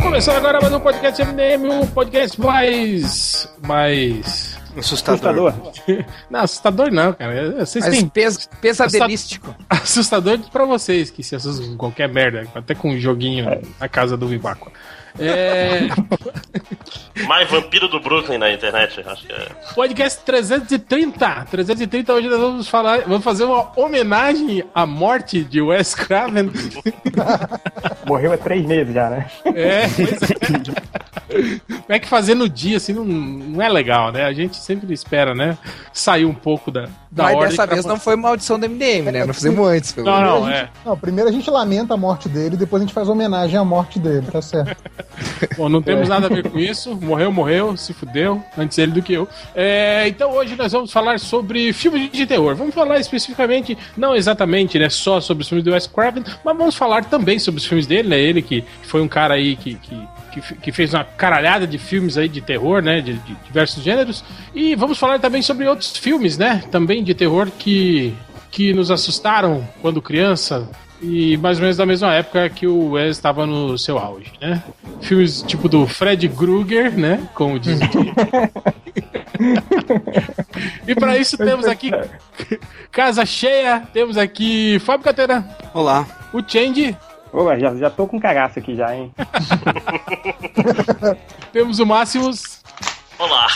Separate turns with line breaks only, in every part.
Começando agora mais um podcast MDM, o podcast mais. mais.
Assustador.
Não, assustador não, cara. Vocês
Mas
têm.
pes pesadelístico.
Assustador pra vocês que se assustam com qualquer merda, até com um joguinho na casa do Vivaco. É.
Mais vampiro do Brooklyn na internet, acho que é.
Podcast 330. 330, hoje nós vamos falar, vamos fazer uma homenagem à morte de Wes Craven.
Morreu há três meses já, né?
É, pois é. Como é que fazer no dia assim não, não é legal, né? A gente sempre espera, né? Sair um pouco da, da
Mas dessa
pra-
vez não foi maldição do MDM, né? Não fizemos antes, pelo
Não, não,
Primeiro a
é.
gente- não, primeiro a gente lamenta a morte dele, depois a gente faz homenagem à morte dele, tá certo?
Bom, não temos nada a ver com isso. Morreu, morreu, se fudeu. Antes ele do que eu. É, então hoje nós vamos falar sobre filmes de terror. Vamos falar especificamente, não exatamente, né, só sobre os filmes do Wes Craven, mas vamos falar também sobre os filmes dele, né? Ele que foi um cara aí que, que, que, que fez uma caralhada de filmes aí de terror, né? De, de diversos gêneros. E vamos falar também sobre outros filmes, né? Também de terror que, que nos assustaram quando criança. E mais ou menos da mesma época que o Wes estava no seu auge, né? Filmes tipo do Fred Krueger, né? Como diz E para isso temos aqui Casa Cheia, temos aqui Fábio Catena,
Olá.
o Change,
Ô, já, já tô com cagaço aqui já, hein?
temos o Máximos,
Olá!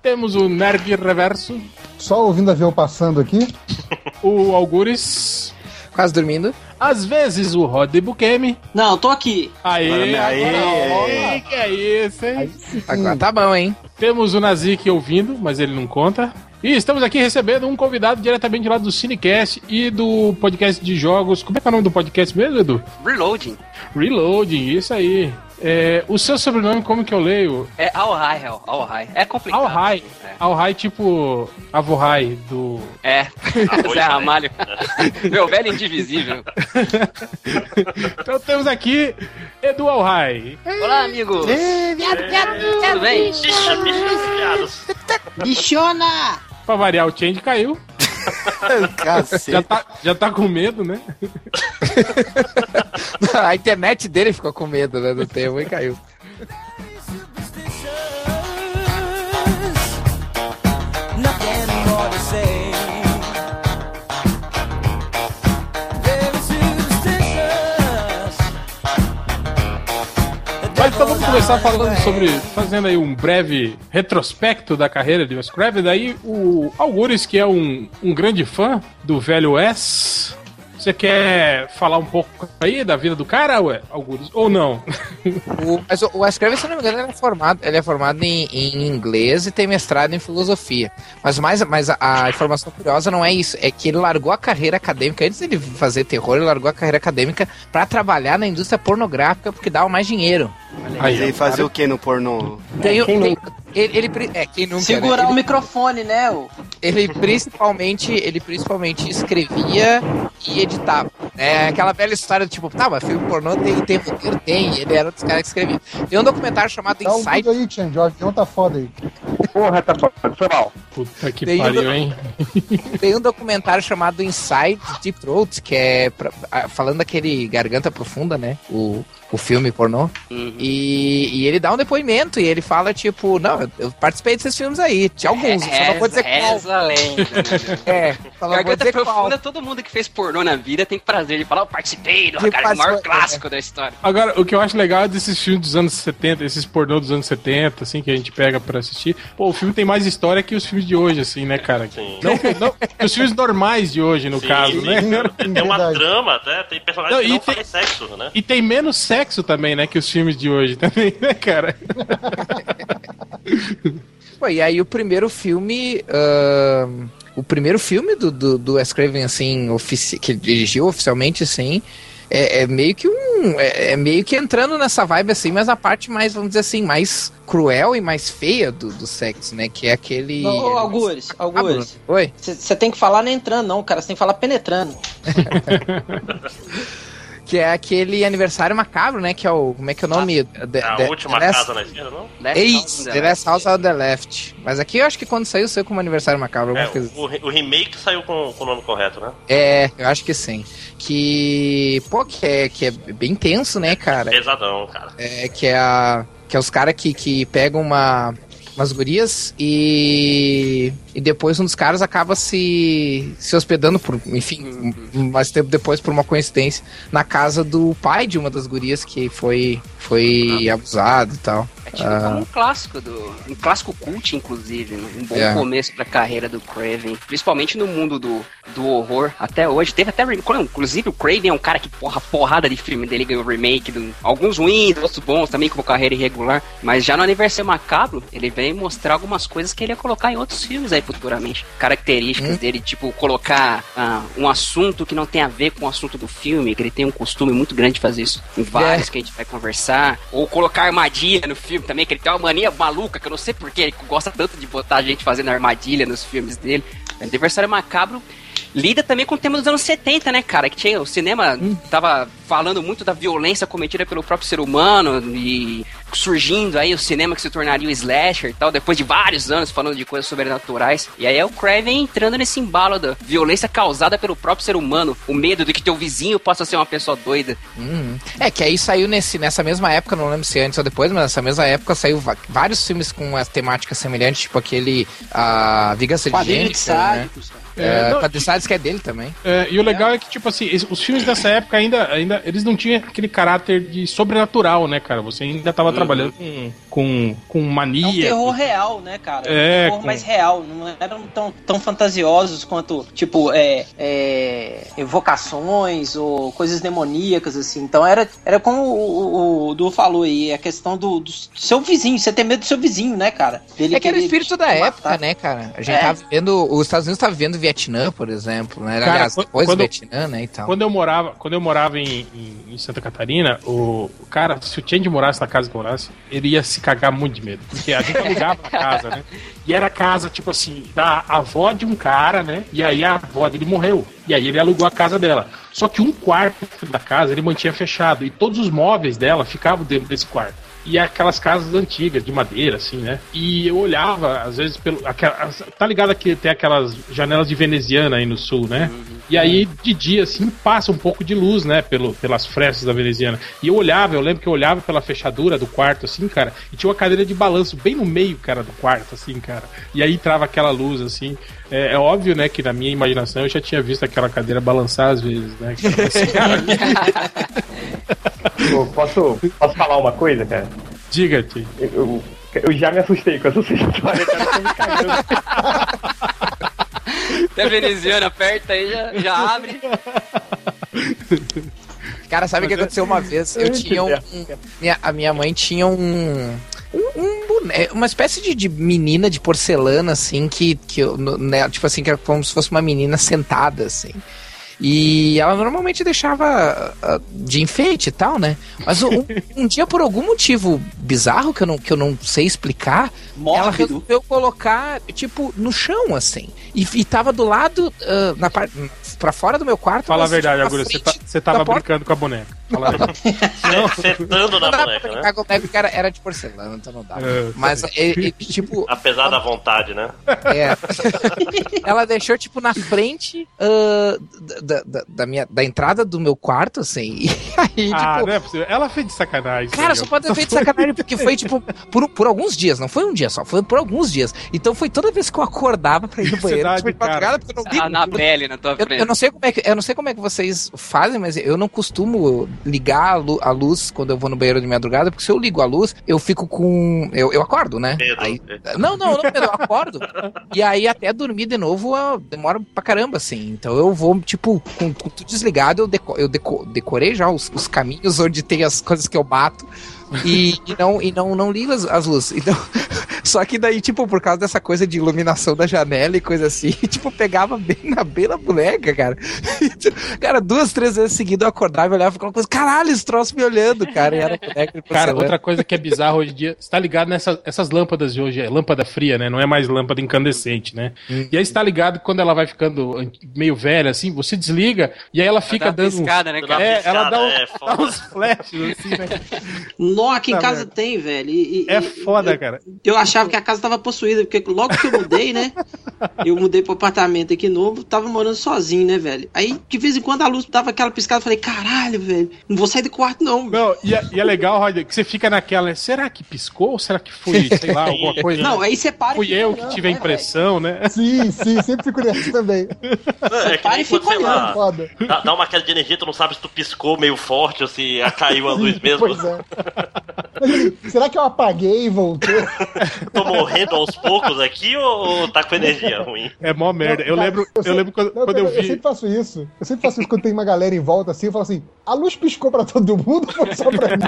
temos o Nerd Reverso,
Só ouvindo a avião passando aqui.
o Algures,
Quase dormindo.
às vezes o Rod Bukemi.
Não, tô aqui.
Aê,
Aê, aê.
que é isso, hein?
Agora tá bom, hein?
Temos o Nazik ouvindo, mas ele não conta. E estamos aqui recebendo um convidado diretamente lá do Cinecast e do podcast de jogos. Como é que é o nome do podcast mesmo, Edu?
Reloading.
Reloading, isso aí. É, o seu sobrenome, como que eu leio?
É. All High. É complicado.
Al High.
É.
Al High, tipo Avohai do.
É. Zé Ramalho. Meu velho indivisível.
Então temos aqui Edu Al High.
Olá, amigo. Tudo bem?
Bicha, bicha.
Bichona!
Pra variar, o Change caiu. Já tá, já tá com medo, né?
A internet dele ficou com medo, né? Do tempo e caiu.
Então vamos começar falando sobre. fazendo aí um breve retrospecto da carreira de Wes Craven. Daí o Algures, que é um, um grande fã do velho Wes. Você quer falar um pouco aí da vida do cara, ué, Algures? Ou não?
O, mas o o Wes Craven, se não me engano, ele é formado, ele é formado em, em inglês e tem mestrado em filosofia. Mas, mais, mas a, a informação curiosa não é isso, é que ele largou a carreira acadêmica, antes de fazer terror, ele largou a carreira acadêmica pra trabalhar na indústria pornográfica porque dava mais dinheiro.
Mas aí fazer o que no pornô?
Tem,
quem
tem-
nunca?
Ele, ele é, quem nunca,
Segurar
né?
o microfone, né? ô?
ele, ele principalmente, ele principalmente escrevia e editava. É aquela velha história do tipo, tá, mas filme pornô tem, tem roteiro? Tem, ele era um dos caras que escrevia. Tem um documentário chamado
Dá um
Inside
vídeo aí, Change. O avião tá foda aí.
Porra, tá foda, foi mal.
Puta que
Tem
pariu,
um-
hein?
Tem um documentário chamado Inside Deep Throat, que é pra- a- falando daquele Garganta Profunda, né? O, o filme pornô.
Uhum.
E, e ele dá um depoimento e ele fala, tipo, não, eu- eu participei desses filmes aí. Tinha alguns, só não vou dizer qual.
Reza a lenda.
É, só não vou
Garganta
dizer qual.
profunda, todo mundo que fez pornô na vida tem prazer de falar, eu participei do cara, o maior
participar-
clássico da história.
Agora, o que eu acho legal é desses filmes dos anos 70, esses pornô dos anos 70, assim, que a gente pega pra assistir. Pô, o filme tem mais história que os filmes de hoje, assim, né, cara?
Sim.
Não, não os filmes normais de hoje, no
Sim,
caso,
sim,
né?
Tem uma trama até, tem personagens
Não,
que não
tem-
fazem sexo, né?
E tem menos sexo também, né, que os filmes de hoje também, né, cara?
Pô, e aí o primeiro filme. ahn, o primeiro filme do, do, do Wes Craven, assim, ofici que ele dirigiu oficialmente, assim. É, é meio que um. É, é meio que entrando nessa vibe assim, mas a parte mais, vamos dizer assim, mais cruel e mais feia do, do sexo, né? Que é aquele.
Ô, Algures. Algures.
Oi?
Você tem que falar não entrando, não, cara. Você tem que falar penetrando.
que é aquele aniversário macabro, né? Que é o. Como é que é o nome? The-
A
The-
última
The Last-
casa na esquerda, não?
Last
É
House
isso,
on the
The Last House on the Left. Mas aqui eu acho que quando saiu, saiu como aniversário macabro,
É,
coisa assim.
o, o remake saiu com, com o nome correto, né?
É, eu acho que sim. Que. Pô, que é, que é bem tenso, né, cara?
Pesadão, cara.
É, que é a. Que é os caras que, que pegam uma. Umas gurias e. E depois um dos caras acaba se. se hospedando por. Enfim, mais tempo depois, por uma coincidência, na casa do pai de uma das gurias que foi. foi abusado e tal.
É tipo
Ah.
como um clássico do. Um clássico cult, inclusive. né? Um bom
É.
começo pra carreira do Craven. Principalmente no mundo do, do horror. Até hoje. Teve até. Inclusive, o Craven é um cara que porra porrada de filme dele ganhou remake. Do, alguns ruins, outros bons também, com carreira irregular. Mas já no Aniversário Macabro, ele vem mostrar algumas coisas que ele ia colocar em outros filmes aí futuramente. Características dele, tipo, colocar ah, um assunto que não tem a ver com o assunto do filme. Que ele tem um costume muito grande de fazer isso em vários que a gente vai conversar. Ou colocar armadilha no filme também, que ele tem uma mania maluca, que eu não sei porque ele gosta tanto de botar a gente fazendo armadilha nos filmes dele. Aniversário Macabro lida também com o tema dos anos 70, né, cara? Que tinha, o cinema tava falando muito da violência cometida pelo próprio ser humano e surgindo aí o cinema que se tornaria o slasher e tal, depois de vários anos falando de coisas sobrenaturais. E aí é o Craven entrando nesse embalo da violência causada pelo próprio ser humano, o medo de que teu vizinho possa ser uma pessoa doida.
Uhum. É, que aí saiu nesse, nessa mesma época, não lembro se antes ou depois, mas nessa mesma época saiu vários filmes com as temáticas semelhantes, tipo aquele A Vingança de Jennifer, né?
sádicos. cara.
É,
É, não,
de Sádicos que é dele também.
É, e o legal é que, tipo assim, os filmes dessa época ainda, ainda. Eles não tinham aquele caráter de sobrenatural, né, cara? Você ainda tava trabalhando com, com, com
É um
mania.
terror real, né, cara?
É,
um terror
com-
mais real. Não eram tão, tão fantasiosos quanto, tipo, é, é, evocações ou coisas demoníacas, assim. Então era, era como o, o, o Du falou aí, a questão do, do seu vizinho, você ter medo do seu vizinho, né, cara? Dele
É que era o espírito da
matar.
época, né, cara? A gente
É.
tava vivendo. Os Estados Unidos estavam vivendo Vietnã, por exemplo, né?
Cara,
Aliás,
quando-
depois
quando-
do Vietnã, né? E tal.
Quando eu morava, quando eu morava em, em- em Santa Catarina, o, cara, se o Change morasse na casa que eu morasse, ele ia se cagar muito de medo. Porque a gente alugava a casa, né? E era a casa, tipo assim, da avó de um cara, né? E aí a avó dele morreu. E aí ele alugou a casa dela. Só que um quarto da casa ele mantinha fechado. E todos os móveis dela ficavam dentro desse quarto. E aquelas casas antigas, de madeira, assim, né? E eu olhava, às vezes, pelo. aquela- tá ligado que tem aquelas janelas de veneziana aí no sul, né? E aí, de dia, assim, passa um pouco de luz, né? Pelo, pelas frestas da veneziana. E eu olhava, eu lembro que eu olhava pela fechadura do quarto, assim, cara, e tinha uma cadeira de balanço bem no meio, cara, do quarto, assim, cara. E aí entrava aquela luz, assim. É, é óbvio, né, que na minha imaginação eu já tinha visto aquela cadeira balançar às vezes, né? Assim,
posso, posso falar uma coisa, cara?
Diga-te.
Eu, eu, eu já me assustei com essa história, cara. Eu tô me cagando.
Até a veneziana aperta aí, já, já abre.
Cara, sabe o que
é-
aconteceu uma vez? Eu tinha um. Minha, a minha mãe tinha um. Um, boné, uma espécie de, de menina de porcelana, assim, que, que eu, né, tipo assim, que era como se fosse uma menina sentada, assim. E ela normalmente deixava ah, de enfeite e tal, né? Mas um, um dia, por algum motivo bizarro que eu não, que eu não sei explicar, ela
Mórbido.
resolveu colocar, tipo, no chão, assim. E, e tava do lado, ah, na parte. pra fora do meu quarto.
Fala a verdade,
na
Agulha, você, tá, você tava
porta.
brincando com a boneca. Fala a verdade.
Setando na boneca, né?
boneco, porque era, era de porcelana, então não dá.
É,
Mas, ele, ele, tipo,
Apesar da vontade, né?
é, ela deixou, tipo, na frente ah, da, da, da minha, da entrada do meu quarto, assim. E aí,
Ah,
tipo,
não é possível. Ela fez de sacanagem.
Cara, só pode ter feito sacanagem, porque foi, tipo, por, por alguns dias, não foi um dia só, foi por alguns dias. Então foi toda vez que eu acordava pra ir no
Você
banheiro,
dá
tipo,
de cara.
madrugada, porque eu não ligo.
Ah, na pele, na tua
Eu,
frente.
eu não sei como é que eu não sei como é que vocês fazem, mas eu não costumo ligar a, lu- a luz quando eu vou no banheiro de madrugada, porque se eu ligo a luz, eu fico com eu, eu acordo, né?
Medo.
Aí, não, não, não, eu acordo. e aí até dormir de novo eu demora pra caramba, assim. Então eu vou, tipo, com, com tudo desligado, eu, deco, eu deco- decorei já os, os caminhos onde tem as coisas que eu bato. E, e não, e não, não ligo as, as luzes. Então, Só que daí, tipo, por causa dessa coisa de iluminação da janela e coisa assim, tipo, pegava bem na beira da boneca, cara. cara, duas, três vezes seguidas eu acordava e olhava e ficava coisa, caralho, esse troço me olhando, cara. E era boneca
Cara,
porcelana.
outra coisa que é bizarra hoje em dia, você tá ligado nessas essas lâmpadas de hoje, é lâmpada fria, né? Não é mais lâmpada incandescente, né? E aí você tá ligado que quando ela vai ficando an- meio velha, assim, você desliga e aí ela fica dando.
piscada, né,
Dá
cara?
É, ela dá, um-
é
dá uns flashes, assim, né?
Aqui em casa
merda.
tem, velho. e- e-
É
e-
foda, cara.
Eu achava que a casa tava possuída, porque logo que eu mudei, né? Eu mudei pro apartamento aqui novo, tava morando sozinho, né, velho? Aí, de vez em quando, a luz dava aquela piscada, eu falei, caralho, velho, não vou sair do quarto, não. velho."
Não, e é, e é legal, Roger, que você fica naquela, né? Será que piscou ou será que foi, sei lá, alguma coisa?
Não, aí você para e
Fui
fica
eu que tive a
né,
impressão, né?
Sim, sim, sempre fico nessa também.
Não, É que nem
e
quando, sei lá,
Foda.
dá, dá uma queda de energia, tu não sabe se tu piscou meio forte ou se caiu a luz mesmo.
Pois é. Será que eu apaguei e voltei?
Tô morrendo aos poucos aqui ou, ou tá com energia ruim?
É mó merda. Eu
Cara,
lembro, eu
sei-
lembro quando,
não,
quando eu
Eu
vi.
sempre faço isso. Eu sempre faço isso quando tem uma galera em volta assim. Eu falo assim: a luz piscou pra todo mundo ou foi só pra mim?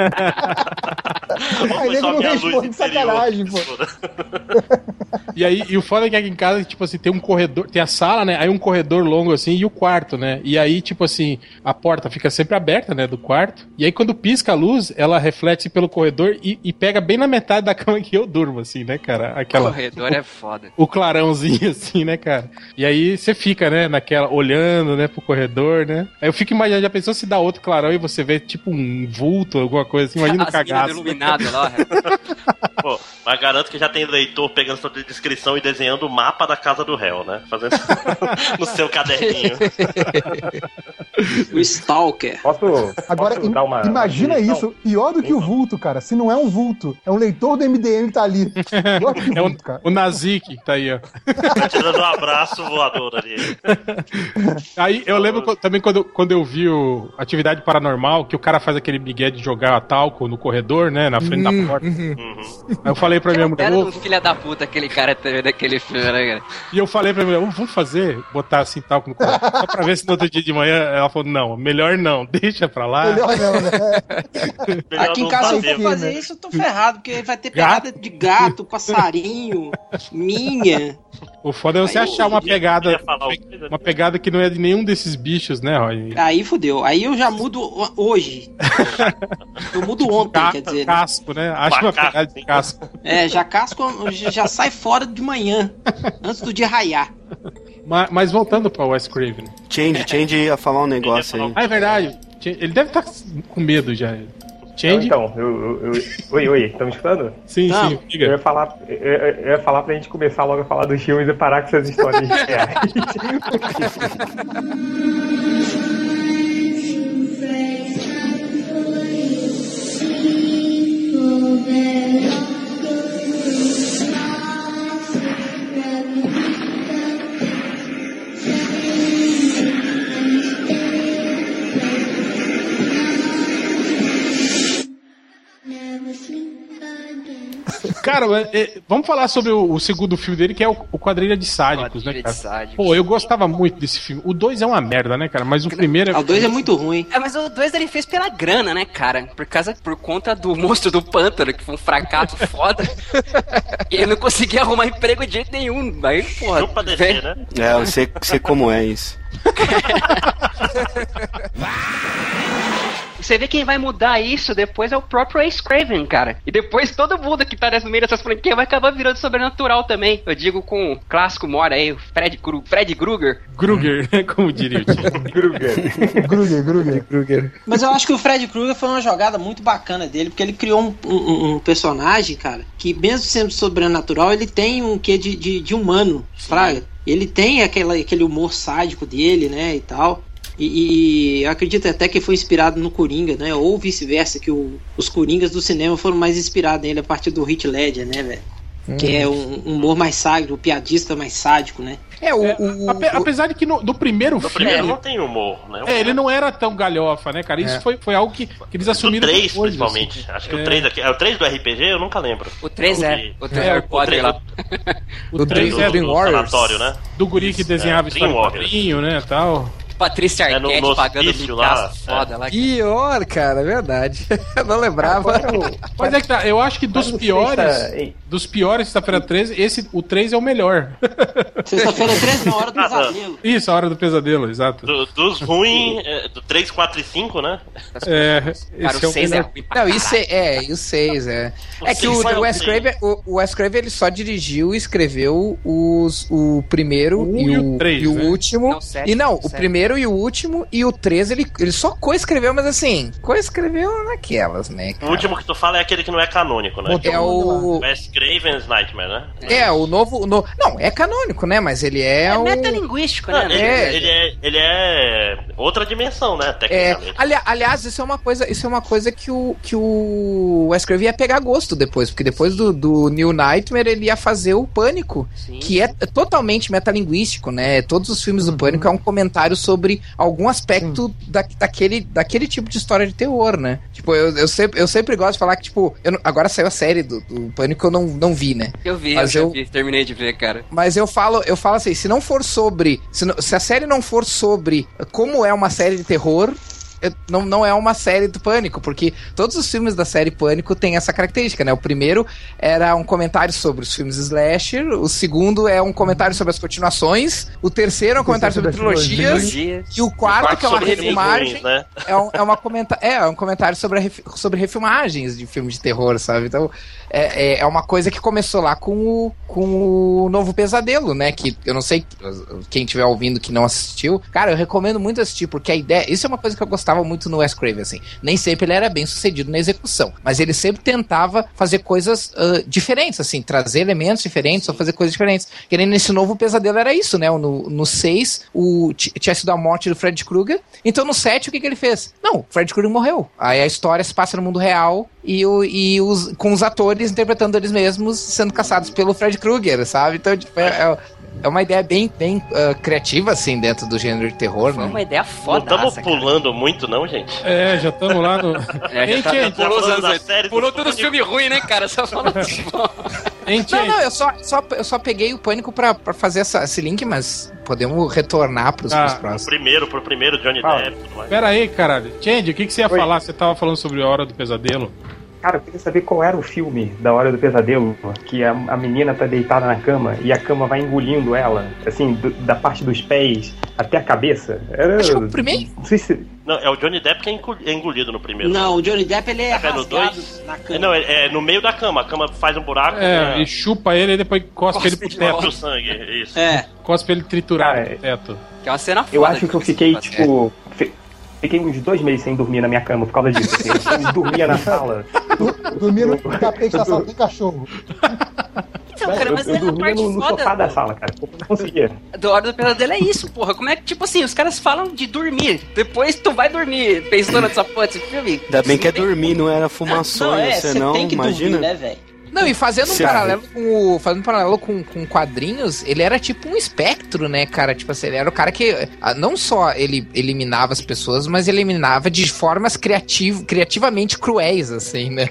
Aí nego
só
não responde
interior?
sacanagem, pô.
E aí, e o foda é que aqui em casa, tipo assim, tem um corredor, tem a sala, né? Aí um corredor longo assim e o quarto, né? E aí, tipo assim, a porta fica sempre aberta, né? Do quarto. E aí, quando pisca a luz, ela reflete pelo corredor e, e pega bem na metade da cama que eu durmo, assim, né, cara? Aquela.
Corredor é foda.
O clarãozinho, assim, né, cara? E aí você fica, né, naquela, olhando, né, pro corredor, né? Aí eu fico imaginando, já pensou se dá outro clarão e você vê, tipo, um vulto, alguma coisa assim, imagina o cagaço.
iluminado lá.
Pô, mas garanto que já tem leitor pegando sua descrição e desenhando o mapa da casa do réu, né? Fazendo no seu caderninho.
O Stalker.
Posso,
Agora,
posso
im-
uma.
imagina
uma
isso, pior do que o vulto, cara. Se não é um vulto, é um leitor do MDM que tá ali. Pior que o
É o,
vulto, cara.
o Nazik que tá aí, ó.
Tá tirando um abraço voador ali.
Aí eu lembro também quando, quando eu vi o Atividade Paranormal, que o cara faz aquele migué de jogar talco no corredor, né, na frente da porta.
Uhum.
Aí eu falei pra minha mulher,
Era um filho da puta aquele cara teve daquele filme, né, cara?
e eu falei pra minha mulher, "Ô, vamos fazer, botar assim talco no só pra ver se no outro dia de manhã ela falou, não, melhor não, deixa pra lá.
Melhor não, né?
Melhor
Aqui em casa, se eu
fazer.
for fazer isso, eu tô ferrado, porque vai ter
Gato?
pegada de gato, passarinho, minha.
O foda é você
Aí
achar uma pegada, uma pegada que não é de nenhum desses bichos, né, Roy?
Aí fudeu. Aí eu já mudo ho- hoje. Eu mudo ontem,
Ca-
quer dizer. né?
casco, né? Acha uma pegada de casco.
É, já casco, já sai fora de manhã, antes do dia raiar.
Mas, mas voltando pra Wes Craven.
Change, Change ia falar um negócio aí.
Ah, é verdade. Ele deve estar com medo já. Change?
então, eu, eu, eu- Oi, oi, estão me escutando?
Sim,
Não.
sim,
Eu
diga.
ia falar, eu, eu- eu ia falar pra gente começar logo a falar dos filmes e parar com essas histórias reais.
Cara, é, vamos falar sobre o, o segundo filme dele, que é o, o Quadrilha de Sádicos,
Quadrilha
né,
de
cara?
Sádicos.
Pô, eu gostava muito desse filme. O 2 é uma merda, né, cara? Mas o primeiro é.
Ah, O 2 é muito ruim.
É, mas o 2 ele fez pela grana, né, cara? Por causa, por conta do monstro do pântano, que foi um fracasso foda. e ele não conseguia arrumar emprego de jeito nenhum. Aí, porra.
Pra descer, né?
É, eu sei, sei como é isso.
Você vê quem vai mudar isso depois é o próprio Ace Craven, cara. E depois todo mundo que tá no meio dessas franquias vai acabar virando sobrenatural também. Eu digo com o clássico mora aí, o Fred, Kru- Fred Krueger.
Kruger, né? Como diria o tio.
Kruger.
Gruger, Gruger.
Kruger.
Mas eu acho que o Fred Krueger foi uma jogada muito bacana dele, porque ele criou um, um- um personagem, cara, que mesmo sendo sobrenatural, ele tem um quê de, de, de humano, fraga. Ele tem aquela, aquele humor sádico dele, né, e tal. E, e eu acredito até que foi inspirado no Coringa, né? Ou vice-versa, que o- os Coringas do cinema foram mais inspirados nele a partir do Heath Ledger, né, velho? Que é um um humor mais sádico, o piadista mais sádico, né?
É, o,
É,
o-
ape- apesar de que no, no primeiro
No
filme.
primeiro não tem humor, né?
É, ele não era tão galhofa, né, cara? Isso
É.
foi, foi algo que, que eles
Do
assumiram
3,
depois,
principalmente.
assim.
Acho que
É.
o 3 aqui. É o 3 do RPG, eu nunca lembro.
O 3 é. O 3
É,
é,
o
o
três-
lá.
O
O
3
do,
é
Dream
do
Warriors.
sanatório, né?
do guri que desenhava
É,
história quadrinho, né, tal.
Patrícia
É no-
Arquette
no
pagando
hospício lá,
foda lá.
Pior, cara, é verdade. Eu não lembrava.
É
Mas é que tá, eu acho que dos piores,
sexta- ei.
dos piores sexta-feira 13, esse, o 3 é o melhor.
Sexta-feira 13, na hora do
Ah,
pesadelo.
Isso, a hora do pesadelo, exato.
Do- dos ruins, é, do 3, 4 e 5, né?
É,
Cara,
esse é
o
o
6 é ruim pra
Não, isso é, é, e o 6, é.
O
É que o, o Wes. Craven, o, o Wes Craven ele só dirigiu e escreveu os, o primeiro
Um
e, o,
três,
e o
né?
último.
Não, sete,
e não, o
sete.
Primeiro e o último e o 13 ele, ele só coescreveu, mas assim, coescreveu naquelas, né?
O
cara?
último que tu fala é aquele que não é canônico, né?
É o.
Wes Craven's Nightmare, né?
É, o novo. o no- não, é canônico, né? Mas ele é,
É
o.
metalinguístico,
Não,
né?
ele,
É.
ele é, ele é outra dimensão, né?
É,
Tecnicamente.
ali- aliás, isso é uma coisa, isso é uma coisa que o que o Wes Craven ia pegar gosto depois, porque depois do, do New Nightmare ele ia fazer o Pânico,
Sim.
que é totalmente metalinguístico, né? Todos os filmes do Pânico é um comentário sobre algum aspecto da, daquele, daquele tipo de história de terror, né? Tipo, eu, eu, sempre, eu sempre gosto de falar que, tipo, eu agora saiu a série do, do Pânico, eu não, não vi, né?
Eu vi,
Mas
eu,
eu-
vi, terminei de ver, cara.
Mas eu falo, eu falo assim, se não for sobre. Se, não- se a série não for sobre como é uma série de terror. Eu- Não, não é uma série do Pânico, porque todos os filmes da série Pânico têm essa característica, né? O primeiro era um comentário sobre os filmes slasher, o segundo é um comentário sobre as continuações, o terceiro é um comentário sobre trilogias,
Trilogias.
e o quarto, que é uma
filmes
refilmagem,
né?
é um, é uma comenta é, é um comentário sobre, a refi- sobre refilmagens de filmes de terror, sabe? Então, é, é, é uma coisa que começou lá com o, com o Novo Pesadelo, né? Que eu não sei quem estiver ouvindo que não assistiu. Cara, eu recomendo muito assistir, porque a ideia. Isso é uma coisa que eu gostava muito no Wes Craven, assim. Nem sempre ele era bem sucedido na execução, mas ele sempre tentava fazer coisas ah, diferentes, assim, trazer elementos diferentes ou fazer coisas diferentes. Que nem nesse Novo Pesadelo era isso, né? No, no 6, o, ti- tinha sido a morte do Fred Krueger. Então no 7, o que, que ele fez? Não, Fred Krueger morreu. Aí a história se passa no mundo real e, o, e os, com os atores interpretando eles mesmos sendo caçados pelo Fred Krueger, sabe? Então, tipo, é, é- é uma ideia bem, bem ah, criativa, assim, dentro do gênero de terror,
Foi
né?
uma ideia
Não
foda.
estamos pulando muito, não, gente?
É, já estamos lá no.
É, já tá,
Ken?
já pulou Pulou todos os filmes ruins, né, cara? Só falando de
Hein,
Não, não, eu só, só, eu só peguei o pânico pra, pra fazer essa, esse link, mas podemos retornar pros,
Ah,
pros próximos.
primeiro, pro primeiro Johnny
Ah.
Depp.
Pera aí, caralho. Change, o que, que você ia
Oi.
falar? Você tava falando sobre a hora do pesadelo?
Cara, eu queria saber qual era o filme da Hora do Pesadelo, que a, a menina tá deitada na cama e a cama vai engolindo ela, assim, do- da parte dos pés até a cabeça. Era,
Acho que o primeiro.
Não sei se...
Não, é o Johnny Depp que é é engolido no primeiro.
Não, o Johnny Depp ele é
É no
rasgado
dois?
na
É,
cama.
Não, é, é no meio da cama. A cama faz um buraco
É,
né,
e chupa ele e depois cospe ele pro teto.
o sangue. Isso.
É.
Cospe ele triturado
Cara,
pro teto.
Que é uma cena foda.
Eu acho que eu
de
fiquei,
fazer.
tipo... fi- Fiquei uns dois meses sem dormir na minha cama por causa disso. Assim. Eu dormia na sala.
Dormir no tapete da sala tem cachorro.
Então, cara,
eu,
mas
eu
é a
dormia
parte
no, no
foda
sofá da sala, cara. Eu não conseguia.
do Hora do Pesadelo é isso, porra. Como é que, tipo assim, os caras falam de dormir. Depois tu vai dormir pensando nessa porra desse filme.
Ainda bem que é dormir, não era fumar sonho,
não, é,
senão,
tem que
imagina.
dormir, né, velho?
Não, e fazendo um paralelo com o. Fazendo um paralelo com, com quadrinhos, ele era tipo um espectro, né, cara? Tipo assim, ele era o cara que ah, não só ele eliminava as pessoas, mas eliminava de formas criativ criativamente cruéis, assim, né?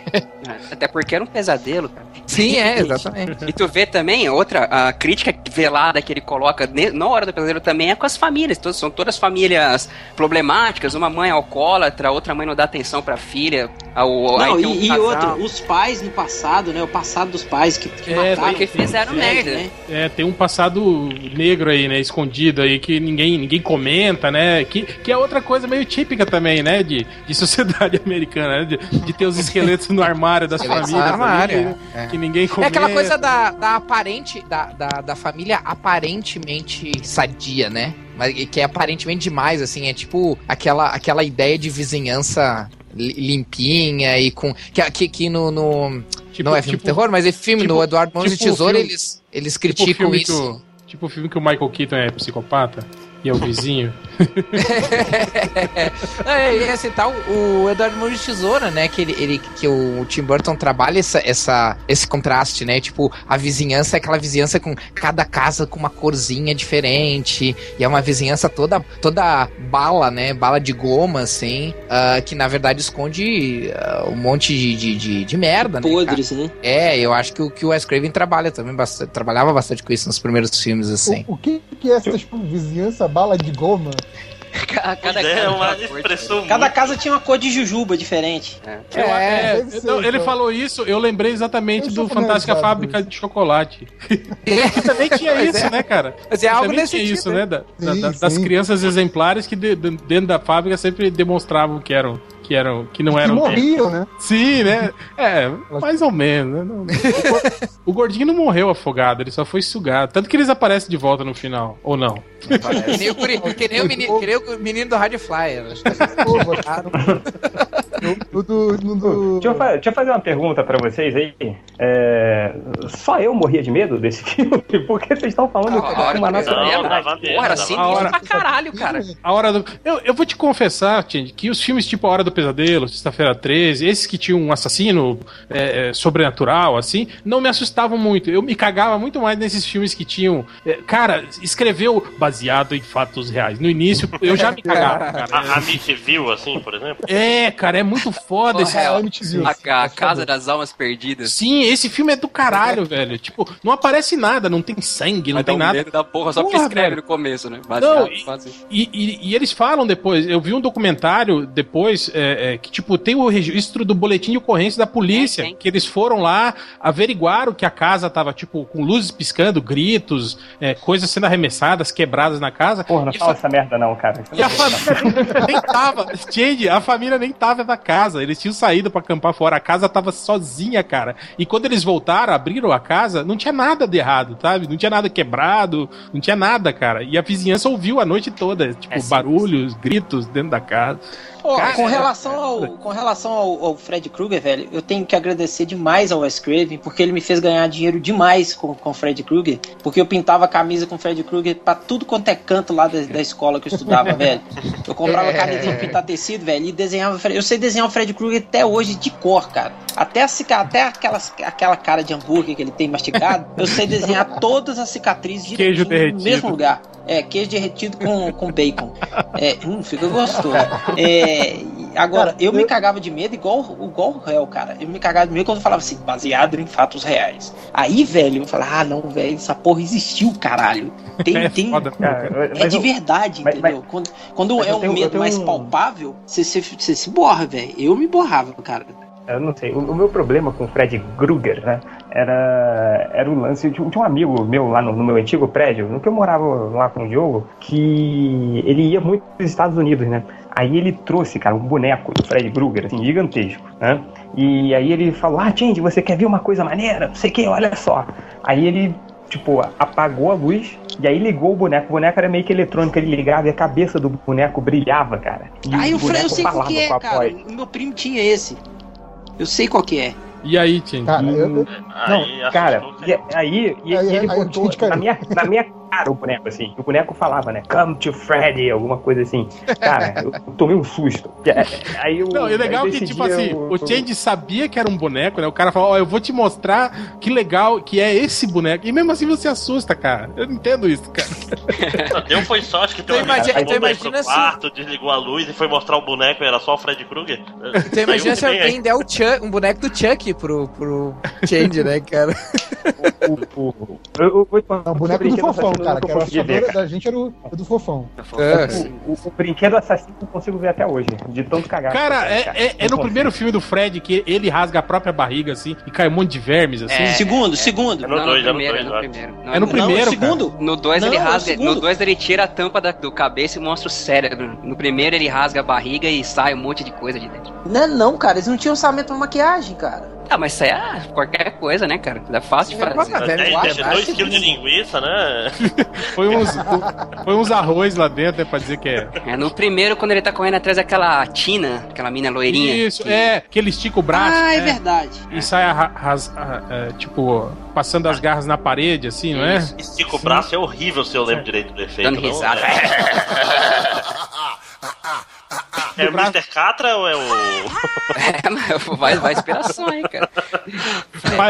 Até porque era um pesadelo, cara.
Sim, é, exatamente.
E tu vê também, outra, a crítica velada que ele coloca na hora do pesadelo também é com as famílias. Todas, são todas famílias problemáticas. Uma mãe alcoólatra, outra mãe não dá atenção pra filha. Ao,
Não,
aí tem um
e, e outro, os pais no passado, né? Passado dos pais que, que
É,
mataram.
porque fizeram merda.
né?
É, tem um passado negro aí, né? Escondido aí, que ninguém, ninguém comenta, né? Que, que é outra coisa meio típica também, né? De, de sociedade americana, né? De, de ter os esqueletos no armário das famílias.
armário,
ali, né?
é.
Que ninguém
É
comenta.
aquela coisa da, da aparente. Da, da, da família aparentemente sadia, né? Mas que é aparentemente demais, assim. É tipo aquela, aquela ideia de vizinhança li- limpinha e com. Que, que, que no. no-
Tipo-
não é filme
tipo-
de terror, mas é filme
tipo-
no Eduardo Mãos
tipo
Tesoura,
filme-
eles, eles
Tipo
criticam
que
isso.
o, tipo o filme que o Michael Keaton é psicopata e é o vizinho.
É, eu ia citar o, o Eduardo Mãos de Tesoura, né? Que, ele, ele- que o Tim Burton trabalha essa, essa, esse contraste, né? Tipo, a vizinhança é aquela vizinhança com cada casa com uma corzinha diferente. E é uma vizinhança toda, toda bala, né? Bala de goma, assim. ah, que na verdade esconde ah, um monte de, de, de, de merda, né?
Podres, né?
É, eu acho que o, que o Wes Craven trabalha também bastante, trabalhava bastante com isso nos primeiros filmes, assim.
O, o que, que é essa tipo, vizinhança bala de goma?
Ca- Cada
é,
casa
uma
tem cor
expressão
Cada casa tinha uma cor de jujuba diferente.
Eu- é,
deve ser,
não, ele
então.
falou isso, eu lembrei exatamente
Eu
do Fantástica Fábrica de Chocolate. Que também tinha isso,
é.
né, cara?
Mas é algo
também
nesse
tinha
tipo,
isso,
né?
né? da-
Sim,
da- das
sim.
crianças exemplares que de- de- dentro da fábrica sempre demonstravam que eram que eram que não
Que
eram
morriam, né?
Sim, né? É, mais ou menos. Né? O, gor- o gordinho não morreu afogado, ele só foi sugado. Tanto que eles aparecem de volta no final, ou não?
Que nem o, que nem o menino, que nem o menino do Rádio Flyer. Que.
No, do, no do-
Deixa eu, fa- deixa eu fazer uma pergunta pra vocês aí. É, Só eu morria de medo desse filme? Porque vocês estão falando
A
que é
hora
uma
que
nossa
Não, dava medo,
Porra, assim
medo.
pra caralho, cara.
A hora do. Eu, eu vou te confessar, Tindy, que os filmes tipo A Hora do Pesadelo, Sexta-feira 13, esses que tinham um assassino é, é, sobrenatural, assim, não me assustavam muito. Eu me cagava muito mais nesses filmes que tinham. é, cara, escreveu baseado em fatos reais. No início, eu já me cagava, cara.
A, a Mitch viu, assim, por exemplo?
É, cara, é muito foda esse.
É,
MTV.
A, a Casa das Almas Perdidas.
Sim, esse filme é do caralho, velho. Tipo, não aparece nada, não tem sangue, não
dar
tem
um
nada.
medo da porra, só porque
Porra,
escreve
velho.
no começo, né?
Não,
Baseado,
e-
quase.
E, e- e eles falam depois, eu vi um documentário depois é, é, que, tipo, tem o registro do boletim de ocorrência da polícia,
tem.
que eles foram lá, averiguaram que a casa tava, tipo, com luzes piscando, gritos, é, coisas sendo arremessadas, quebradas na casa.
Porra, não
E
fala
fa-
essa merda não, cara.
E a família nem, nem tava, Change, a família nem tava na casa, eles tinham saído pra acampar fora, a casa tava sozinha, cara. E quando eles voltaram, abriram a casa, não tinha nada de errado, sabe? Não tinha nada quebrado, não tinha nada, cara. E a vizinhança ouviu a noite toda, tipo,
É, sim,
barulhos, gritos dentro da casa.
Com
é-
relação, ao, com relação ao, ao Fred Krueger, velho, eu tenho que agradecer demais ao Wes Craven, porque ele me fez ganhar dinheiro demais com o Fred Krueger, porque eu pintava camisa com o Fred Krueger pra tudo quanto é canto lá da, da escola que eu estudava, velho. Eu comprava
É.
camisa de pintar tecido, velho, e desenhava. Eu sei desenhar o Fred Krueger até hoje de cor, cara. Até, a até aquelas, aquela cara de hambúrguer que ele tem mastigado, eu sei desenhar todas as cicatrizes de
Queijo
no mesmo lugar. É, queijo derretido com, com bacon. É, hum, fica gostoso. É, e agora, eu me cagava de medo igual, igual o réu, cara. Eu me cagava de medo quando eu falava assim, baseado em fatos reais. Aí, velho, eu falava, ah, não, velho, essa porra existiu, caralho. Tem,
É
tem,
foda,
Cara,
é
mas
de
eu-
verdade,
mas-
entendeu? quando quando
mas
é um
tenho-
medo
tenho
mais
um-
palpável, você, você, você se borra, velho. Eu me borrava, cara.
Eu não sei. O, o meu problema com o Fred Krueger, né? Era, era o lance de, um- de um amigo meu lá no, no meu antigo prédio, no que eu morava lá com o Diogo, que ele ia muito para os Estados Unidos, né? Aí ele trouxe, cara, um boneco do Fred Krueger, assim, gigantesco, né? E aí ele falou: Ah, Change, você quer ver uma coisa maneira? Não sei o que, olha só. Aí ele, tipo, apagou a luz e aí ligou o boneco. O boneco era meio que eletrônico, ele ligava e a cabeça do boneco brilhava, cara. E
Aí
o
o Fred, eu sei
falava
que é, cara.
voz.
O meu primo tinha esse. Eu sei qual que é.
E aí, Change?
Cara, eu, eu-
Não,
Aí
cara, e, aí, e,
Aí-
e ele
aí
botou na minha, na minha cara o boneco, assim. O boneco falava, né? Come to Freddy, alguma coisa assim. Cara, eu tomei um susto. E, é, Aí eu,
Não, e o legal é
aí
que, tipo assim,
eu-
o Change sabia que era um boneco, né? O cara falou, ó, eu vou te mostrar que legal que é esse boneco. E mesmo assim você assusta, cara. Eu não entendo isso, cara.
Só Deu foi sorte que teu
Então
amigo
imagina-
chegou
então
no
imagina se-
quarto, desligou a luz e foi mostrar o boneco e era só o Fred Krueger.
Então imagina se alguém der o Chuck, um boneco do Chuck pro, pro Change, né, cara?
o- o- eu- eu vou te falar
não, o
um
boneco do fofão, cara,
que
era o
ver,
da gente era o, o do fofão.
É.
O, o brinquedo assassino eu consigo ver até hoje, de tanto cagar.
Cara, é, é, é no primeiro filme do Fred que ele rasga a própria barriga, assim, e cai um monte de vermes, assim.
É.
segundo, segundo.
É no
Não,
dois, é no
primeiro,
dois,
no primeiro.
É no
Não,
primeiro,
o segundo.
No 2
Não,
ele
é o
rasga,
segundo.
no 2 ele tira a tampa da, do cabeça e mostra o cérebro. No primeiro ele rasga a barriga e sai um monte de coisa de dentro.
Não é não, cara. Eles não tinham orçamento pra maquiagem, cara.
Ah, mas isso aí é qualquer coisa, né, cara? É fácil de
É,
fazer.
Ah, velho,
2
acho
quilos de linguiça, né?
Foi uns, foi uns arroz lá dentro, né, pra dizer que é.
É no primeiro, quando ele tá correndo atrás daquela Tina, aquela mina loirinha.
Isso,
que-
é, que ele estica o braço.
ah, é
né,
verdade.
E sai, a, a- é, tipo, passando as garras na parede, assim, não é?
Estica o braço, é horrível se eu lembro direito do efeito.
Dando
não?
risada.
é o
braço.
Mr. Catra ou é o.
É, mas vai, vai inspiração aí, cara.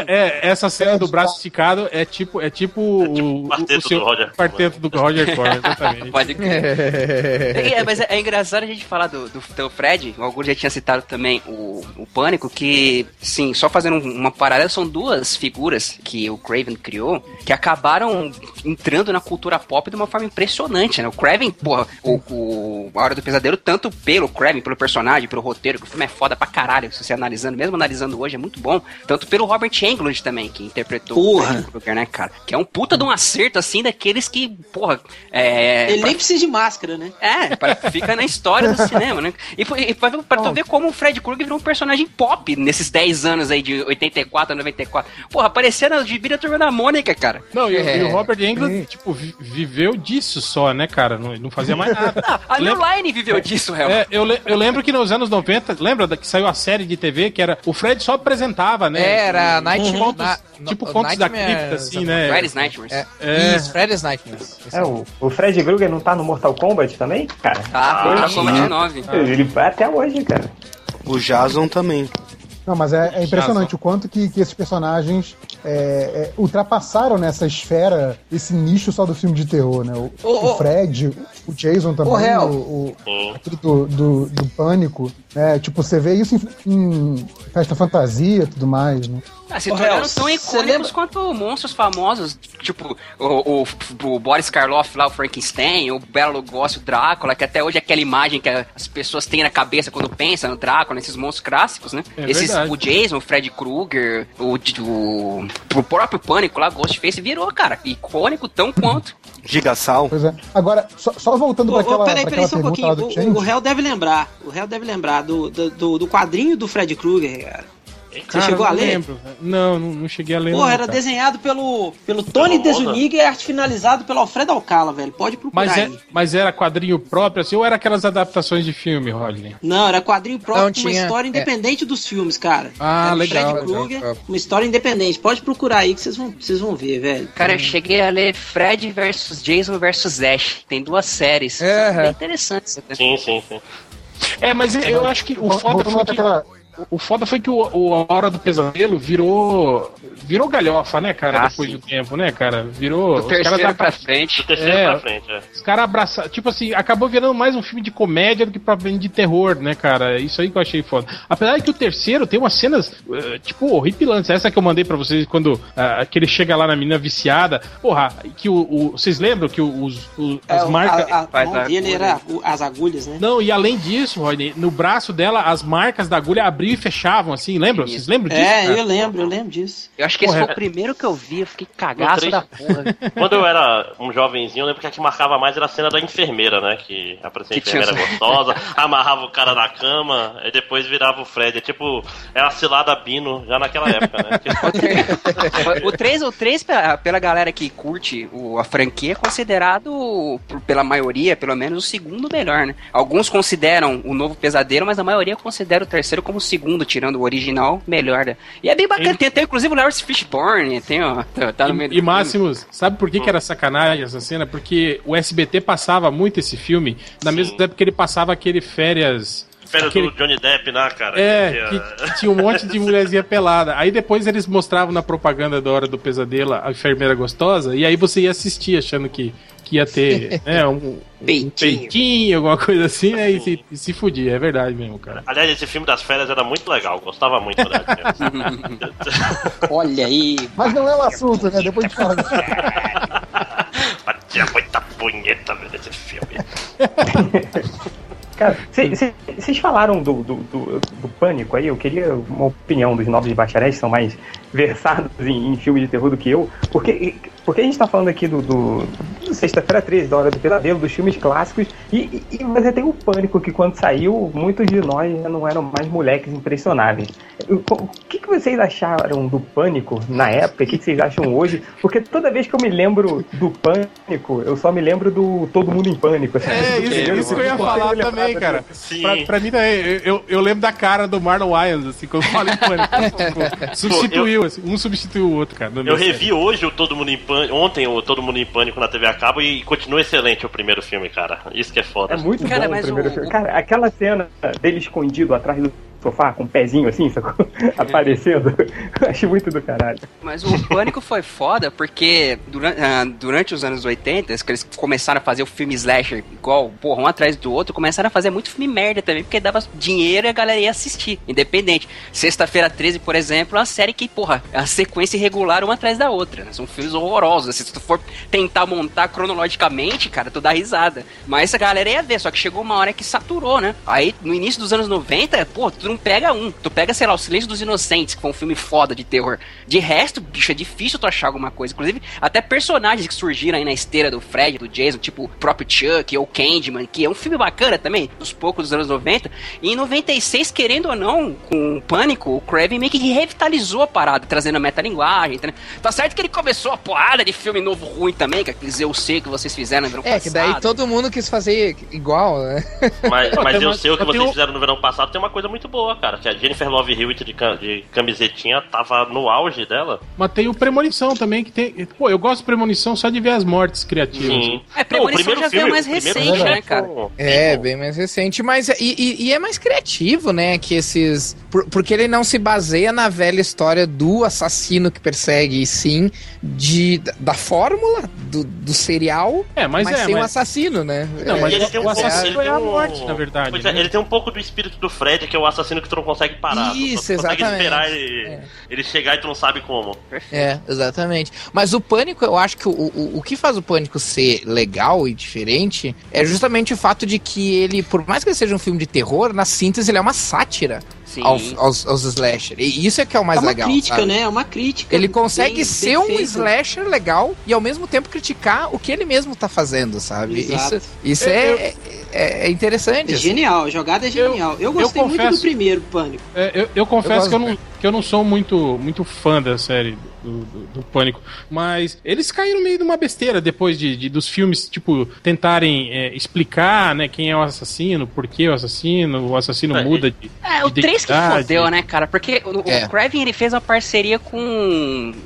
É, essa cena do braço esticado é tipo, é tipo, o,
o quarteto
o seu
do Roger
quarteto do Roger Corman, exatamente.
Pode crer. É, mas é, é engraçado a gente falar do, do, do Fred, o Augusto já tinha citado também o, o Pânico, que, sim, só fazendo um- uma paralela, são duas figuras que o Craven criou que acabaram entrando na cultura pop de uma forma impressionante, né? O Craven, porra, o, o A Hora do Pesadelo, tanto pelo Craven, pelo personagem, pelo roteiro, que o filme é foda pra caralho, se você analisando, mesmo analisando hoje, é muito bom, tanto pelo Robert Englund também, que interpretou
Porra.
o Fred Krueger, né, cara? Que é um puta de um acerto, assim, daqueles que, porra, é...
Ele nem precisa de máscara, né?
É, pra- fica na história do cinema, né? E, foi- e pra, pra tu ver como o Fred Krueger virou um personagem pop nesses 10 anos aí, de 84 a 94. Porra, aparecia na gibi da Turma da Mônica, cara.
Não, e, o-
É.
e o Robert Englund, tipo, vi- viveu disso só, né, cara? Não, não fazia mais nada.
Ah, a New
Lembra-
Line viveu disso, réu.
É, eu, le- eu lembro que nos anos 90, lembra que saiu a série de TV que era. O Fred só apresentava, né?
É, era Night
Contos-
na-
tipo
no-
contos da cripta, assim, né?
Freddy's Nightmares.
É,
É.
Isso, Freddy's Nightmares.
É, o, o Fred Krueger não tá no Mortal Kombat também, cara?
Tá,
Ah, sim.
Kombat 9.
Ele vai até hoje, cara.
O Jason também.
Não, mas é, é impressionante o quanto que, que esses personagens é, é, ultrapassaram nessa esfera, esse nicho só do filme de terror, né? O, o Fred, o Jason também, o, o, aquele do, do, do Pânico, né? Tipo, você vê isso em, em festa fantasia e tudo mais, né?
Ah, se tornaram tão icônicos quanto monstros famosos, tipo o, o, o Boris Karloff lá, o Frankenstein, o Bela Lugosi, o Drácula, que até hoje é aquela imagem que as pessoas têm na cabeça quando pensam no Drácula, nesses monstros clássicos, né?
É
Esses,
verdade.
o Jason, o Fred Krueger, o, o, o próprio Pânico lá, Ghostface, virou, cara, icônico tão quanto.
Gigassal.
Pois é. Agora, só, só voltando para aquela,
peraí, peraí, só um pouquinho.
do
O, o réu deve lembrar. O réu deve lembrar do, do, do, do quadrinho do Fred Krueger, cara. Você
Cara,
chegou a ler?
lembro. Não, não, não cheguei a ler.
Porra,
não,
era
cara.
desenhado pelo, pelo Tony
Pelo Moda?
Desuniga e arte finalizado pelo Alfredo Alcala, velho. Pode procurar
Mas, é,
aí.
mas era quadrinho próprio, assim, ou era aquelas adaptações de filme, Rodney?
Não, era quadrinho próprio
Não
com uma
tinha,
história
é.
independente dos filmes, cara.
Ah,
Era
legal,
Fred Krueger, uma história independente. Pode procurar aí que vocês vão, vocês vão ver, velho.
Cara, eu cheguei a ler Fred versus Jason versus Ash. Tem duas séries.
É, é.
interessantes. até.
Sim, sim, sim.
É, mas eu- eu acho que o foda foi que,
aquela-
o foda foi que o, o A Hora do Pesadelo virou virou galhofa, né, cara,
Ah,
depois
sim.
do tempo, né, cara? Virou...
Do terceiro
caras
pra frente.
Do terceiro
É.
pra frente, é.
Os caras abraçaram. Tipo assim, acabou virando mais um filme de comédia do que propriamente de terror, né, cara? Isso aí que eu achei foda. Apesar de que o terceiro tem umas cenas, eh, tipo, horripilantes. Essa que eu mandei pra vocês quando ah, que ele chega lá na menina viciada. Porra, que o. o- vocês lembram que os, os- as
É, o-
marcas.
a, a mão dele
agulha.
era as agulhas, né?
Não, e além disso, Rodney, no braço dela, as marcas da agulha abriam e fechavam, assim, lembram? Vocês lembram disso?
É,
cara?
eu lembro, eu lembro disso.
Eu acho que esse
Porra,
foi o primeiro que eu vi, eu fiquei cagaço da porra.
Quando eu era um jovenzinho, eu lembro que a que marcava mais era a cena da enfermeira, né? Que aparecia a
Que tinha
enfermeira
os-
gostosa, amarrava o cara na cama, e depois virava o Fred. É tipo, é uma cilada Bino, já naquela época, né?
o 3, o 3 pela, pela galera que curte o- a franquia, é considerado, pela maioria, pelo menos, o segundo melhor, né? Alguns consideram o novo pesadelo, mas a maioria considera o terceiro como o segundo, tirando o original, melhor. né? E é bem bacana, tem, tem inclusive o Lawrence Fishburne, tem, ó, tá, tá no meio do
E, e. Máximos, sabe por que, que era sacanagem essa cena? Porque o SBT passava muito esse filme, na
Sim.
mesma época que ele passava aquele férias.
Férias
aquele-
do Johnny Depp, né, cara?
É,
Que-
que, que tinha um monte de mulherzinha pelada. Aí depois eles mostravam na propaganda da Hora do Pesadelo a enfermeira gostosa, e aí você ia assistir achando que, que ia ter né, um, um
Peitinho.
peitinho, alguma coisa assim, né, e se, e se fudia. É verdade mesmo, cara.
Aliás, esse filme das férias era muito legal, gostava muito, né?
Olha aí.
Mas não é o assunto, né? Depois a gente fala.
Batia muita punheta vendo esse filme.
Cara, vocês falaram do, do, do, do Pânico aí, eu queria uma opinião dos novos bacharéis, que são mais versados em, em filme de terror do que eu, porque, porque a gente tá falando aqui do, do, do Sexta-feira 13, da Hora do Pesadelo, dos filmes clássicos, e, e você tem o Pânico, que quando saiu, muitos de nós já não eram mais moleques impressionáveis. Eu- O que, que vocês acharam do Pânico na época? O que, que vocês acham hoje? Porque toda vez que eu me lembro do Pânico, eu só me lembro do Todo Mundo em Pânico. assim.
É, isso, isso que eu ia falar também, cara. Pra, pra mim, também, eu, eu, eu lembro da cara do Marlon Wayans, assim, quando eu falo em pânico. Tipo, substituiu, assim, um substituiu o outro, cara.
Eu revi hoje o Todo Mundo em Pânico, ontem o Todo Mundo em Pânico na TV a acabam e continua excelente o primeiro filme, cara. Isso que é foda.
É muito
Cara,
bom o primeiro
o-
filme. Cara, aquela cena dele escondido atrás do sofá, com o pezinho assim, sacou? Aparecendo. Acho muito do caralho.
Mas o Pânico foi foda porque durante, ah, durante os anos 80, que eles começaram a fazer o filme slasher igual, porra, um atrás do outro, começaram a fazer muito filme merda também, porque dava dinheiro e a galera ia assistir, independente. Sexta-feira 13, por exemplo, é uma série que, porra, é a sequência irregular uma atrás da outra. né? São filmes horrorosos. assim, Se tu for tentar montar cronologicamente, cara, tu dá risada. Mas a galera ia ver, só que chegou uma hora que saturou, né? Aí, no início dos anos 90, pô, tu não pega um. Tu pega, sei lá, O Silêncio dos Inocentes, que foi um filme foda de terror. De resto, bicho, é difícil tu achar alguma coisa. Inclusive, até personagens que surgiram aí na esteira do Fred, do Jason, tipo o próprio Chuck ou Candyman, que é um filme bacana também, dos poucos dos anos 90. E em 96, querendo ou não, com o Pânico, o Craven meio que revitalizou a parada, trazendo a metalinguagem. Tá, tá certo que ele começou a porrada de filme novo ruim também, que aqueles eu sei que vocês fizeram no verão
É, que daí
passado.
todo mundo quis fazer igual, né?
Mas, mas eu sei o que vocês fizeram no verão passado, tem uma coisa muito boa, cara. Que a Jennifer Love Hewitt de, cam- de camisetinha tava no auge dela.
Mas tem o Premonição também, que tem. Pô, eu gosto de Premonição só de ver as mortes criativas.
Sim.
É, Premonição já veio mais recente, né, cara?
bom,
É, bem mais recente, mas e, e- e é mais criativo, né? Que esses. por- porque ele não se baseia na velha história do assassino que persegue, e sim de, da, fórmula do, do serial,
É, mas,
mas,
é.
sem um
mas...
assassino, né?
Não,
É,
mas
ele tem um
o
pouco-
assassino é a
tem um-
morte, na verdade,
Pois é,
né?
ele tem um pouco do espírito do Fred, que é o assassino que tu não consegue parar.
Isso,
tu, tu consegue
exatamente.
esperar ele,
É.
ele chegar e tu não sabe como.
É, exatamente. Mas o pânico, eu acho que o, o, o que faz o pânico ser legal e diferente é justamente o fato de que ele, por mais que ele seja um filme de terror, na síntese ele é uma sátira. Aos, aos, aos slasher. E isso é que é o mais
é uma
legal.
crítica,
sabe?
né? É uma crítica.
Ele consegue
bem-
ser
bem
um slasher legal e ao mesmo tempo criticar o que ele mesmo tá fazendo, sabe?
Exato.
Isso, isso
Eu-
é, é, é interessante.
É
assim.
genial, a jogada é genial. Eu, gostei muito
confesso-
do primeiro Pânico.
É, eu, eu confesso
Eu
que, eu não, que eu não sou muito, muito fã da série do, do, do Pânico, mas eles caíram meio de uma besteira depois de, de- dos filmes, tipo, tentarem é, explicar né, quem é o assassino, por que o assassino, o assassino
É,
muda de.
É, o
de
3 que fodeu, né, cara? Porque o,
É.
o Craven, ele fez uma parceria com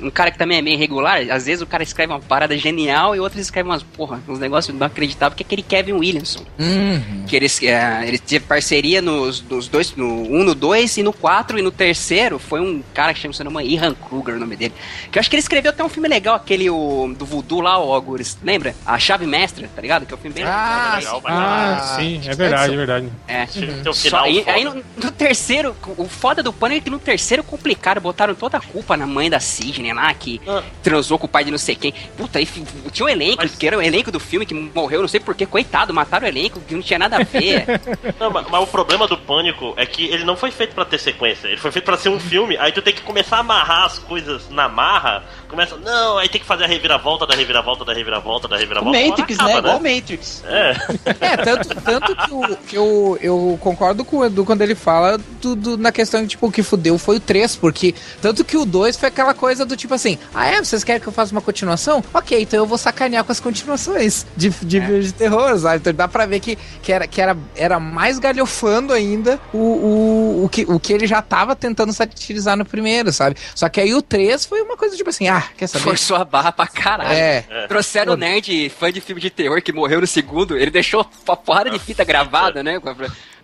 um cara que também é meio irregular. Às vezes o cara escreve uma parada genial e outros escrevem umas, porra, uns negócios não acreditáveis, que é aquele Kevin Williamson.
Uhum.
Que eles, é, ele teve parceria nos, nos dois, no 1, no 2 e no 4, e no terceiro foi um cara que chama, se não Ian Kruger, o nome dele. Que eu acho que ele escreveu até um filme legal, aquele o, do Voodoo lá, o Algures. Lembra? A Chave Mestra, tá ligado? Que é um filme bem
Ah,
legal,
sim.
Ah,
Ah,
sim, é verdade, é verdade.
É.
Esse filme tem um
Só, aí, aí no, no terceiro, o foda do pânico é que no terceiro complicaram, botaram toda a culpa na mãe da Sidney lá, que
Ah.
transou com o pai de não sei quem. Puta, aí tinha um elenco,
Mas-
que era o elenco do filme que morreu, não sei porquê, coitado, mataram o elenco, que não tinha nada a ver.
Não, mas, mas o problema do Pânico é que ele não foi feito pra ter sequência. Ele foi feito pra ser um filme. Aí tu tem que começar a amarrar as coisas na marra. Começa, não, aí tem que fazer a reviravolta da reviravolta da reviravolta da
O
reviravolta.
Matrix,
Acaba,
né? Igual o Matrix.
É.
É, tanto, tanto que, o- que eu, eu concordo com o Edu quando ele fala do, do- na questão de, tipo, o que fudeu foi o 3, porque tanto que o 2 foi aquela coisa do tipo assim, ah é, vocês querem que eu faça uma continuação? Ok, então eu vou sacanear com as continuações de, de filmes de terror, sabe? Então dá pra ver que, que, era, que era, era mais galhofando ainda o, o, o, que, o que ele já tava tentando satirizar no primeiro, sabe? Só que aí o 3 foi uma coisa tipo assim, ah, quer saber?
Forçou a barra pra caralho.
É,
Trouxeram o nerd, fã de filme de terror, que morreu no segundo. Ele deixou uma porrada de fita gravada, né?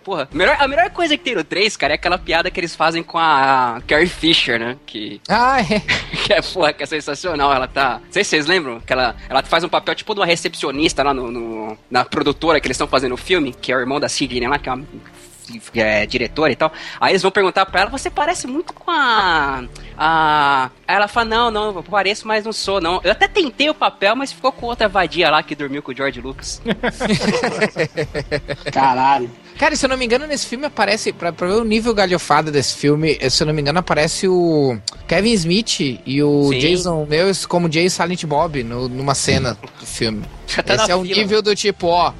Porra, a melhor, a melhor coisa que tem no 3, cara, é aquela piada que eles fazem com a Carrie Fisher, né? Que,
ah, é.
que é, porra, que é sensacional. Ela tá. Não sei se vocês lembram que ela, ela faz um papel tipo de uma recepcionista lá no, no- na produtora que eles estão fazendo o filme, que é o irmão da Sidney lá, que é uma é, diretora e tal. Aí eles vão perguntar pra ela: você parece muito com a. a... Aí ela fala: não, não, eu pareço, mas não sou, não. Eu até tentei o papel, mas ficou com outra vadia lá que dormiu com o George Lucas.
Caralho.
Cara, se eu não me engano, nesse filme aparece, pra, pra ver o nível galhofado desse filme, eh, se eu não me engano, aparece o Kevin Smith e o
Sim.
Jason Lewis como Jay Silent Bob no- numa cena do filme.
Tá
Esse é o
fila.
nível do tipo, ó,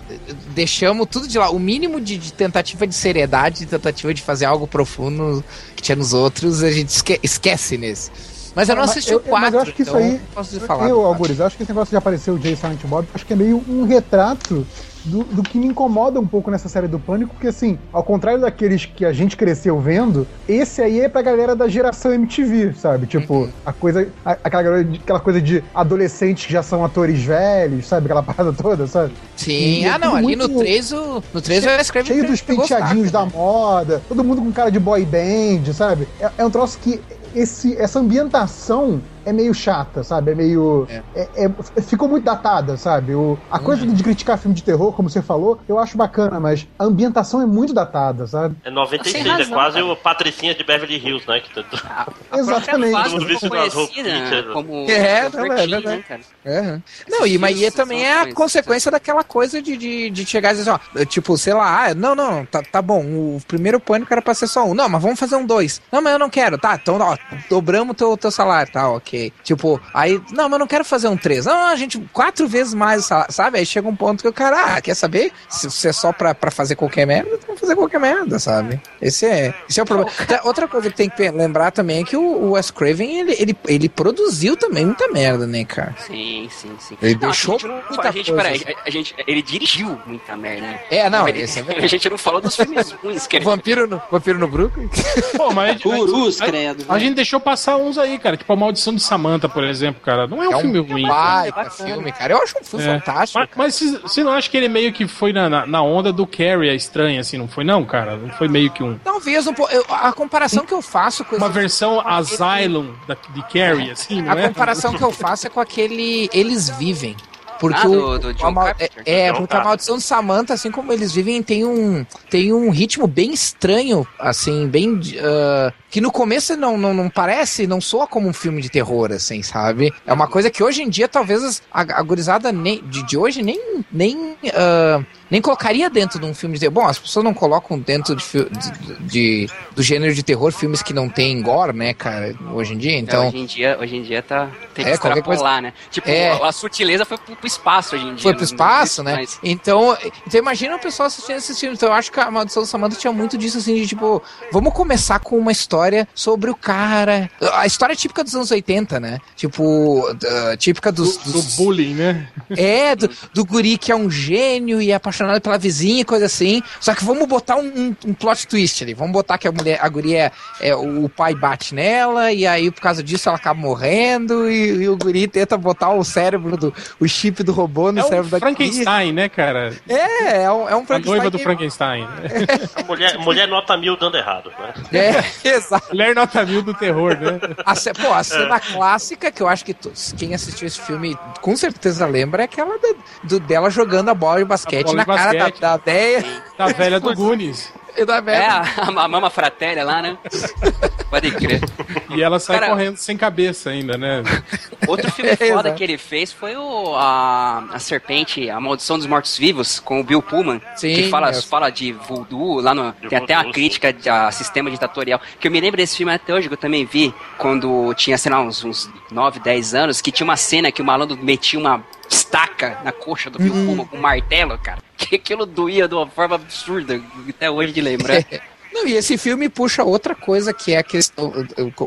deixamos tudo de lá. O mínimo de, de tentativa de seriedade, de tentativa de fazer algo profundo que tinha nos outros, a gente esque- esquece nesse. Mas eu não assisti o 4.
Mas eu acho que isso
então
aí.
Posso falar
eu, Algures, acho que esse negócio de aparecer o Jay Silent Bob, acho que é meio um retrato do, do, que me incomoda um pouco nessa série do Pânico, porque assim, ao contrário daqueles que a gente cresceu vendo, esse aí é pra galera da geração MTV, sabe? Tipo, uhum. a coisa. A, aquela, aquela coisa de adolescentes que já são atores velhos, sabe? Aquela parada toda, sabe?
Sim, e ah não, ali no 3 o. No 3 eu escrevi
Cheio dos penteadinhos da moda, todo mundo com cara de boy band, sabe? É, é um troço que esse, essa ambientação é meio chata, sabe? É meio. É. É, é, ficou muito datada, sabe? O, a uhum. coisa de criticar filme de terror, como você falou, eu acho bacana, mas a ambientação é muito datada, sabe?
É 96, razão, é quase cara. o Patricinha de Beverly Hills, né? Que tanto...
a, a Exatamente. Todo mundo vestido nas roupas. Como é, não, é, é, né, cara? É. Não, e, mas e também é a consequência daquela coisa de, de, de chegar e dizer assim, ó, tipo, sei lá, ah, não, não, tá, tá bom, o primeiro pânico era pra ser só um. Não, mas vamos fazer um dois. Não, mas eu não quero. Tá, então, ó, dobramos teu, teu salário, tá, ok. Tipo, aí, não, mas eu não quero fazer um 3. Não, a gente, quatro vezes mais, sabe? Aí chega um ponto que o cara, ah, quer saber? Se você é só pra, pra fazer qualquer merda, tem que fazer qualquer merda, sabe? Esse é, esse é o problema. Outra coisa que tem que lembrar também é que o, Wes Craven, ele, ele, ele produziu também muita merda, né, cara?
Sim, sim, sim.
Ele não, deixou a gente,
não, a gente, peraí, a, a, gente, ele dirigiu muita merda, né?
É, não,
ele,
esse é
A gente não falou dos filmes ruins,
que Vampiro no, Vampiro no Brooklyn?
Pô, mas...
Credo.
A, a, gente deixou passar uns aí, cara, tipo a Maldição de Samantha, por exemplo, cara. Não é um, é um filme ruim.
Baita filme, cara. Eu acho um filme é. fantástico.
Mas, mas você não acha que ele meio que foi na, na, na, onda do Carrie, a estranha, assim, não foi não, cara? Não foi meio que um...
Talvez um pouco. A comparação que eu faço com
Uma versão Asylum da, de Carrie, assim, não
a é? A comparação que eu faço é com aquele Eles Vivem. Porque ah, o, do, do a, é, é porque a maldição de Samantha, assim como eles vivem, tem um, tem um ritmo bem estranho, assim, bem. Uh, que no começo não, não, não parece, não soa como um filme de terror, assim, sabe? É uma coisa que hoje em dia, talvez a, a gurizada nem, de, de hoje nem, nem, uh, nem colocaria dentro de um filme de terror. Bom, as pessoas não colocam dentro de, de, de, do gênero de terror filmes que não tem gore, né, cara, hoje em dia, então...
É, hoje em dia, hoje em dia tá... Tem que é, extrapolar, coisa... né? Tipo, é, a, a, sutileza foi pro, pro, espaço hoje em dia.
Foi pro espaço, né? Mas... Então, então imagina o pessoal assistindo esses filmes. Então eu acho que a Maldição do Samantha tinha muito disso, assim, de tipo, vamos começar com uma história história sobre o cara. A história típica dos anos 80, né? Tipo, uh, típica dos,
do, dos... do bullying, né?
É, do, do, guri que é um gênio e é apaixonado pela vizinha e coisa assim. Só que vamos botar um, um, um plot twist ali. Vamos botar que a mulher, a guria é, é, o pai bate nela e aí por causa disso ela acaba morrendo e, e o guri tenta botar o cérebro do o chip do robô no
é
cérebro
da Frankenstein, né, cara?
É, é um, é um
Frankenstein. A noiva do Frankenstein.
É. mulher, mulher nota mil dando errado, né?
É, exato.
Mulher nota mil do terror, né?
A, pô, a cena é. clássica que eu acho que quem assistiu esse filme com certeza lembra é aquela do, do dela jogando a bola de basquete bola na cara basquete. da, da véia.
Da velha do Goonies.
E da velha. É, a, a mama fratéria lá, né? Pode crer.
E ela sai Cara, correndo sem cabeça ainda, né?
Outro filme é, foda que ele fez foi o a, a Serpente, A Maldição dos Mortos-Vivos, com o Bill Pullman. Sim, que fala, é. fala de voodoo, lá no, tem até a crítica a sistema ditatorial. Que eu me lembro desse filme até hoje, que eu também vi, quando tinha, sei lá, uns, uns 9, 10 anos, que tinha uma cena que o malandro metia uma estaca na coxa do Bill hum. Pullman com um martelo, cara. Que aquilo doía de uma forma absurda, até hoje de lembrar.
Não, e esse filme puxa outra coisa que é a questão.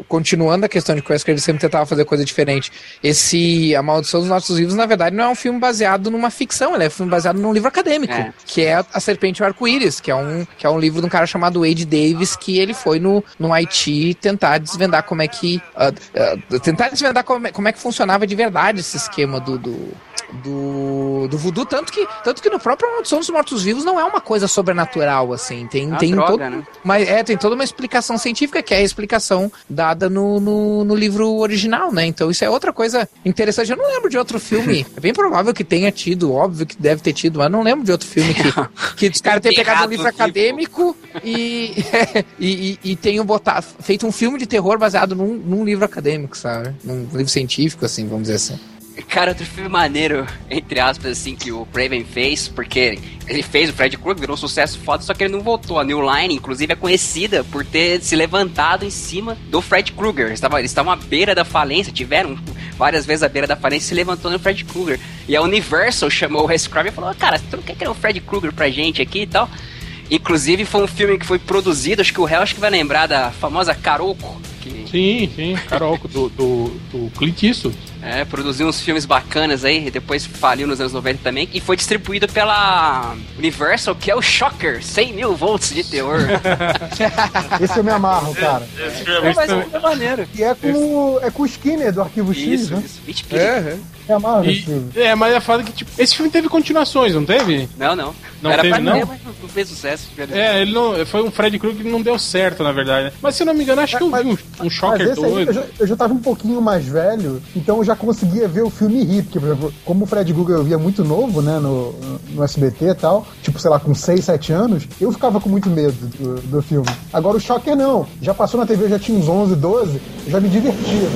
Continuando a questão de que ele sempre tentava fazer coisa diferente. Esse A Maldição dos Nossos Vivos, na verdade, não é um filme baseado numa ficção, ele é um filme baseado num livro acadêmico, é. que é A Serpente e o Arco-Íris, que, é um, que é um livro de um cara chamado Wade Davis, que ele foi no, no Haiti tentar desvendar como é que. Uh, uh, tentar desvendar como é, como é que funcionava de verdade esse esquema do, do do, do voodoo, tanto que, tanto que no próprio Maldição dos Mortos-Vivos não é uma coisa sobrenatural, assim. Tem, é tem, droga, todo, né? Mas, é, tem toda uma explicação científica que é a explicação dada no, no, no, livro original, né? Então isso é outra coisa interessante. Eu não lembro de outro filme. é bem provável que tenha tido, óbvio que deve ter tido, mas não lembro de outro filme que, que os caras tenham pegado um livro acadêmico e, e, e, e tenham botado, feito um filme de terror baseado num, num livro acadêmico, sabe? Num livro científico, assim, vamos dizer assim.
Cara, outro filme maneiro, entre aspas, assim, que o Craven fez, porque ele fez o Fred Krueger, virou um sucesso foda, só que ele não voltou. A New Line, inclusive, é conhecida por ter se levantado em cima do Fred Krueger. Eles estavam, à beira da falência, tiveram várias vezes à beira da falência se levantou no Fred Krueger. E a Universal chamou o Wes Craven e falou: Cara, tu não quer criar o Fred Krueger pra gente aqui e tal? Inclusive, foi um filme que foi produzido, acho que o réu acho que vai lembrar da famosa Caroco que
Sim, sim. Carol, do, do, do Clint Eastwood.
É, produziu uns filmes bacanas aí, depois faliu nos anos 90 também, e foi distribuído pela Universal, que é o Shocker, 100 mil volts de terror.
Esse eu me amarro, cara.
Esse filme é
É, mas
também.
é maneiro.
E é com, o- é com o Skinner do Arquivo X,
Isso,
né?
isso. Vixe, perigo.
É,
Me amarro nesse
E,
filme.
é, mas é foda que, tipo, esse filme teve continuações, não teve?
Não, não.
Não
Era
teve,
pra
não?
ter, mas não fez sucesso.
É, ele não. Foi um Fred Krueger que não deu certo, na verdade. né? Mas se eu não me engano, acho que eu vi um, um
Mas
Shocker
esse aí, eu
doido.
já, eu já tava um pouquinho mais velho, então eu já conseguia ver o filme rir. Porque, por exemplo, como o Fred Google eu via muito novo, né, no, no SBT e tal, tipo, sei lá, com 6, 7 anos, eu ficava com muito medo do, do filme. Agora o Shocker não. Já passou na TV, eu já tinha uns 11, 12, eu já me divertia.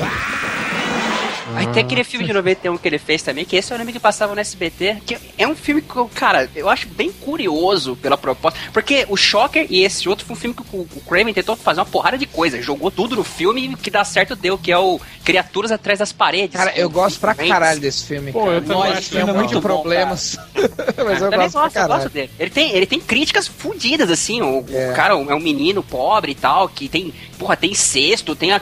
Aí tem aquele filme de 91 que ele fez também, que esse eu lembro que passava no SBT, que é um filme que, eu- cara, eu acho bem curioso pela proposta, porque o Shocker e esse outro foi um filme que o, o Kraven tentou fazer uma porrada de coisa, jogou tudo no filme e o que dá certo deu, que é o Criaturas Atrás das Paredes.
Cara, eu gosto pra caralho desse filme.
Pô,
cara.
eu também
Nós,
acho
é muito bom,
problemas. Mas eu
também
gosto
eu gosto dele. Ele tem, ele tem críticas fundidas, assim. O, o
É.
cara é um menino pobre e tal, que tem, porra, tem cesto, tem a,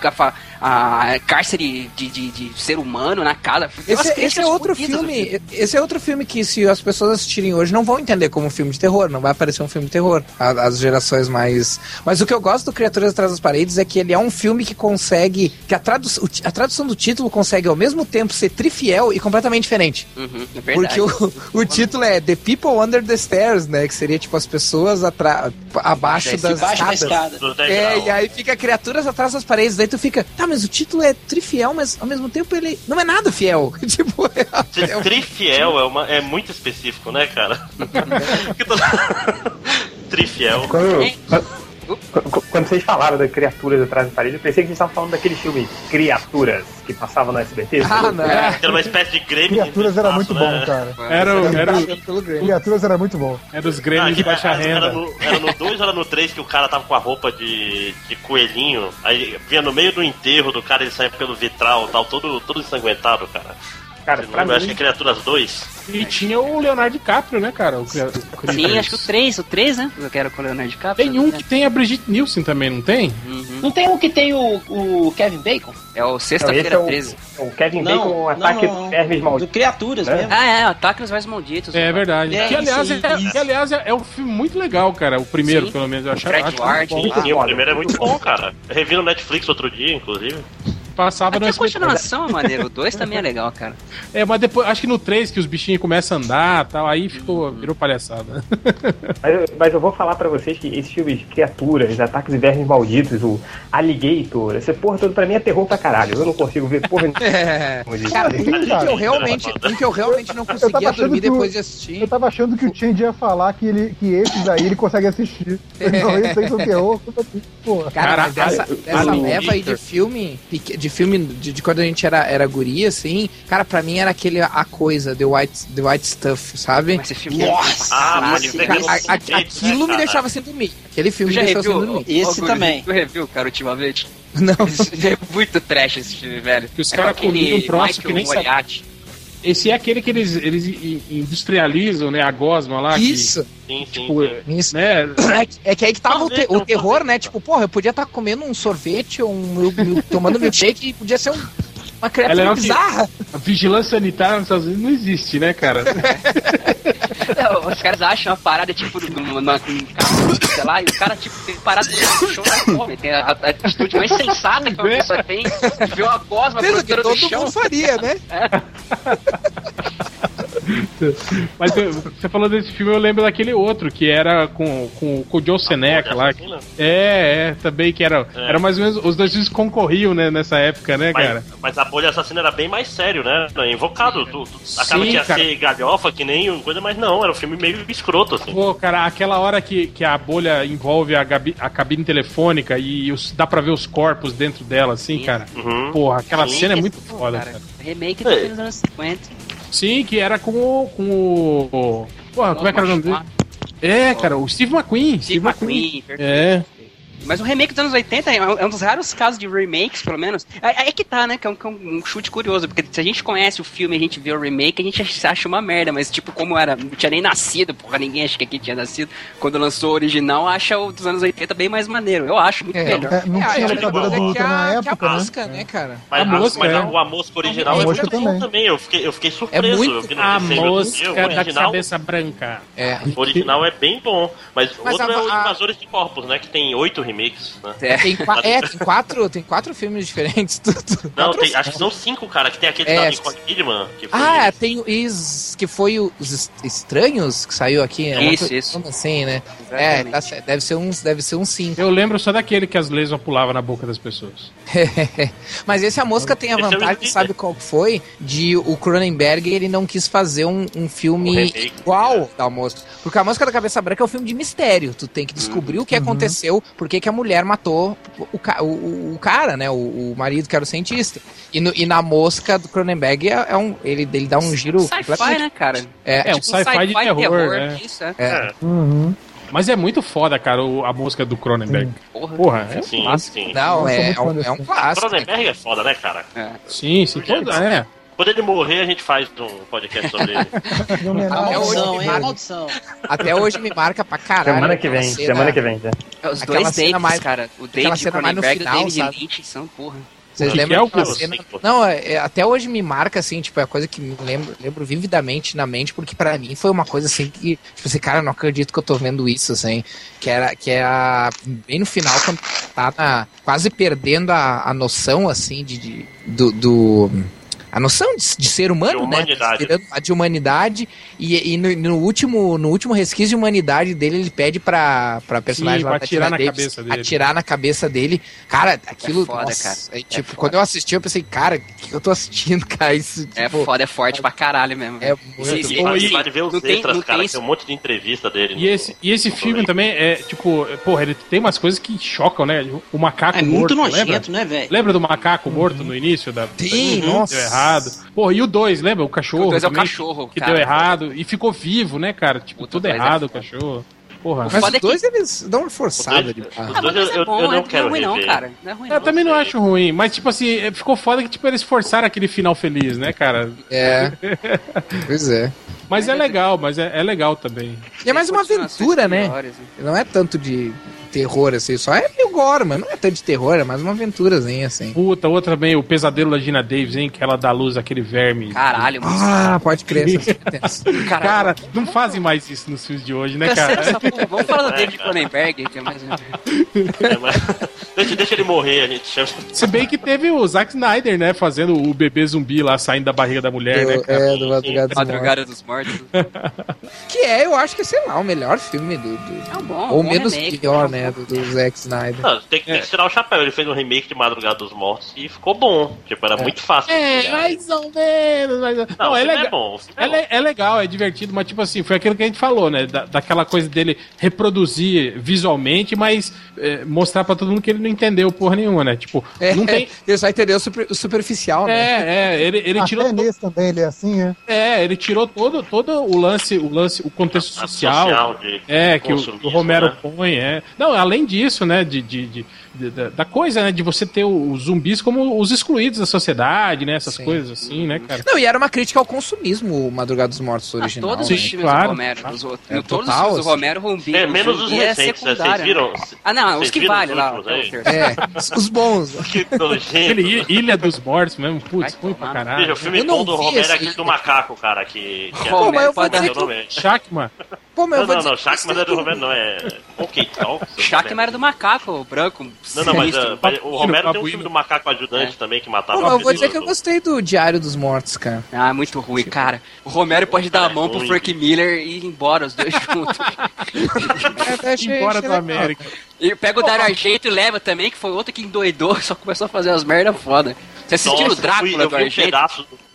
a, a cárcere de, de, de ser humano na casa.
Esse, esse
críticas
é outro filme. Esse é outro filme que, se as pessoas assistirem hoje, não vão entender como um filme de terror. Não vai aparecer um filme de terror. As gerações mais. Mas o que eu gosto do Criaturas Atrás das Paredes é que ele é um filme que consegue. Que a, tradu a tradução do título consegue ao mesmo tempo ser trifiel e completamente diferente.
Uhum, é verdade.
Porque o, o título é The People Under the Stairs, né? Que seria tipo as pessoas atra- abaixo das
Debaixo da
escadas.
escada.
Dos 10
É, e aí fica criaturas atrás das paredes. Daí tu fica, tá, mas o título é trifiel, mas ao mesmo tempo ele não é nada fiel. tipo, é,
Ser trifiel é, uma, é muito específico, né, cara? Trifiel.
Quando,
Hein?
Quando, vocês falaram da Criaturas Atrás da Parede, eu pensei que vocês estavam falando daquele filme Criaturas que passava no SBT.
Ah, não.
Era uma espécie de Grêmio.
Criaturas era muito bom, cara.
Era.
Criaturas era muito bom.
era os Grêmios de baixa
era,
renda.
Era no, era no 2 ou era no 3 que o cara tava com a roupa de, de coelhinho. Aí vinha no meio do enterro do cara, ele saia pelo vitral e tal, todo, todo ensanguentado, cara.
Cara,
Não
pra
lembro, acho que
mim,
é Criaturas 2.
E tinha o Leonardo DiCaprio, né, cara? O, o
Sim, acho que o 3, o 3, né? Eu quero com o Leonardo DiCaprio.
Tem um que tem a Brigitte Nielsen também, não tem?
Uhum.
Não tem um que tem o, o Kevin Bacon?
É o
não,
Sexta-feira
é o,
13.
o Kevin
Não,
Bacon, um
não,
ataque
não,
dos vermes
Do
malditos.
Criaturas
Né?
mesmo.
Ah, é, Ataque nos Mais Malditos.
É verdade.
É,
que, aliás,
isso
é,
isso.
que, aliás, é, é um filme muito legal, cara. O primeiro,
Sim.
pelo menos. Eu achava,
Fred
acho
Ward,
muito bom.
Sim, o primeiro é
muito
muito bom, cara. Eu revi no Netflix outro dia, inclusive.
Passava
Aqui
no
a
SBT.
continuação é maneiro. O 2 também é legal, cara.
É, mas depois, acho que no 3 que os bichinhos começam a andar e tal, aí ficou, virou palhaçada.
Mas, eu- mas eu vou falar pra vocês que esses filmes de criaturas, ataques de vermes malditos, o Alligator, essa porra toda pra mim é terror pra caralho. Eu não consigo ver porra
É. Cara, um que eu realmente, um que eu realmente não conseguia dormir depois de assistir.
Eu tava achando que o Change ia falar que, ele, que esses aí ele consegue assistir. Não, esses aí são terror. Porra.
Cara,
Caraca,
dessa, dessa leva aí de filme, peque- de filme de, de quando a gente era, era guria, assim, cara, pra mim era aquele A Coisa, The White, the white Stuff, sabe?
Mas esse filme
Nossa!
é
Ah, mas
caralho,
pegando
cara.
A- a-
jeito, né,
aquilo me deixava sem dormir. Aquele filme me deixou sem dormir.
Esse também.
Tu reviu, cara, ultimamente?
Não.
É muito trash esse filme, velho.
Que os
É
caras comiam um troço
Michael
que nem sabe-
Moriarty.
Esse é aquele que eles, eles industrializam, né? A gosma lá.
Isso.
Sim, sim,
Tipo,
sim.
Isso.
Que, né?
É que- É que aí que tava o, te- o
um
terror, né? Tipo, porra, eu podia estar comendo um sorvete ou um, tomando milkshake e podia ser um- uma criatura
Ela é uma-
bizarra.
A vigilância sanitária nos Estados Unidos não existe, né, cara?
Não, os caras acham a parada, tipo, numa, sei lá, e o cara, tipo, tem parado no chão e come. Tem a, a atitude mais sensata que uma pessoa tem. Vê uma gosma
Pelo que
brotando do
todo
chão.
mundo faria, né?
Mas eu- você falou desse filme, eu lembro daquele outro, que era com, com, com o Joe Seneca lá.
Assassina?
É, é, também que era.
É.
Era mais ou menos. Os dois filmes concorriam, né, nessa época, né, cara?
Mas, mas a bolha assassina era bem mais sério, né? Invocado. Tu, tu, acaba
Sim,
que ia
cara.
ser galhofa, que nem coisa, mas não, era um filme meio escroto, assim.
Pô, cara, aquela hora que, que a bolha envolve a, gabi- a cabine telefônica e os- dá pra ver os corpos dentro dela, assim,
Sim.
cara.
Uhum.
Porra, aquela
Sim.
cena é muito
Pô,
foda, cara.
Remake
É.
dos anos 50.
Sim, que era com o. Com o. Porra, como é que era o nome dele? É, cara, o Steve McQueen.
Steve McQueen, perfeito.
É.
Mas o remake dos anos 80 é um é um dos raros casos de remakes, pelo menos. É, é que tá, né? Que é, um, que é um chute curioso. Porque se a gente conhece o filme e a gente vê o remake, a gente acha uma merda. Mas, tipo, como era. Não tinha nem nascido, porra, ninguém acha que aqui tinha nascido. Quando lançou o original, acha o dos anos 80 bem mais maneiro. Eu acho muito
É,
melhor.
É, não
É,
tinha
é,
locadora do
que
Ultra
a-
na
que a
época, né?
mosca, né, cara?
Mas,
A mosca,
mas
é.
a- o A Mosca original
A
é
mosca
muito bom
também.
também. Eu fiquei, eu fiquei surpreso.
muito-
eu vi no
A mosca
dia, o
da
original,
cabeça branca.
É.
o original é bem bom. Mas,
Mas
outro
a-
é o
a-
Invasores de Corpos, né? Que tem oito remakes, né?
É.
Tem, qua- é, tem quatro, tem quatro filmes diferentes. Tudo.
Não, tem- acho que são cinco, cara. Que tem aquele
É,
da Nicole Kidman. Que foi
Ah, tem o Is, que foi o- os Es- Estranhos que saiu aqui. é
Isso, isso.
Assim, né? É,
Exatamente.
tá certo, deve ser uns, deve ser uns cinco.
Eu lembro só daquele que as lesmas pulavam na boca das pessoas.
Mas esse a mosca tem a
Esse é
vantagem,
Slither.
sabe qual foi? De o Cronenberg ele não quis fazer um, um filme
Um remake,
igual
né?
da mosca. Porque a mosca da cabeça branca é um filme de mistério. Tu tem que descobrir o que aconteceu, por que que a mulher matou o, ca- o, o cara, né? O, o marido que era o cientista. E, no- e na mosca do Cronenberg é, é um, ele, ele dá um giro.
Sci-fi, né, cara?
É,
É, um sci-fi de terror, né?
Isso, é.
é.
Uhum.
Mas é muito foda, cara, a música do Cronenberg.
Porra.
Porra, é
Sim,
clássico.
sim.
Não, é, é, um, é um clássico.
Cronenberg é foda, né, cara?
Sim, sim. Toda, é.
Quando ele morrer, a gente faz um podcast sobre ele.
É hoje,
Maldição, hein? Maldição.
Até hoje me marca pra caralho.
Semana que vem,
cena-
semana que vem, já.
É, Os
Aquela
dois
cena mais-
cara. O
aquela
David
cena mais no final,
David
sabe?
Lynch são, porra.
Vocês
que
lembram
é que eu
cena?
sei?
Não, é, é, até hoje me marca, assim, tipo, é a coisa que me lembro, lembro vividamente na mente, porque pra mim foi uma coisa assim que, tipo assim, cara, eu não acredito que eu tô vendo isso, assim. Que era, que era bem no final, quando tá na- quase perdendo a, a noção, assim, de, de- do. do- a noção de, de ser humano,
De
né?
humanidade.
A de humanidade. E, e no, no último, no último resquício de humanidade dele, ele pede pra, pra personagem
Sim,
lá
pra atirar na
Davis
cabeça dele.
atirar na cabeça dele. Cara, aquilo.
foda,
nossa,
cara.
é,
É
tipo,
foda.
quando eu assisti, eu pensei, cara, o que eu tô assistindo, cara? Isso,
É
tipo,
foda, é forte pra caralho mesmo.
é muito
E, e vale ver os
não tem-
extras,
não
cara,
tem
tem um monte de entrevista dele.
E esse, e esse
no
filme também é, tipo, porra, ele tem umas coisas que chocam, né? O macaco
É
morto,
muito
lembra?
nojento, né, velho?
Lembra do macaco morto no início da.
Sim, nossa.
Deu errado. Porra, e o 2, lembra? O cachorro.
O dois é o
também,
cachorro,
Que
cara.
deu errado e ficou vivo, né, cara? Tipo,
Puta,
tudo
dois é
errado o cachorro. Porra.
Mas os
é que-
dois eles dão uma forçada de
Ah, mas
eu-
é
eu-
bom,
eu não
é-
quero
não é ruim não,
rever.
cara. Não é ruim
Eu
não.
também não acho ruim, mas tipo assim, é, ficou foda que tipo, eles forçaram aquele final feliz, né, cara?
É. pois é.
Mas é legal, mas é, é legal também.
E é mais uma aventura, né?
piores, né?
Não é tanto de terror, assim, só é meio gore, mas não é tanto de terror, é mais uma aventurazinha, assim.
Puta, outra também, o pesadelo da Gina Davis, hein? Que ela dá luz àquele verme.
Caralho, mano.
Ah, pode crer. essas-
Cara, não fazem mais isso nos filmes de hoje, né, cara?
Vamos falar do
É,
David. Cronenberg, que é mais...
É, mas- deixa, deixa ele morrer, a gente chama.
Se bem que teve o Zack Snyder, né? Fazendo o bebê zumbi lá saindo da barriga da mulher, né,
do,
cara?
é, do Madrugada dos Mortos.
Madrugada dos Mortos.
Que é, eu acho que, sei lá, o melhor filme do. do-
É um bom,
ou
bom
menos
remake,
pior,
né?
né? Do, do Zack Snyder.
Não, tem, que- tem que tirar o chapéu. Ele fez um remake de Madrugada dos Mortos e ficou bom. Tipo, era muito fácil.
É, mais ou menos. Mais... ou-
Não,
Não, é
filme
legal.
é bom. é
É,
bom.
le- é legal, é divertido, mas tipo assim, foi aquilo que a gente falou, né? Da, daquela coisa dele reproduzir visualmente, mas é, mostrar pra todo mundo que ele não entendeu porra nenhuma, né? Tipo,
É,
não tem.
ele só entendeu o, super- superficial, né?
É, é, ele, ele tirou.
Até
to-
nesse também ele é assim, é.
É, ele tirou todo, todo o lance, o lance, o contexto
A
social.
de
É, que o, o Romero
né?
põe, é. Não, além disso, né, de, de, de- de- da, da coisa, né, de você ter os zumbis como os excluídos da sociedade, né, essas
Sim.
coisas assim, né, cara.
Não, e era uma crítica ao consumismo, o Madrugada dos Mortos
Ah,
original.
todos
né?
os filmes
claro.
do Romero. Os, outros-
É,
todos
total,
os filmes do
assim.
Romero, o zumbi,
É, menos os
é
recentes, né?
secundário,
Vocês viram?
Ah, não, os que valem lá.
É, os bons.
Aquele I- Ilha dos Mortos mesmo, putz, ruim pra caralho.
Veja, o filme bom do Romero é aquele do macaco, cara, que... que é-
Romero
mas eu vou dizer
dar-
é-
Shackman.
Pô, meu, eu
Não,
vou
não,
dizer
não,
que
Shackman não é do Romero, não, é... Ok, Talk.
Shackman era do macaco, o branco.
Não, não, mas uh, mas o Romero tem um filme do macaco ajudante também que matava
Pô, mas eu vou dizer que eu gostei do Diário dos Mortos, cara.
Ah, muito ruim, cara. O Romero pode dar a
é
mão pro. Frank Miller e ir embora, os dois juntos.
Embora do. América.
E pega o Dario Argento e leva também, que foi outro que endoidou, só começou a fazer as merda foda. Você assistiu o Drácula
eu fui- eu
do
vi um
Argento?
pedaço do...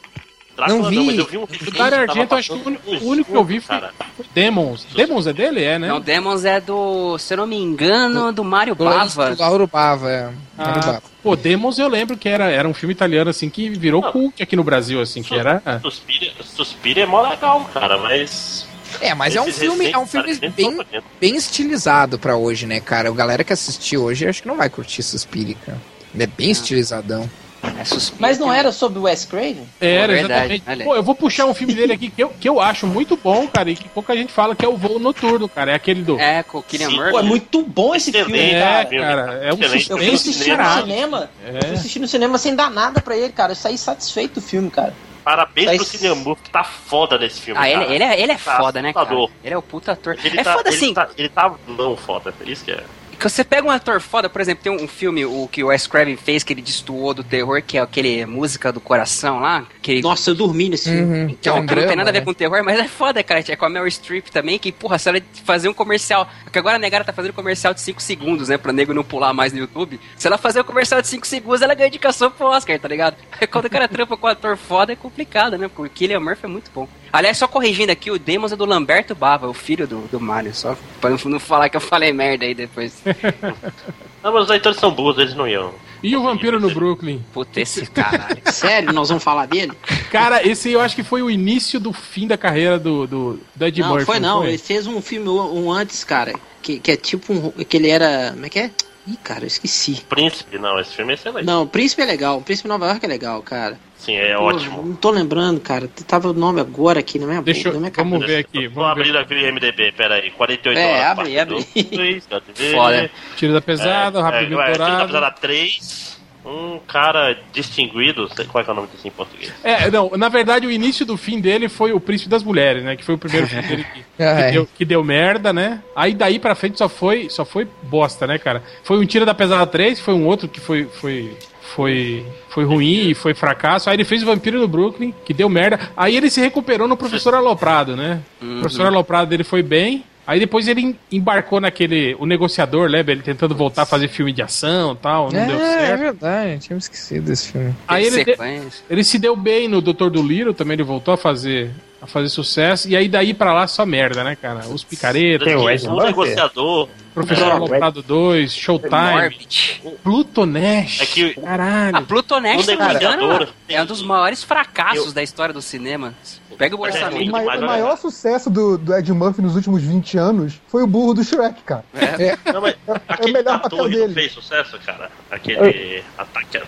Drácula
Não
não,
vi.
mas eu vi um
O
vídeo
Dario Argento, acho que o único,
no
o único que eu vi foi,
cara.
foi Demons. Demons é dele? É, né?
Não, Demons é do, se eu não me engano, do Mário
Do
Bava.
do Lauro Bava, é. Mário
Ah,
Bava.
pô, Demons eu lembro que era, era um filme italiano, assim, que virou
Não.
cult aqui no Brasil, assim, que era...
Suspira, Suspira é mó legal, cara, mas...
É, mas é um filme, é um filme
cara, nem
bem, bem estilizado pra hoje, né, cara? A galera que assistiu hoje acho que não vai curtir Suspire, cara. Ele é bem estilizadão.
É suspeito.
Mas não era sobre o Wes Craven?
Era,
Pô, verdade,
exatamente. Pô, eu vou puxar um filme dele aqui que eu, que eu acho muito bom, cara, e que pouca gente fala que é o Voo Noturno, cara. É aquele do.
É, com o Killian Murphy.
Pô, é muito bom esse filme,
Excelente,
É,
cara.
cara, é um
Excelente.
Eu fui assistir no cinema. Eu fui
É.
assistir no cinema sem dar nada pra ele, cara. Eu saí satisfeito do filme, cara.
Parabéns
Mas-
pro Cillian Murphy, que tá foda nesse filme.
Ah, ele,
cara.
ele, é, ele é
Tá
foda, né, cara? Ele é o puta ator.
Ele
é
tá,
foda
ele
assim,
Tá, ele tá não foda, isso que é.
Que você pega um ator foda, por exemplo, tem um filme o que o Wes Craven fez, que ele destoou do terror, que é aquele Música do Coração lá. Que ele,
Nossa, eu dormi nesse filme.
Uhum,
que, não tem nada a ver com terror, mas é foda, cara. É com a Meryl Streep também, que, porra, se ela fazer um comercial. Porque agora a negara tá fazendo comercial de 5 segundos, né? Pra nego não pular mais no YouTube. Se ela fazer um comercial de 5 segundos, ela ganha indicação pro Oscar, tá ligado? Quando o cara trampa com um ator foda é complicado, né? Porque o Killian Murphy é muito bom. Aliás, só corrigindo aqui, o Demos é do Lamberto Bava, o filho do, do Mario. Só pra não, falar que eu falei merda aí depois.
Não, mas os leitores são burros, eles não iam.
E o Vampiro no Brooklyn?
Puta, esse caralho.
Sério, nós vamos falar dele?
Cara, esse eu acho que foi o início do fim da carreira do, do, do Ed
não,
Murphy.
foi não.
foi?
Ele fez um filme um antes, cara. Que, que é tipo um. Que ele era. Como é que é? Ih, cara, eu esqueci.
Príncipe, não, esse filme é excelente.
Não, o Príncipe é legal. O Príncipe Nova York é legal, cara.
Sim, é
Pô,
ótimo.
Não tô lembrando, cara. Tava o nome agora aqui na minha
Deixa eu-
na minha
vamos
cabeça.
ver aqui.
Vou
Vamos
abrir
ver.
aqui o IMDB, peraí. 48
É,
horas.
abre, abre.
Foda.
Tiro da pesada,
é,
rápido
é, é, Tiro da. Pesada 3. Um cara distinguido, sei qual é, que é o nome desse em português.
É, não, na verdade o início do fim dele foi o Príncipe das Mulheres, né? Que foi o primeiro filme dele que, que deu, que deu merda, né? Aí daí pra frente só foi, só foi bosta, né, cara? Foi um Tira da Pesada 3, foi um outro que foi, foi, foi, foi ruim e foi fracasso. Aí ele fez o Vampiro no Brooklyn, que deu merda. Aí ele se recuperou no Professor Aloprado, né? O Professor Aloprado dele foi bem. Aí depois ele em- embarcou naquele. O negociador, lembra? Ele tentando voltar a fazer filme de ação e tal, não deu
é, é
certo.
verdade, tinha me esquecido desse filme.
Aí ele, de-
Sequência.
ele se deu bem no Doutor do Liro, também ele voltou a fazer, a fazer sucesso. E aí daí pra lá só merda, né, cara? Os picaretas,
Tem o Ed
o negociador.
Professor
É,
Aloprado 2, Showtime,
Orbit.
Pluto Nash.
É que-
Caralho.
A Plutonest,
O
se não me engano, é um dos maiores fracassos
Eu-
da história do cinema. Pega o
é
O,
orçamento.
mai-
mais
o
legal.
maior sucesso do, do Ed Murphy nos últimos 20 anos foi o burro do Shrek, cara.
Não, mas aquele
É melhor
da
papel
torre
dele.
não fez sucesso, cara. Aquele ataque.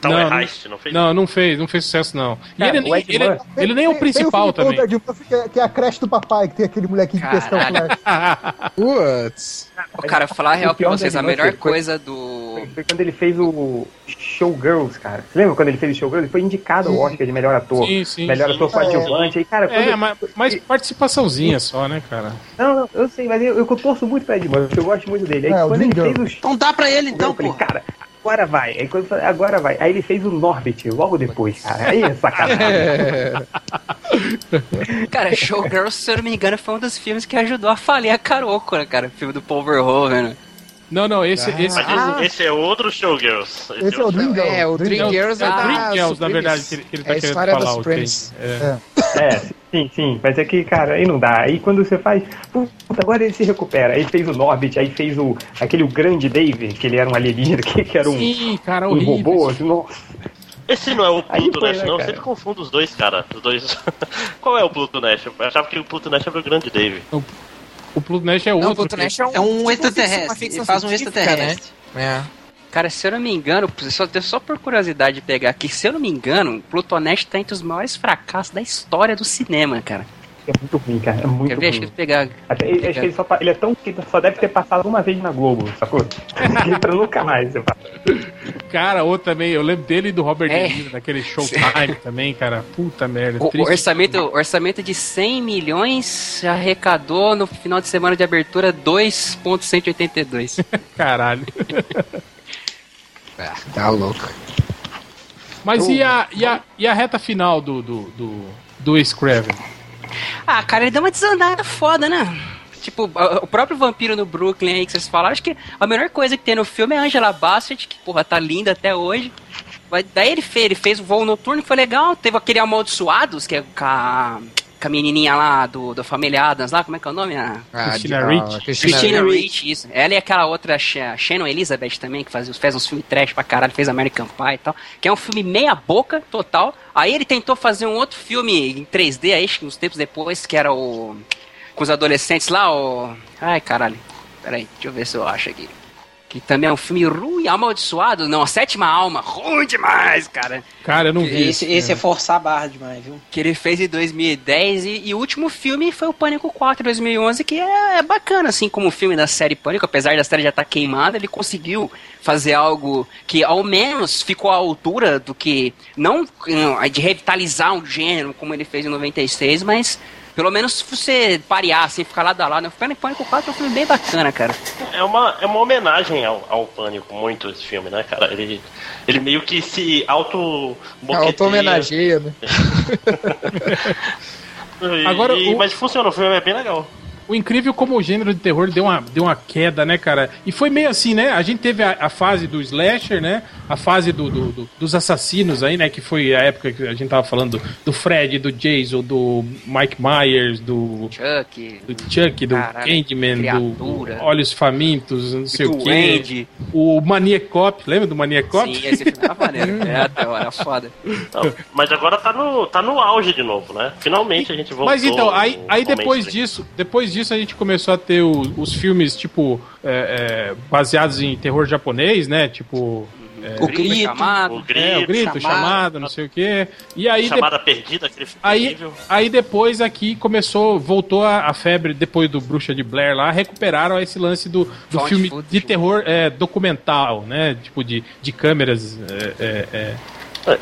Tower
Não,
Heist, não fez?
Não, não fez, não fez sucesso, não. E
Cara,
ele, ele,
Murphy-
ele nem é o
Tem- tem
principal
filme
também.
que, é, que é a creche do papai, que tem aquele molequinho que pesca o flash.
Putz.
Cara, falar a real pra vocês, a melhor coisa do.
Foi, foi quando ele fez o Showgirls, cara. Você lembra quando ele fez o Showgirls? Ele foi indicado ao Oscar de melhor ator.
Sim, sim.
melhor
sim.
ator coadjuvante. Aí, cara,
É, mas, mas participaçãozinha só, né, cara?
Não, não, eu sei, mas eu, eu torço muito pra Ed Murphy, eu gosto muito dele. Aí
É,
quando ele fez o
Então dá pra ele então, pô.
cara, agora vai. Aí quando agora vai. Aí ele fez o Norbit logo depois, cara. Aí é sacanagem.
Cara, Showgirls, se eu não me engano, foi um dos filmes que ajudou a falir a Caroco, né, cara? O filme do Paul Verhoeven. né?
Não, não, esse. esse
Mas
Ah.
esse, esse é outro Showgirls.
Esse é o Dream Girl.
É, o Dream Girls é,
é o
da
Dream Girls, na verdade, que ele, que ele tá
É a
querendo falar. o
Supremes.
Ken. É.
É, sim, sim. Mas é que, cara, aí não dá. Aí quando você faz. Puta, agora ele se recupera. Aí fez o Norbit, aí fez o. aquele o grande Dave, que ele era um alienígena, que, que era um,
Sim, cara,
um
horrível.
robô. assim, Nossa.
Esse não é o Pluto Nash,
né,
não. Eu sempre confundo os dois, cara. Os dois. Qual é o Pluto Nash? Eu achava que o Pluto Nash era o grande Dave.
O Pluto Nash é
Não,
outro.
o Pluto Nash é um,
É um
tipo
extraterrestre. Ele faz um extraterrestre.
Né?
Cara, se eu não me engano, só, só por curiosidade de pegar aqui, se eu não me engano, Plutonest tá entre os maiores fracassos da história do cinema, cara.
É muito ruim, cara. É muito
Quer ver? Acho que
ruim.
eu pegar.
Até, acho que ele, só, ele é tão que ele só deve ter passado uma vez na Globo, sacou? Ele pra nunca mais.
Cara, outro também, eu lembro dele e do Robert
É.
De Niro, daquele Showtime também, cara. Puta merda.
O,
triste.
orçamento, orçamento de 100 milhões arrecadou no final de semana de abertura 2,182.
Caralho.
Ah, tá louco.
Mas e a, e, a, e a reta final do, do, do, do Ace Craven?
Ah, cara, ele deu uma desandada foda, né? Tipo, o próprio vampiro no Brooklyn aí que vocês falaram, acho que a melhor coisa que tem no filme é a Angela Bassett, que, porra, tá linda até hoje. Daí ele fez, ele fez o voo noturno, que foi legal. Teve aquele Amaldiçoados, que é com a, com a menininha lá do, do Família Adams lá, como é que é o nome? A
Ah,
Christina
de-
Ricci.
ah, Christina
Christina.
Ricci,
isso. Ela e aquela outra, Sha- Shannon Elizabeth também, que faz, faz uns filmes trash pra caralho, fez American Pie e tal. Que é um filme meia boca, total. Aí ele tentou fazer um outro filme em 3D, aí, acho que uns tempos depois, que era o... com os adolescentes lá, o. Ai, caralho. Peraí, deixa eu ver se eu acho aqui. Que também é um filme ruim, amaldiçoado. Não, a sétima alma. Ruim demais, cara.
Cara, eu não vi.
Esse, esse é forçar a barra demais, viu?
Que ele fez em 2010. E, e o último filme foi o Pânico 4 2011, que é, é bacana, assim, como o filme da série Pânico. Apesar da série já estar queimada, ele conseguiu fazer algo que ao menos ficou à altura do que. Não não, de revitalizar um gênero como ele fez em 96, mas. Pelo menos se você parear, assim, ficar lado a lado. O Pânico 4 é um filme bem bacana, cara.
É uma, é uma homenagem ao, ao Pânico, muito esse filme, né, cara? Ele, ele meio que se auto
Auto-homenageia, né?
E-
Agora,
e-
o-
Mas funciona, o filme é bem legal.
O incrível como o gênero de terror deu uma, deu uma queda, né, cara? E foi meio assim, né? A gente teve a, a fase do slasher, né? A fase do, do- do- dos assassinos aí, né? Que foi a época que a gente tava falando do, Fred, do Jason, do Mike Myers, do,
Chuck,
do Chuck, do
Caralho,
Candyman,
criatura.
do Olhos Famintos, não sei o quê.
Andy.
O Maniac Cop, lembra do Maniac Cop?
Sim, esse filme era maneiro. É, até era foda.
Não, mas agora tá no, tá no auge de novo, né? Finalmente a gente voltou.
Mas então, aí, aí depois disso, depois disso a gente começou a ter o- os filmes, tipo, é, é, baseados em terror japonês, né? Tipo. é,
O grito.
chamado.
O grito,
é, o grito,
chamado.
chamado, não sei o quê. E aí, de-
chamada perdida, aquele filme
aí,
horrível.
aí depois aqui começou, voltou a, a febre, depois do Bruxa de Blair lá, recuperaram esse lance do, do filme
footage.
de terror é, documental, né? Tipo, de, de câmeras. é, é, é,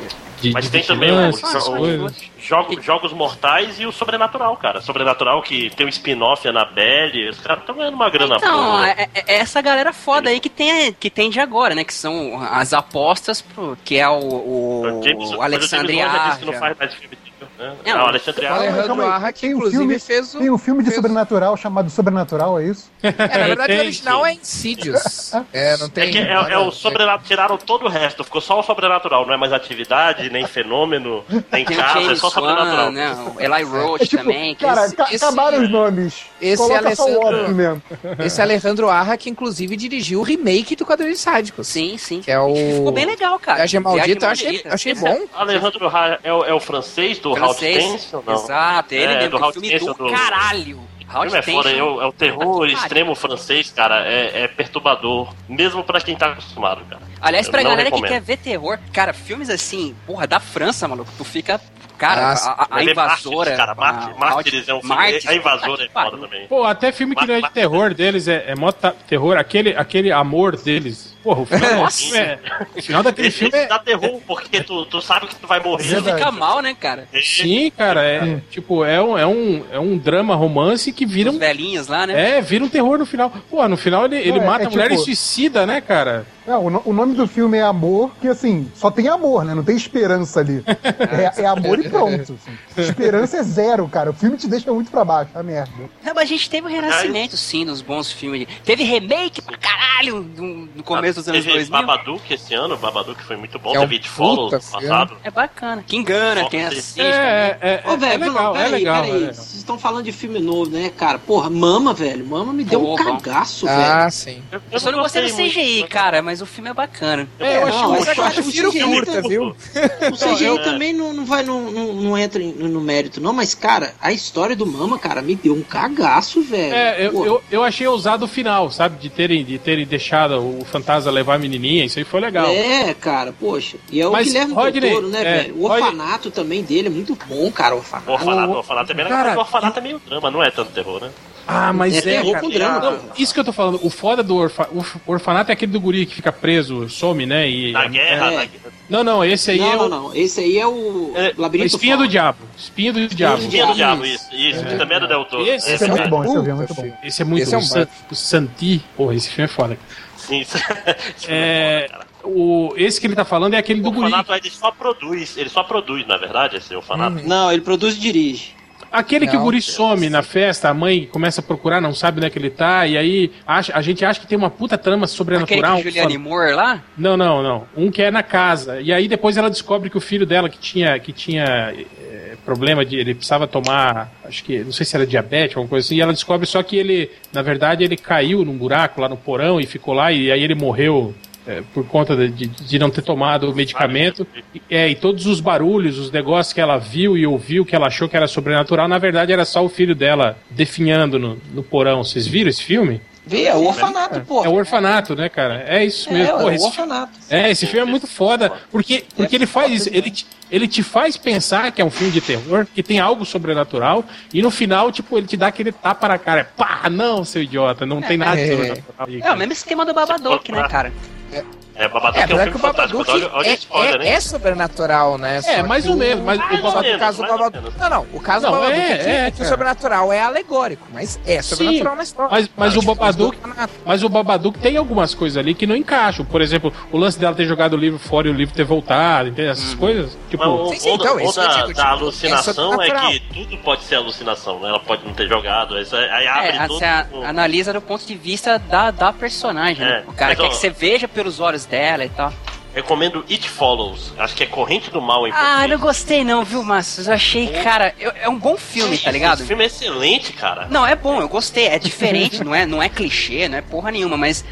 de,
Mas
de
tem também o- o-. Jogo- jogos Mortais e o Sobrenatural, cara. Sobrenatural que tem um spin-off, Annabelle. Os caras estão ganhando uma grana
Então,
boa.
é, é- é essa galera foda aí que tem, que tem de agora, né? Que são as apostas pro. Que é o, o,
O James-
o Alexandre
James Wan já disse que não
Arja.
faz mais filme né?
É,
Ah, Alexandre.
Alejandro. Arra, que
um
inclusive
filme-
fez o.
Tem um filme de
fez-
sobrenatural chamado Sobrenatural, é isso?
É, na verdade, o original é Insidious. É, não
É,
tem.
que é, é o sobrenatural, tiraram todo o resto, ficou só o sobrenatural, não é mais atividade, nem fenômeno, nem
Tem
casa, é só sobrenatural.
Wan, né? Eli Roach
É tipo,
também.
cara,
esse-
esse-
acabaram os nomes.
esse
Coloca
Alessandro-
mesmo.
Esse Alejandro Arra, que inclusive dirigiu o remake do Quadrilhos Sádicos.
Sim, sim.
Que é o.
Ficou bem legal, cara.
Viagem Maldita, eu achei, achei bom.
Alejandro Ra é, o, é o francês do
Francês.
Stencil, não?
Exato, ele
É,
mesmo.
do
filme
Stencil,
do
do-
caralho.
O filme é foda, é
Tension.
o, é o terror extremo francês, cara, é, é perturbador, mesmo pra quem tá acostumado, cara.
Aliás,
Eu
pra
não
galera
recomendo.
que quer ver terror, cara, filmes assim, porra, da França, maluco, tu fica. Cara,
Ah,
a, a- a invasora.
Mártires, cara, Mártires, Mártires é um filme.
Mártires,
a invasora é foda também.
Pô, até filme que não é de terror deles é, é mó terror, aquele, aquele amor deles. Porra, o final,
Nossa.
filme é, o final daquele
Esse,
filme
esse
é.
dá terror, porque tu, tu sabe que tu vai morrer.
Você fica mal, né, cara?
Sim, cara, é tipo, é um, é, um, é um drama romance que vira
Os
um.
velhinhos lá, né?
É, vira um terror no final. Pô, no final ele, ele
é-
mata
é
a mulher
tipo-
e suicida, né, cara?
É, o, no- o nome do filme é Amor, que assim, só tem amor, né? Não tem esperança ali. É, é amor e pronto. assim. Esperança é zero, cara. O filme te deixa muito pra baixo, a merda.
Não, mas a gente teve o renascimento, sim, dos bons filmes. Teve remake pra caralho no, no começo dos anos
Teve
2000.
Babadook esse ano, Babadook foi muito bom.
É
Teve It Follows passado.
É bacana. Que engana quem
Fox,
assiste.
É, é, é,
Ô,
é
velho,
legal, é
peraí,
legal.
peraí.
é legal.
Vocês estão falando de filme novo, né, cara? Porra, Mama, velho. Mama me deu um
bom.
cagaço, velho.
Ah, sim.
Eu só não gostei do
muito,
CGI,
mas-
cara, mas o filme é bacana.
É, eu acho,
Não,
Mas
eu
agora
acho
prefiro
o CGI
curta,
muito-
viu?
O CGI
eu-
também não, não vai, não, não, não entra no, no mérito, não, mas, cara, a história do Mama, cara, me deu um cagaço, velho.
É, eu, eu, eu achei ousado o final, sabe? De terem, de terem deixado o fantasma levar a menininha, isso aí foi legal.
É, cara, poxa. E é o
Mas,
Guilherme
Rodney,
Del Toro, né,
é,
velho? O
Rodney-
orfanato também dele é muito bom, cara, o orfanato.
O orfanato,
O-
o orfanato é bem legal,
Cara,
mas o orfanato é meio drama, não é tanto terror, né?
Ah, mas
É
é,
terror
cara.
com drama,
Não,
cara.
isso que eu tô falando, o foda do orfa, o orfanato é aquele do guri que fica preso, some, né? E,
Na guerra,
é.
na guerra.
Não, não, esse aí
não,
é
não,
o
não. Esse aí é o
É,
Labirinto
Espinha do. Diabo. Espinha do Diabo.
Espinha do Diabo,
Isso.
isso. Isso, que também é do Del Toro.
Esse-
Esse é muito
é-
bom, esse é muito bom.
Esse é muito
Esse é um
o, San, o Santi. Porra, esse filme é foda.
Sim, isso- isso
É,
foda, cara.
o, esse que ele tá falando é aquele
O
do guri.
orfanato ele só produz, ele só produz, na verdade, esse orfanato.
Não, ele produz e dirige.
Aquele que o
Não,
guri some na festa, a mãe começa a procurar, não sabe onde é que ele tá, e aí acha, a gente acha que tem uma puta trama
Aquele
sobrenatural.
com Juliane Moore lá?
Não, não, não. Um que é na casa. E aí depois ela descobre que o filho dela que tinha, que tinha eh, problema de. Ele precisava tomar. Acho que. Não sei se era diabetes ou alguma coisa assim. E ela descobre só que ele, na verdade, ele caiu num buraco lá no porão e ficou lá, e aí ele morreu é, por conta de, de, de não ter tomado o medicamento. E, é, e todos os barulhos, os negócios que ela viu e ouviu, que ela achou que era sobrenatural, na verdade era só o filho dela definhando no, no porão. Vocês viram esse filme?
Vê, é o orfanato, pô.
É o orfanato, né, cara? É isso mesmo.
É,
Porra,
é
esse
o orfanato.
é, esse filme é muito foda, porque, porque ele faz isso, ele te, ele te faz pensar que é um filme de terror, que tem algo sobrenatural, e no final, tipo, ele te dá aquele tapa na cara, pá, não, seu idiota, não tem nada de
É.
sobrenatural. aí,
É o mesmo esquema do Babadook, né, cara? Yeah.
É, Babadook
É,
é, um filme
que o
fantástico.
Babadook
Olha, olha
é,
spoiler,
é,
hein?
é sobrenatural, né?
É,
Só
mais ou menos, mas
o, Babadook, caso do Babadook. Não, não. O caso
Não,
do Babadook
é,
é, que-
é,
é o sobrenatural é alegórico, mas é sobrenatural na história.
Mas, mas o Babadook, mas o Babadook tem algumas coisas ali que não encaixam. Por exemplo, o lance dela ter jogado o livro fora e o livro ter voltado, entende? Essas coisas. Tipo,
Mas
Sim, sim,
ou,
então,
ou
isso que eu
da,
digo,
da
tipo,
alucinação
é
é, que tudo pode ser alucinação, né? Ela pode não ter jogado. Isso aí abre
É,
todo.
você a- analisa do ponto de vista da, da personagem, né?
É,
O cara quer que você veja pelos olhos dela e tal.
Recomendo It Follows. Acho que é Corrente do Mal em
Ah,
português.
não gostei não, viu, Márcio? Eu achei, cara, eu- é um bom filme, tá ligado?
Esse filme é excelente, cara.
Não, é bom, eu gostei, é diferente, não é, não é clichê, não é porra nenhuma, mas.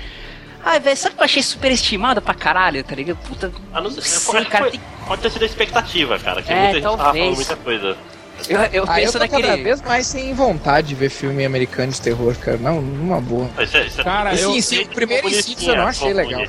Ai, velho, sabe que eu achei superestimado pra caralho, tá ligado? Puta,
Ah, não sei,
sei, cara.
foi-
tem-
Pode ter sido a expectativa, cara. Que
É,
muita gente tava falando muita coisa.
Eu, eu
Ah, eu
penso
tô cada
naquele.
vez mais sem vontade de ver filme americano de terror, cara. Não, numa boa.
Isso é, isso é
Cara,
Esse
eu-
sim, o primeiro Insidious eu não achei legal.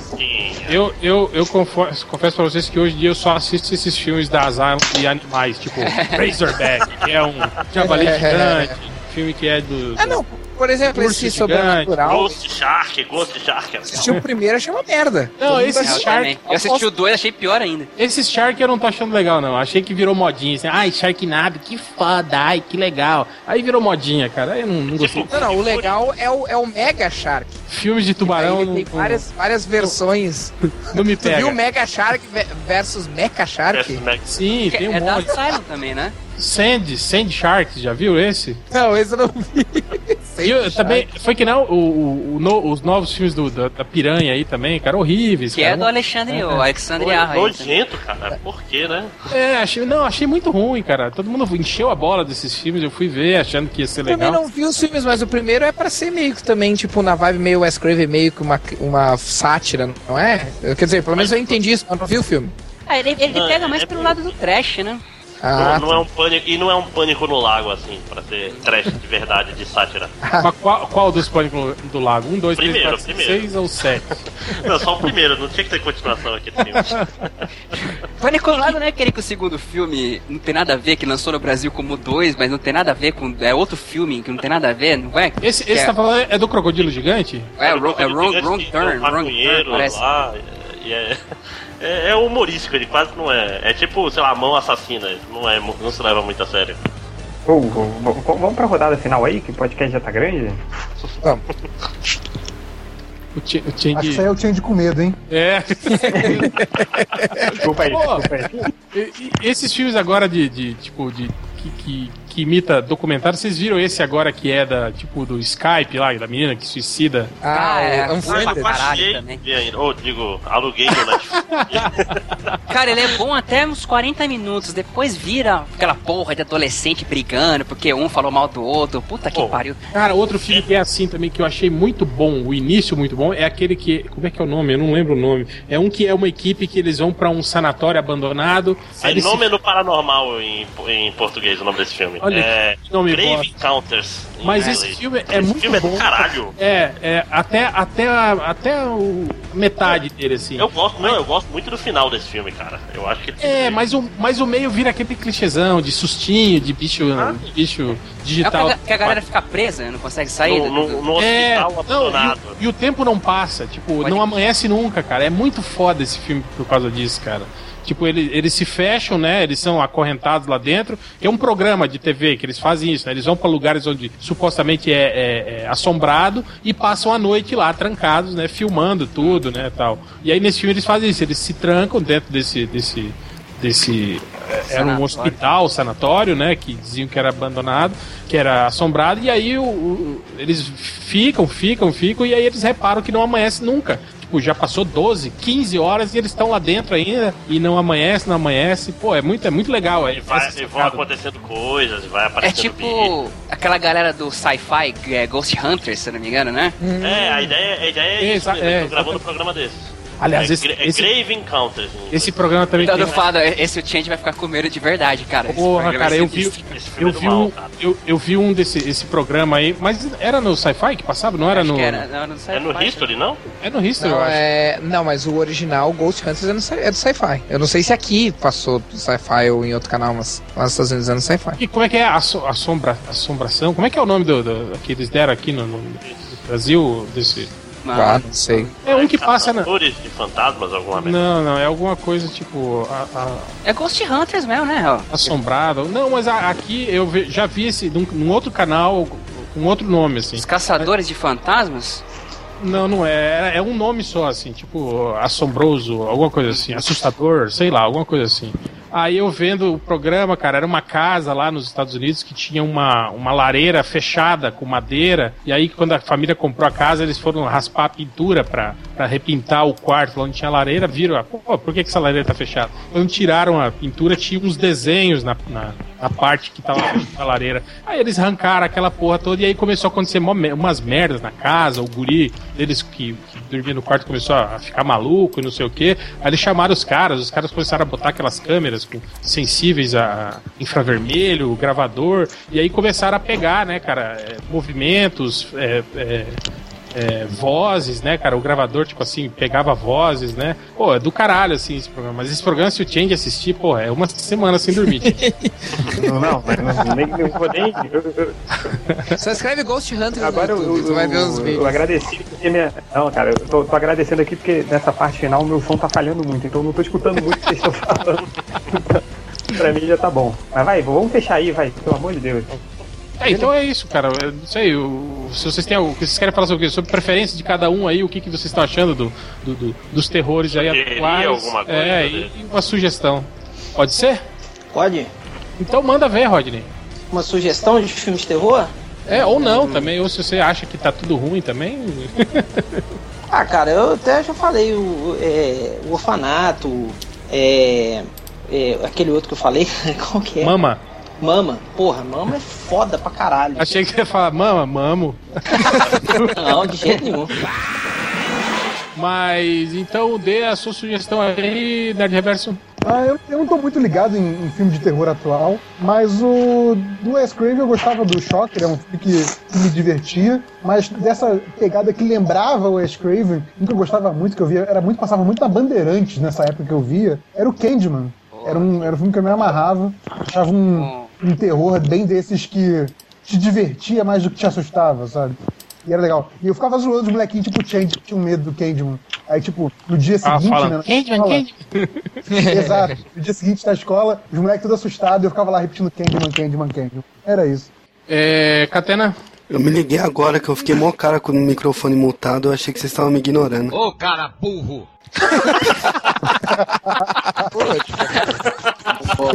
Eu, eu, eu confesso, confesso pra vocês que hoje em dia eu só assisto esses filmes da Asylum e animais, tipo Razorback, que é um javali gigante, filme que é do.
Ah, não. Por exemplo, esse
gigante,
sobrenatural.
Ghost Shark, Ghost Shark.
Assisti o primeiro, achei uma merda.
Não, esse
É,
Shark-
também. Eu assisti o 2 achei pior ainda.
Esse Shark eu não tô achando legal, não. Achei que virou modinha. Assim, ai, Sharknado, que foda, ai, que legal. Aí virou modinha, cara. Aí eu não, não gostei.
Não, não, o legal é o, é o Mega Shark.
Filmes de tubarão não,
tem várias, várias versões.
não me
Tu viu
pega.
Mega Shark ve- versus Mecha Shark?
Sim, tem um
é da
monte.
Asylum também, né?
Sand, Sand Shark, já viu esse?
Não, esse eu não vi.
E eu, também, foi que não, o, o- o no- os novos filmes do, da, da Piranha aí também, cara, horríveis.
Que
cara.
é do Alexandre,
É,
o
é.
Alexandre Arra. aí também.
Nojento, cara. Por quê, né?
É, achei, não, achei muito ruim, cara. Todo mundo encheu a bola desses filmes, eu fui ver achando que ia ser
Também
legal.
não vi os filmes, mas o primeiro é pra ser meio que também, tipo, na vibe meio Wes Craven, meio que uma, uma sátira, não é? Eu- Quer dizer, pelo menos eu entendi isso, mas não vi o filme.
Ah, ele, ele
Não,
pega
é-
mais
é
pelo lado do trash, né?
Ah,
não, não é um pânico, e não é um pânico no lago, assim, pra ser trash de verdade, de sátira.
Mas qual, qual dos pânicos do lago? Um, dois,
Primeiro,
três, quatro,
primeiro.
seis ou sete?
Não, só o primeiro, não tinha que ter continuação aqui do filme.
Pânico no Lago não é aquele que o segundo filme não tem nada a ver, que lançou no Brasil como dois, mas não tem nada a ver com. É outro filme que não tem nada a ver, não é?
Esse,
Que
esse
é,
tá falando é do Crocodilo Gigante?
é, wrong, é wrong,
Gigante
wrong
que
turn, wrong turn, parece.
lá, e é, é, é humorístico, ele quase não é. É tipo, sei lá, a mão assassina, não, é, não se leva muito a sério.
Ô, v- vamos pra rodada final aí, que o podcast já tá grande?
vamos.
O Ch- o Chang...
Acho que isso aí é o Change com medo, hein?
É.
Desculpa aí,
Pô.
desculpa aí.
Esses filmes agora de, de tipo, de. Que, que, que imita documentário, vocês viram esse agora que é da, tipo, do Skype lá, da menina que suicida?
Ah,
é,
o
um
Unfriended.
filme- Caralho,
Achei
também.
Ou digo, aluguei Netflix.
Cara, ele é bom até uns 40 minutos, depois vira aquela porra de adolescente brigando, porque um falou mal do outro. Puta que
Pô.
pariu.
Cara, outro filme que é assim também, que eu achei muito bom, o início muito bom, é aquele que. Como é que é o nome? Eu não lembro o nome. É um que é uma equipe que eles vão pra um sanatório abandonado. eles se-
Fenômeno Paranormal em, em português, o nome desse filme.
Olha,
é
que nome
Grave
bosta.
Encounters.
Mas
inglês.
esse filme é
Esse
muito
filme é
bom.
do caralho.
É, é, até, até, a- até o metade dele, assim.
Eu gosto, não, eu gosto muito do final desse filme, cara. Eu acho que
É, mas o, mas o meio vira aquele clichêzão de sustinho, de bicho,
Ah.
de bicho
É o que
digital.
a, que a galera fica presa, não consegue sair.
no, no, no
É,
hospital
não,
abandonado.
e, o, e o tempo não passa, tipo,
Pode-
não amanhece nunca, cara. É muito foda esse filme por causa disso, cara. Tipo, ele, eles se fecham, né? Eles são acorrentados lá dentro. É um programa de TV que eles fazem isso, né? Eles vão pra lugares onde supostamente é, é- é assombrado e passam a noite lá, trancados, né? Filmando tudo, né? Tal. E aí nesse filme eles fazem isso, eles se trancam dentro desse. desse desse é, era um hospital, sanatório, né, que diziam que era abandonado, que era assombrado e aí o- o- eles ficam, ficam, ficam e aí eles reparam que não amanhece nunca. Tipo, já passou 12, 15 horas e eles estão lá dentro ainda e não amanhece, não amanhece. Pô, é muito, é muito legal. É,
E, vai, e vão acontecendo coisas, vai
É
aparecendo bicho.
tipo aquela galera do sci-fi, é, Ghost Hunters, se não me engano, né?
É, a ideia, a ideia é isso
Exa-
mesmo,
é,
gravando um programa desses.
Aliás,
é,
esse,
é
esse,
Grave Encounters. inglês.
esse programa também
Então,
tem.
eu falo, esse o Change vai ficar com medo de verdade, cara.
Porra, cara, eu vi, eu
é
vi,
mal,
um,
cara.
eu, eu vi um desse esse programa aí, mas era no Sci-Fi que passava? Não era
Acho
no.
que era, não, sei
É no. History, não?
É no History,
Não,
eu acho.
é, não, mas o original Ghost Hunters é, no é do Sci-Fi. Eu não sei se aqui passou do Sci-Fi ou em outro canal, mas lá nos Estados Unidos é no Sci-Fi.
E como é que é a, so- a sombra, assombração? Como é que é o nome do, do- que eles deram aqui no, no Brasil? Desse...
Mano,
Ah, não sei.
É um que passa na.
Caçadores de fantasmas, alguma merda.
Não, não, é alguma coisa tipo. a- a-
É Ghost Hunters mesmo, né? ó?
assombrada. Não, mas a- aqui eu ve- já vi esse num, num outro canal com outro nome, assim.
Os caçadores de fantasmas?
Não, não é. É um nome só, assim, tipo, assombroso, alguma coisa assim, assustador, sei lá, alguma coisa assim. Aí eu vendo o programa, cara, era uma casa lá nos Estados Unidos que tinha uma, uma lareira fechada com madeira. E aí, quando a família comprou a casa, eles foram raspar a pintura pra, pra repintar o quarto lá onde tinha a lareira. Viram, ah, pô, por que, que essa lareira tá fechada? Quando tiraram a pintura, tinha uns desenhos na, na, na parte que tava fechada a lareira. Aí eles arrancaram aquela porra toda e aí começou a acontecer umas merdas na casa. O guri deles que, que dormia no quarto começou a ficar maluco e não sei o que. Aí eles chamaram os caras, os caras começaram a botar aquelas câmeras sensíveis a infravermelho, gravador, e aí começaram a pegar, né, cara, é, movimentos, é, é, é, vozes, né, cara? O gravador, tipo assim, pegava vozes, né? Pô, é do caralho, assim, esse programa. Mas esse programa, se o Change assistir, pô, é uma semana sem dormir.
Não, não, mas não, nem, não vou nem. eu- eu-
Só escreve Ghost Hunters
agora
no
eu,
YouTube,
eu,
tu vai ver os
eu,
vídeos.
agradeci porque minha. Não, cara, eu tô, tô agradecendo aqui porque nessa parte final o meu som tá falhando muito, então eu não tô escutando muito o que vocês estão falando. pra mim já tá bom. Mas vai, vamos fechar aí, vai, pelo amor de Deus.
É, então é isso, cara. Eu não sei, o- se vocês têm algo, o que vocês querem falar sobre o quê? Sobre preferência de cada um aí, o que, que vocês estão achando do, do- do- dos terrores aí atuais.
alguma coisa
é, e, e uma sugestão. Pode ser?
Pode?
Então manda ver, Rodney.
Uma sugestão de filme de terror?
É, ou não também, ou se você acha que tá tudo ruim também.
Ah, cara, eu até já falei, o, é, o orfanato, é, é, aquele outro que eu falei, qual que é?
Mama.
Mama. Porra, Mama é foda pra caralho.
Achei que você ia falar, mama, mamo.
Não, de jeito nenhum.
Mas então dê a sua sugestão aí, Nerd Reverso.
Ah, eu, eu não tô muito ligado em, em filme de terror atual, mas o do Wes Craven eu gostava do Shocker, é um filme que, que me divertia, mas dessa pegada que lembrava o Wes Craven, um que eu gostava muito, que eu via, era muito, passava muito na Bandeirantes nessa época que eu via, era o Candyman. Era um, era um filme que eu me amarrava, achava um, um terror bem desses que te divertia mais do que te assustava, sabe? E era legal. E eu ficava zoando os molequinhos, tipo, Change, que tinham medo do Candyman. Aí, tipo, no dia
Ah,
seguinte,
fala,
né? na
Candyman,
escola-
Candyman.
Exato. No dia seguinte na escola, os moleques todos assustados, eu ficava lá repetindo Candyman, Candyman, Candyman. Era isso.
É, Catena,
Eu me liguei agora que eu fiquei mó cara com o microfone mutado, eu achei que vocês estavam me ignorando.
Ô, cara burro!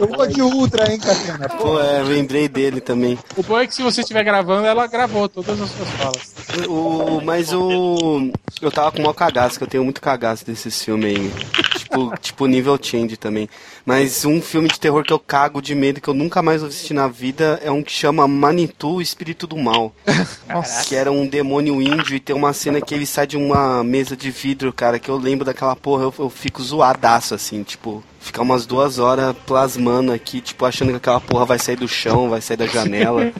Eu vou de Ultra, hein, Catena? Pô,
é, eu lembrei dele também.
o bom é que se você estiver gravando, ela gravou todas as suas falas.
O, mas o. Eu tava com mó cagaço, que eu tenho muito cagaço desses filmes aí. Tipo, tipo nível change também. Mas um filme de terror que eu cago de medo, que eu nunca mais vou assistir na vida, é um que chama Manitou, o Espírito do Mal. Que era um demônio índio e tem uma cena que ele sai de uma mesa de vidro, cara, que eu lembro daquela porra, eu, eu fico zoadaço, assim, tipo. Ficar umas duas horas plasmando aqui, tipo, achando que aquela porra vai sair do chão, vai sair da janela.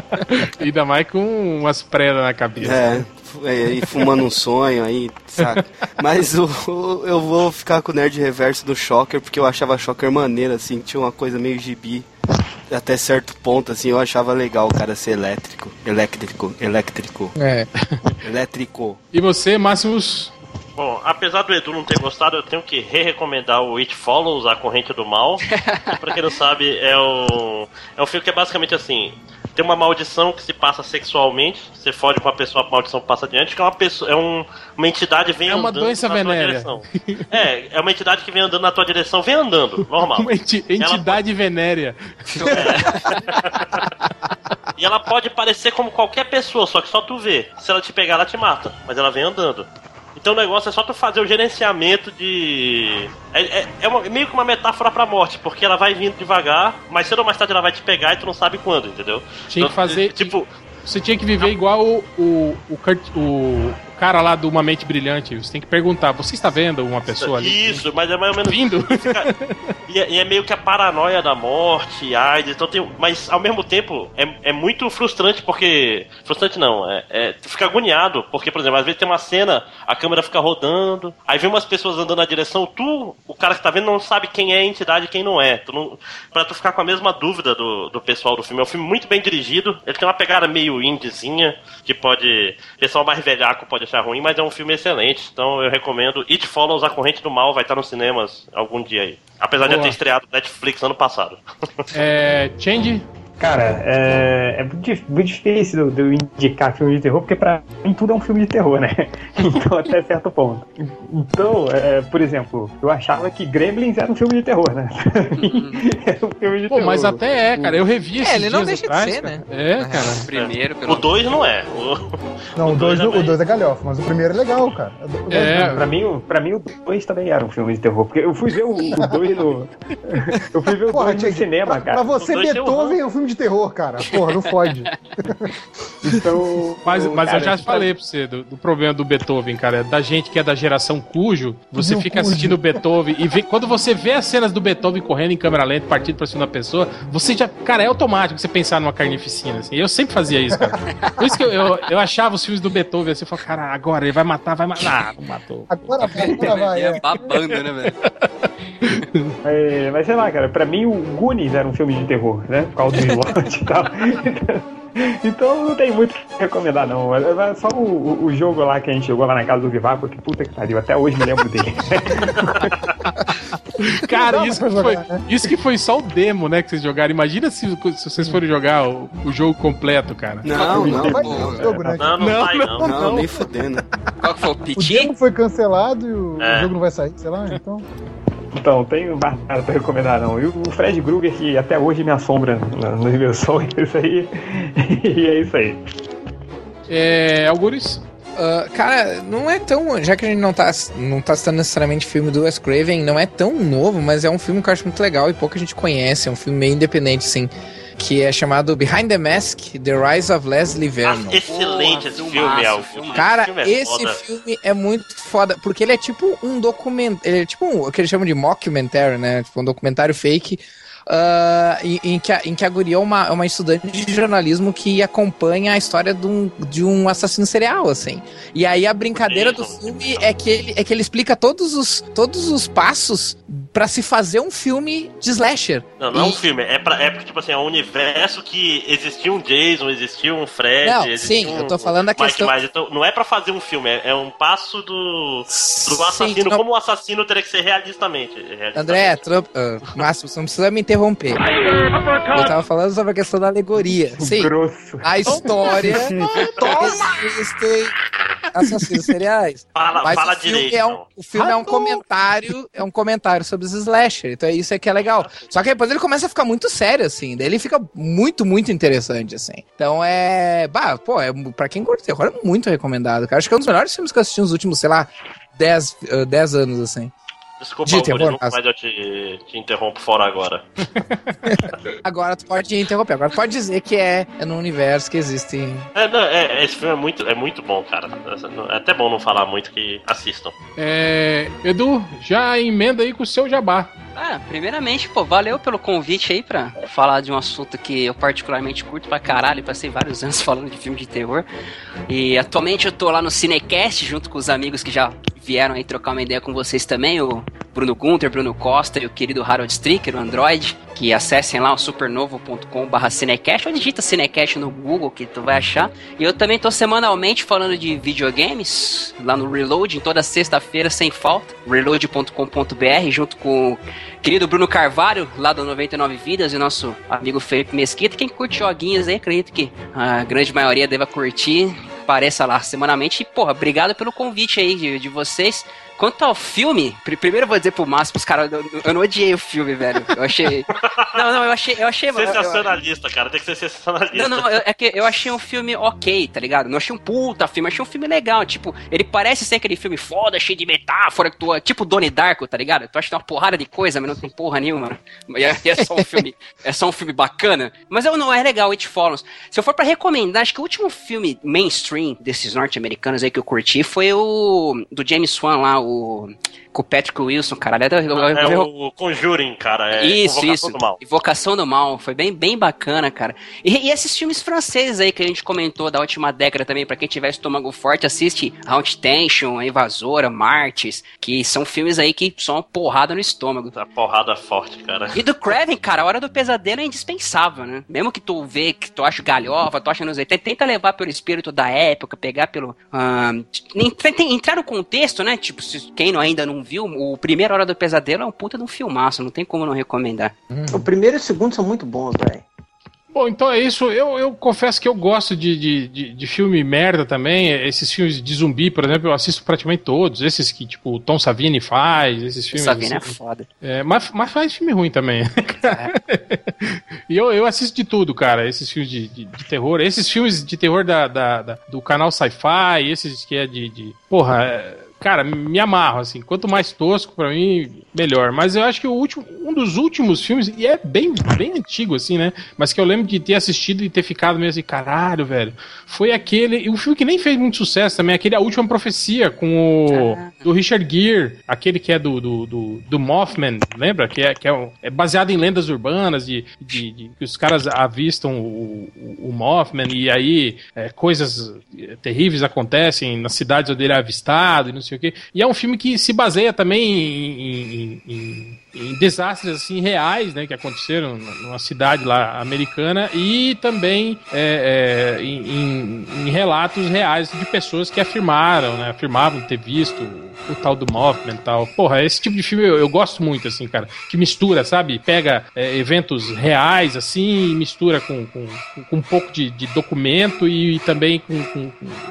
Ainda mais com umas predas na cabeça.
É, fu- é, e fumando um sonho aí, saca? Mas o, o- eu vou ficar com o nerd reverso do Shocker, porque eu achava Shocker maneiro, assim, tinha uma coisa meio gibi. Até certo ponto, assim, eu achava legal o cara ser elétrico. Elétrico, elétrico,
É.
elétrico.
E você, Máximos?
Bom, apesar do Edu não ter gostado, eu tenho que re-recomendar o It Follows, A Corrente do Mal. pra quem não sabe, é um, é um filme que é basicamente assim: tem uma maldição que se passa sexualmente, você fode com a pessoa, a maldição passa adiante, que é uma pessoa, é um, uma entidade vem
É uma
andando
doença
na tua
venérea.
É, é uma entidade que vem andando na tua direção, vem andando, normal.
Uma enti- entidade venérea.
E ela pode parecer como qualquer pessoa, só que só tu vê. Se ela te pegar, ela te mata. Mas ela vem andando. Então o negócio é só tu fazer o gerenciamento de. É, é- é uma- meio que uma metáfora pra morte, porque ela vai vindo devagar, mas cedo ou mais tarde ela vai te pegar e tu não sabe quando, entendeu?
Tinha que fazer-
Tipo,
Você tinha que viver igual o, o, o, Kurt, o cara lá do Uma Mente Brilhante. Você tem que perguntar: você está vendo uma pessoa ali?
Isso, mas é mais ou menos.
Vindo?
Fica- e, é, e é meio que a paranoia da morte, AIDS, então tem. Mas ao mesmo tempo é, é muito frustrante porque. Frustrante não, é, é. Tu fica agoniado, porque, por exemplo, às vezes tem uma cena, a câmera fica rodando, aí vem umas pessoas andando na direção, tu, o cara que tá vendo, não sabe quem é a entidade e quem não é. Tu não, pra tu ficar com a mesma dúvida do, do pessoal do filme. É um filme muito bem dirigido, ele tem uma pegada meio indiezinha, que pode. O pessoal mais velhaco pode achar ruim, mas é um filme excelente. Então eu recomendo. It Follows, A Corrente do Mal, vai estar nos cinemas algum dia aí. Apesar de
Boa.
eu ter estreado no Netflix ano passado.
É. Change?
Cara, é, é muito dif- muito difícil de eu indicar filme de terror, porque pra mim tudo é um filme de terror, né? Então, até certo ponto. Então, é, por exemplo, eu achava que Gremlins era um filme de terror, né? Mim, era um filme de
Pô,
terror.
mas até é, cara. Eu revi
É,
esses
ele não deixa de
atrás,
ser,
cara.
né?
É, cara.
Primeiro,
O
pelo
2 não é. O,
Não, o
dois
2
é
o dois é galhofa, mas o primeiro é legal, cara.
É.
Pra mim, o- pra mim, o 2 também era um filme de terror, porque eu fui ver o 2 no. Eu fui ver o
Porra,
2 no cinema,
pra,
cara.
pra você,
dois tem
Beethoven é um filme de terror, cara. Porra, não fode.
Então,
Mas,
o-
mas eu
cara,
já
pra-
falei pra você do, do problema do Beethoven, cara. Da gente que é da geração cujo, você
Do
fica
cujo.
assistindo o Beethoven e vê- quando você vê as cenas do Beethoven correndo em câmera lenta, partindo pra cima da pessoa, você já. Cara, é automático você pensar numa carnificina, assim. Eu sempre fazia isso, cara. Por isso que eu, eu, eu achava os filmes do Beethoven assim, eu falava, cara, agora ele vai matar, vai matar. Ah, não matou.
Agora vai, agora vai.
É
É.
babando, né, velho?
É, mas sei lá, cara, pra mim o Goonies era um filme de terror, né? Por causa do e tal. Então não tem muito o que recomendar, não. É é só o, o- o jogo lá que a gente jogou lá na casa do Vivaco, que puta que pariu, até hoje me lembro dele.
Cara,
Não
isso que, foi,
né?
isso que foi só o demo, né, que vocês jogaram. Imagina se, se vocês forem jogar o, o jogo completo, cara.
Não, não,
Vai esse jogo, né?
não, não,
Não,
sai, não.
Não, nem fudendo.
Qual que foi o
O
Piti?
demo foi cancelado e o,
É.
o jogo não vai sair, sei lá, então.
Então, tem mais nada pra recomendar, não. E o Fred Krueger, que até hoje me assombra nos meus sonhos, isso aí. e é isso aí.
É. Algures?
Ah, cara, não é tão. Já que a gente não tá, não tá citando necessariamente filme do Wes Craven, não é tão novo, mas é um filme que eu acho muito legal e pouca gente conhece. É um filme meio independente, assim. Que é chamado Behind the Mask: The Rise of Leslie Vernon.
Ah, excelente esse
Porra,
filme,
filmaço,
Elvis.
filmaço.
Cara,
Esse filme é
esse
foda.
filme é muito foda, porque ele é tipo um documento, ele é tipo um, o que eles chamam de mockumentary, né? Tipo um documentário fake, ah, em, em que a, em que a guria é uma, é uma estudante de jornalismo que acompanha a história de um, de um assassino serial, assim. E aí a brincadeira do filme é que ele, é que ele explica todos os, todos os passos pra se fazer um filme de slasher.
Não, não é um
E-
filme, é, pra, é porque, tipo assim, é um universo que existia um Jason, existia um Fred,
Não, sim,
um,
eu tô falando da questão-
Myers. Então, não é pra fazer um filme, é, é um passo do, do
Sim,
assassino,
não-
como o assassino teria que ser realistamente. realistamente.
André, Trump, uh, Márcio, você não precisa me interromper. Eu tava falando sobre a questão da alegoria. Sim,
Grosso.
a história existem assassinos seriais.
Fala,
Mas
fala
o filme,
direito.
é um, o filme é um comentário, é um comentário sobre os slasher. Então é isso é que é legal. Só que depois ele começa a ficar muito sério, assim. Daí ele fica muito, muito interessante, assim. Então é. Bah, pô, é, pra quem curte terror, é muito recomendado, cara. Acho que é um dos melhores filmes que eu assisti nos últimos, sei lá, 10, uh, 10 anos, assim.
Desculpa,
de
Augusto,
terror,
nunca mais eu te, te interrompo fora agora.
Agora tu pode interromper. Agora tu pode dizer que é, é no universo que existem.
É, não, é, esse filme é muito, é muito bom, cara. É até bom não falar muito que assistam.
É. Edu, já emenda aí com o seu jabá.
Ah, primeiramente, pô, valeu pelo convite aí pra falar de um assunto que eu particularmente curto pra caralho. Passei vários anos falando de filme de terror. E atualmente eu tô lá no Cinecast junto com os amigos que já vieram aí trocar uma ideia com vocês também, o Bruno Gunter, Bruno Costa e o querido Harold Stricker, o Android, que acessem lá o supernovo.com.br Cinecast ou digita Cinecast no Google que tu vai achar. E eu também tô semanalmente falando de videogames lá no Reload, toda sexta-feira sem falta, reload.com.br, junto com o querido Bruno Carvalho, lá do 99 Vidas, e nosso amigo Felipe Mesquita. Quem curte joguinhos aí, acredito que a grande maioria deva curtir. Apareça lá semanalmente. E, porra, obrigado pelo convite aí de, de vocês. Quanto ao filme, pr- primeiro eu vou dizer pro Márcio, pros caras, eu, eu não odiei o filme, velho. Eu achei. Não, não, eu achei. Eu achei eu- eu-
Sensacionalista, cara. Tem que ser sensacionalista.
não, não, eu- é que eu achei um filme ok, tá ligado? Não achei um puta filme, achei um filme legal. Tipo, ele parece ser aquele filme foda, cheio de metáfora, que tu, tipo Donnie Darko, tá ligado? Tu acha que tem uma porrada de coisa, mas não tem porra nenhuma. E é, é só um filme, é só um filme bacana. Mas eu não é legal, It Follows. Se eu for pra recomendar, acho que o último filme mainstream mainstream desses norte-americanos aí que eu curti foi o do James Wan lá, o com o Patrick Wilson, cara.
É, é o Conjuring, cara. É
isso, isso.
do Mal.
Invocação do Mal. Foi bem, bem bacana, cara. E, e esses filmes franceses aí que a gente comentou da última década também, pra quem tiver estômago forte, assiste Haunted Tension, A Invasora, Martyrs, que são filmes aí que são uma porrada no estômago.
A porrada forte, cara.
E do Craven, cara, a hora do pesadelo é indispensável, né? Mesmo que tu vê, que tu acha galhofa, tu acha nos 80, tenta levar pelo espírito da época, pegar pelo. tenta entrar no contexto, né? Tipo, se quem ainda não viu, o primeiro Hora do Pesadelo é um puta de um filmaço, não tem como não recomendar.
O primeiro e o segundo são muito bons, velho.
Bom, então é isso. Eu, eu confesso que eu gosto de, de, de, de filme merda também. Esses filmes de zumbi, por exemplo, eu assisto praticamente todos. Esses que, tipo, o Tom Savini faz, esses filmes.
Savini é
assim.
foda.
É, mas, mas faz filme ruim também. e eu, eu assisto de tudo, cara. Esses filmes de, de, de terror. Esses filmes de terror da, da- da- do canal Sci-Fi, esses que é de. de- porra, é, cara, me amarro, assim. Quanto mais tosco, pra mim, melhor. Mas eu acho que o último, um dos últimos filmes, e é bem, bem antigo, assim, né? Mas que eu lembro de ter assistido e ter ficado meio assim, caralho, velho. Foi aquele. Um filme que nem fez muito sucesso também, aquele A Última Profecia, com o. do Richard Gere, aquele que é do, do, do, do Mothman, lembra? Que é, que é, um- é baseado em lendas urbanas, de, de, de- que os caras avistam o, o, o Mothman e aí é, coisas é, terríveis acontecem nas cidades onde ele é avistado e não sei o quê. E é um filme que se baseia também em, em- em- em desastres assim reais, né, que aconteceram numa cidade lá americana e também é, é, em relatos reais de pessoas que afirmaram, né, afirmavam ter visto o tal do Mothman e tal. Porra, esse tipo de filme eu, eu gosto muito, assim, cara, que mistura, sabe, pega é, eventos reais, assim, e mistura com, com, com um pouco de, de documento e, também com, com- com-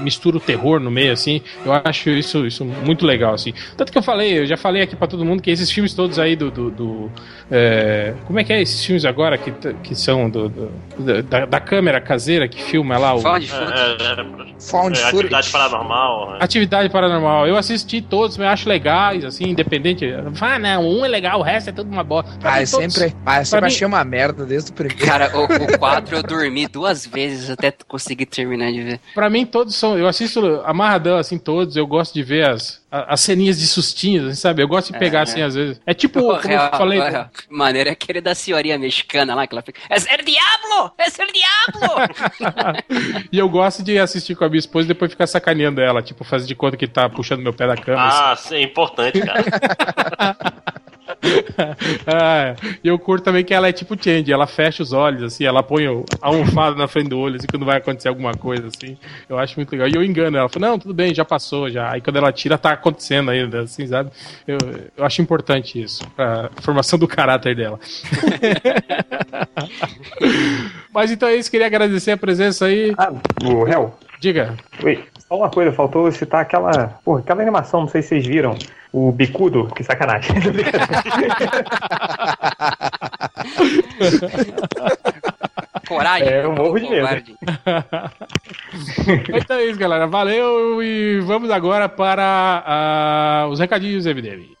mistura o terror no meio, assim. Eu acho isso, isso muito legal, assim. Tanto que eu falei, eu já falei aqui pra todo mundo que esses filmes todos aí do. do, do, é, como é que é esses filmes agora que, que são do, do- da, da câmera caseira que filma lá o.
Fala de
É, é, é,
Found
é,
footage.
atividade paranormal.
Atividade Paranormal. Eu assisti todos, eu acho legais, assim, independente. Ah, não, um é legal, o resto é tudo uma bosta. Pra
Ah,
mim,
eu
todos-
sempre, ah, eu sempre
mim-
achei uma merda desde o primeiro.
Cara, o, o 4 eu dormi duas vezes até conseguir terminar de ver.
Pra mim, todos são. Eu assisto amarradão, assim, todos. Eu gosto de ver as, as ceninhas de sustinhos, assim, sabe? Eu gosto de pegar,
É.
assim, às vezes. É tipo, como eu
real-
falei.
o real Maneiro é aquele da senhorinha mexicana lá, que ela fica. É o diabo! É o diabo!
e eu gosto de assistir com a minha esposa e depois ficar sacaneando ela, tipo, fazer de conta que tá puxando meu pé da cama. assim.
Ah, sim, é importante, cara.
Ah, e eu curto também que ela é tipo Change, ela fecha os olhos, assim, ela põe o- a almofada na frente do olho, assim, quando vai acontecer alguma coisa, assim. Eu acho muito legal. E eu engano ela, fala, não, tudo bem, já passou, já. Aí quando ela tira, tá acontecendo ainda, assim, sabe? Eu, eu acho importante isso, pra formação do caráter dela. Mas então é isso, queria agradecer a presença aí.
Ah, o réu.
Diga.
Oi, só uma coisa, faltou citar aquela. Porra, aquela animação, não sei se vocês viram. O bicudo, que sacanagem.
Coragem.
É, eu morro de medo.
então é isso, galera. Valeu e vamos agora para ah, os recadinhos do MDM.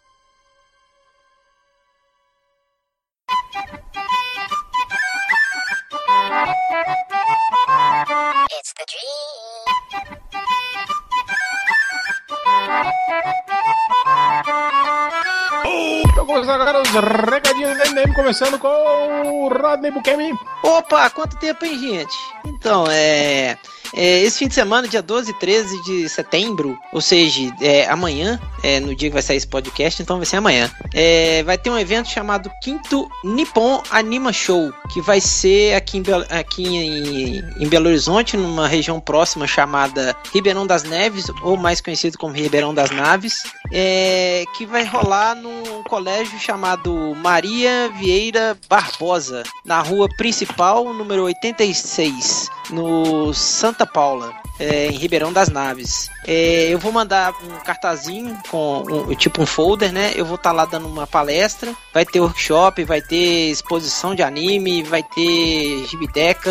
Então começando agora os recadinhos do MDM, começando com o Rodney Bukemi.
Opa, quanto tempo, hein, gente? Então, é. É, esse fim de semana, dia 12 e 13 de setembro, ou seja, é, amanhã, é, no dia que vai sair esse podcast, então vai ser amanhã, é, vai ter um evento chamado Quinto Nippon Anima Show, que vai ser aqui, em, Belo- aqui em, em Belo Horizonte, numa região próxima chamada Ribeirão das Neves, ou mais conhecido como Ribeirão das Naves, é, que vai rolar num colégio chamado Maria Vieira Barbosa, na rua principal, número 86, no Santa Paula. é, em Ribeirão das Naves. É, eu vou mandar um cartazinho com um- tipo um folder, né? Eu vou estar lá dando uma palestra. Vai ter workshop, vai ter exposição de anime, vai ter gibideca.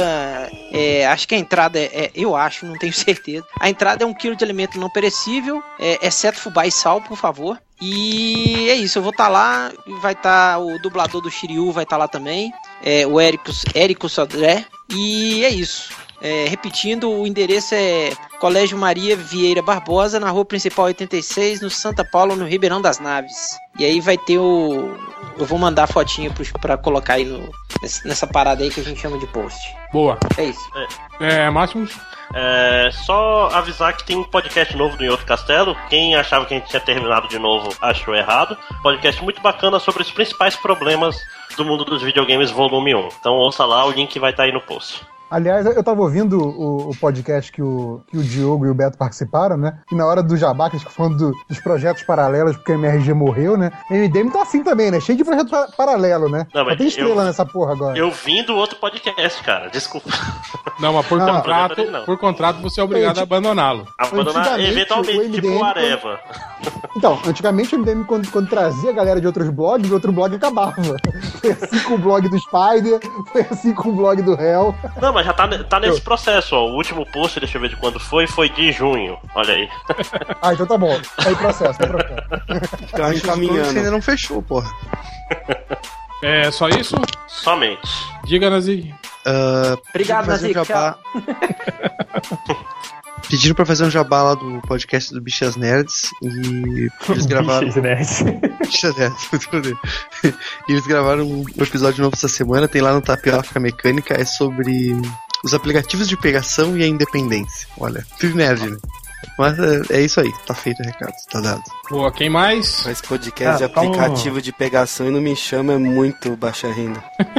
É, acho que a entrada é, é- eu acho, não tenho certeza. A entrada é um quilo de alimento não perecível, é, exceto fubá e sal, por favor. E é isso, eu vou estar lá, vai estar o dublador do Shiryu vai estar lá também, é, o Érico Sodré, e é isso. É, repetindo, o endereço é Colégio Maria Vieira Barbosa, na rua principal 86, no Santa Paula, no Ribeirão das Naves. E aí vai ter o. Eu vou mandar a fotinha pra colocar aí no, nessa parada aí que a gente chama de post.
Boa.
É isso.
É, Máximo?
É, só avisar que tem um podcast novo do Em Outro Castelo. Quem achava que a gente tinha terminado de novo achou errado. Podcast muito bacana sobre os principais problemas do mundo dos videogames volume 1. Então ouça lá, o link vai estar aí no post.
Aliás, eu tava ouvindo o, o podcast que o, que o Diogo e o Beto participaram, né? E na hora do jabá, que eles ficam falando do- dos projetos paralelos, porque a MRG morreu, né? O MDM tá assim também, né? Cheio de projeto pa- paralelo, né?
Não,
Só
mas
tem estrela
eu-
nessa porra agora.
Eu vim do outro podcast, cara. Desculpa.
Não, mas por
Ah.
contrato,
Não.
por contrato você é obrigado a abandoná-lo.
Abandonar
Antigamente,
eventualmente,
o
tipo
MDM
o Areva.
Então, antigamente o MDM, quando, quando trazia a galera de outros blogs, o outro blog acabava. Foi assim com o blog do Spider, foi assim com o blog do Hell.
Não, mas já tá, tá nesse processo, ó. O último post, deixa eu ver de quando foi, foi de junho. Olha aí.
Ah, então tá bom. Tá em processo, tá em processo.
Tá
Você ainda não fechou, porra.
É só isso?
Somente.
Diga, Nazi.
Ah,
Obrigado,
jabá. Pediram pra fazer um jabá lá do podcast do Bichas Nerds e eles gravaram.
Bichos, né?
Bichas Nerds, e eles gravaram um episódio novo essa semana, tem lá no Tapioca Mecânica, é sobre os aplicativos de pegação e a independência. Olha, tudo nerd, né? Mas é, é isso aí, tá feito o recado, tá dado.
Boa, quem mais?
Faz podcast
Ah,
de
tá um-
aplicativo de pegação e não me chama, é muito baixa renda.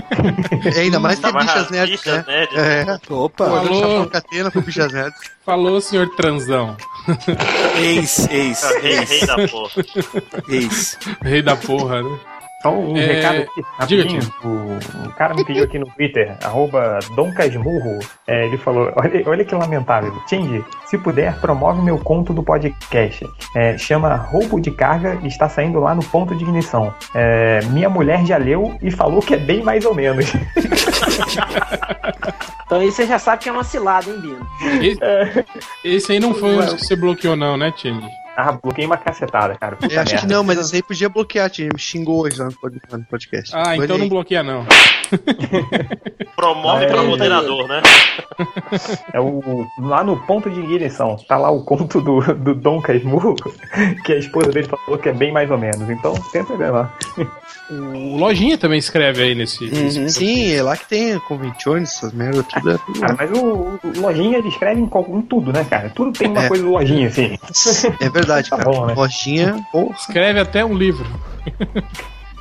É, ainda mais
Tá mais
Bichas
as
Nerds,
bichas
né?
nerds,
É,
Opa,
Falou.
catena pro Bichas Nerds.
Falou, senhor transão.
ex, ex,
Ah, Rei, rei
ex,
da porra.
ex.
Rei da porra, né?
Só um
É,
recado aqui,
diga,
rapidinho. O, o cara me pediu aqui no Twitter, arroba Dom Casmurro, é, ele falou, olha, olha que lamentável. Tindy, se puder, promove meu conto do podcast. É, chama Roubo de Carga e está saindo lá no ponto de ignição. É, minha mulher já leu e falou que é bem mais ou menos.
Então aí você já sabe que é uma cilada, hein, Bino?
Esse, esse aí não foi o que você bloqueou, não, né, Tindy?
Ah, bloqueei uma cacetada, cara. Puta
Eu acho que não, mas aí podia bloquear, tinha me xingou hoje lá no podcast.
Ah,
Olha
então
aí.
não bloqueia, não.
Promove
É,
pra
é,
moderador, né?
É o, lá no ponto de ignição. Tá lá o conto do, do Dom Casmurro, que a esposa dele falou que é bem mais ou menos. Então, tenta ver lá.
O Lojinha também escreve aí nesse.
Uhum.
Sim, é lá que tem convenções, essas merdas, tudo é tudo
Cara, mas o, o Lojinha ele escreve em, em tudo, né, cara? Tudo tem uma
É.
coisa do Lojinha, assim.
É verdade,
Tá
cara.
bom, né?
Lojinha, porra.
Escreve até um livro.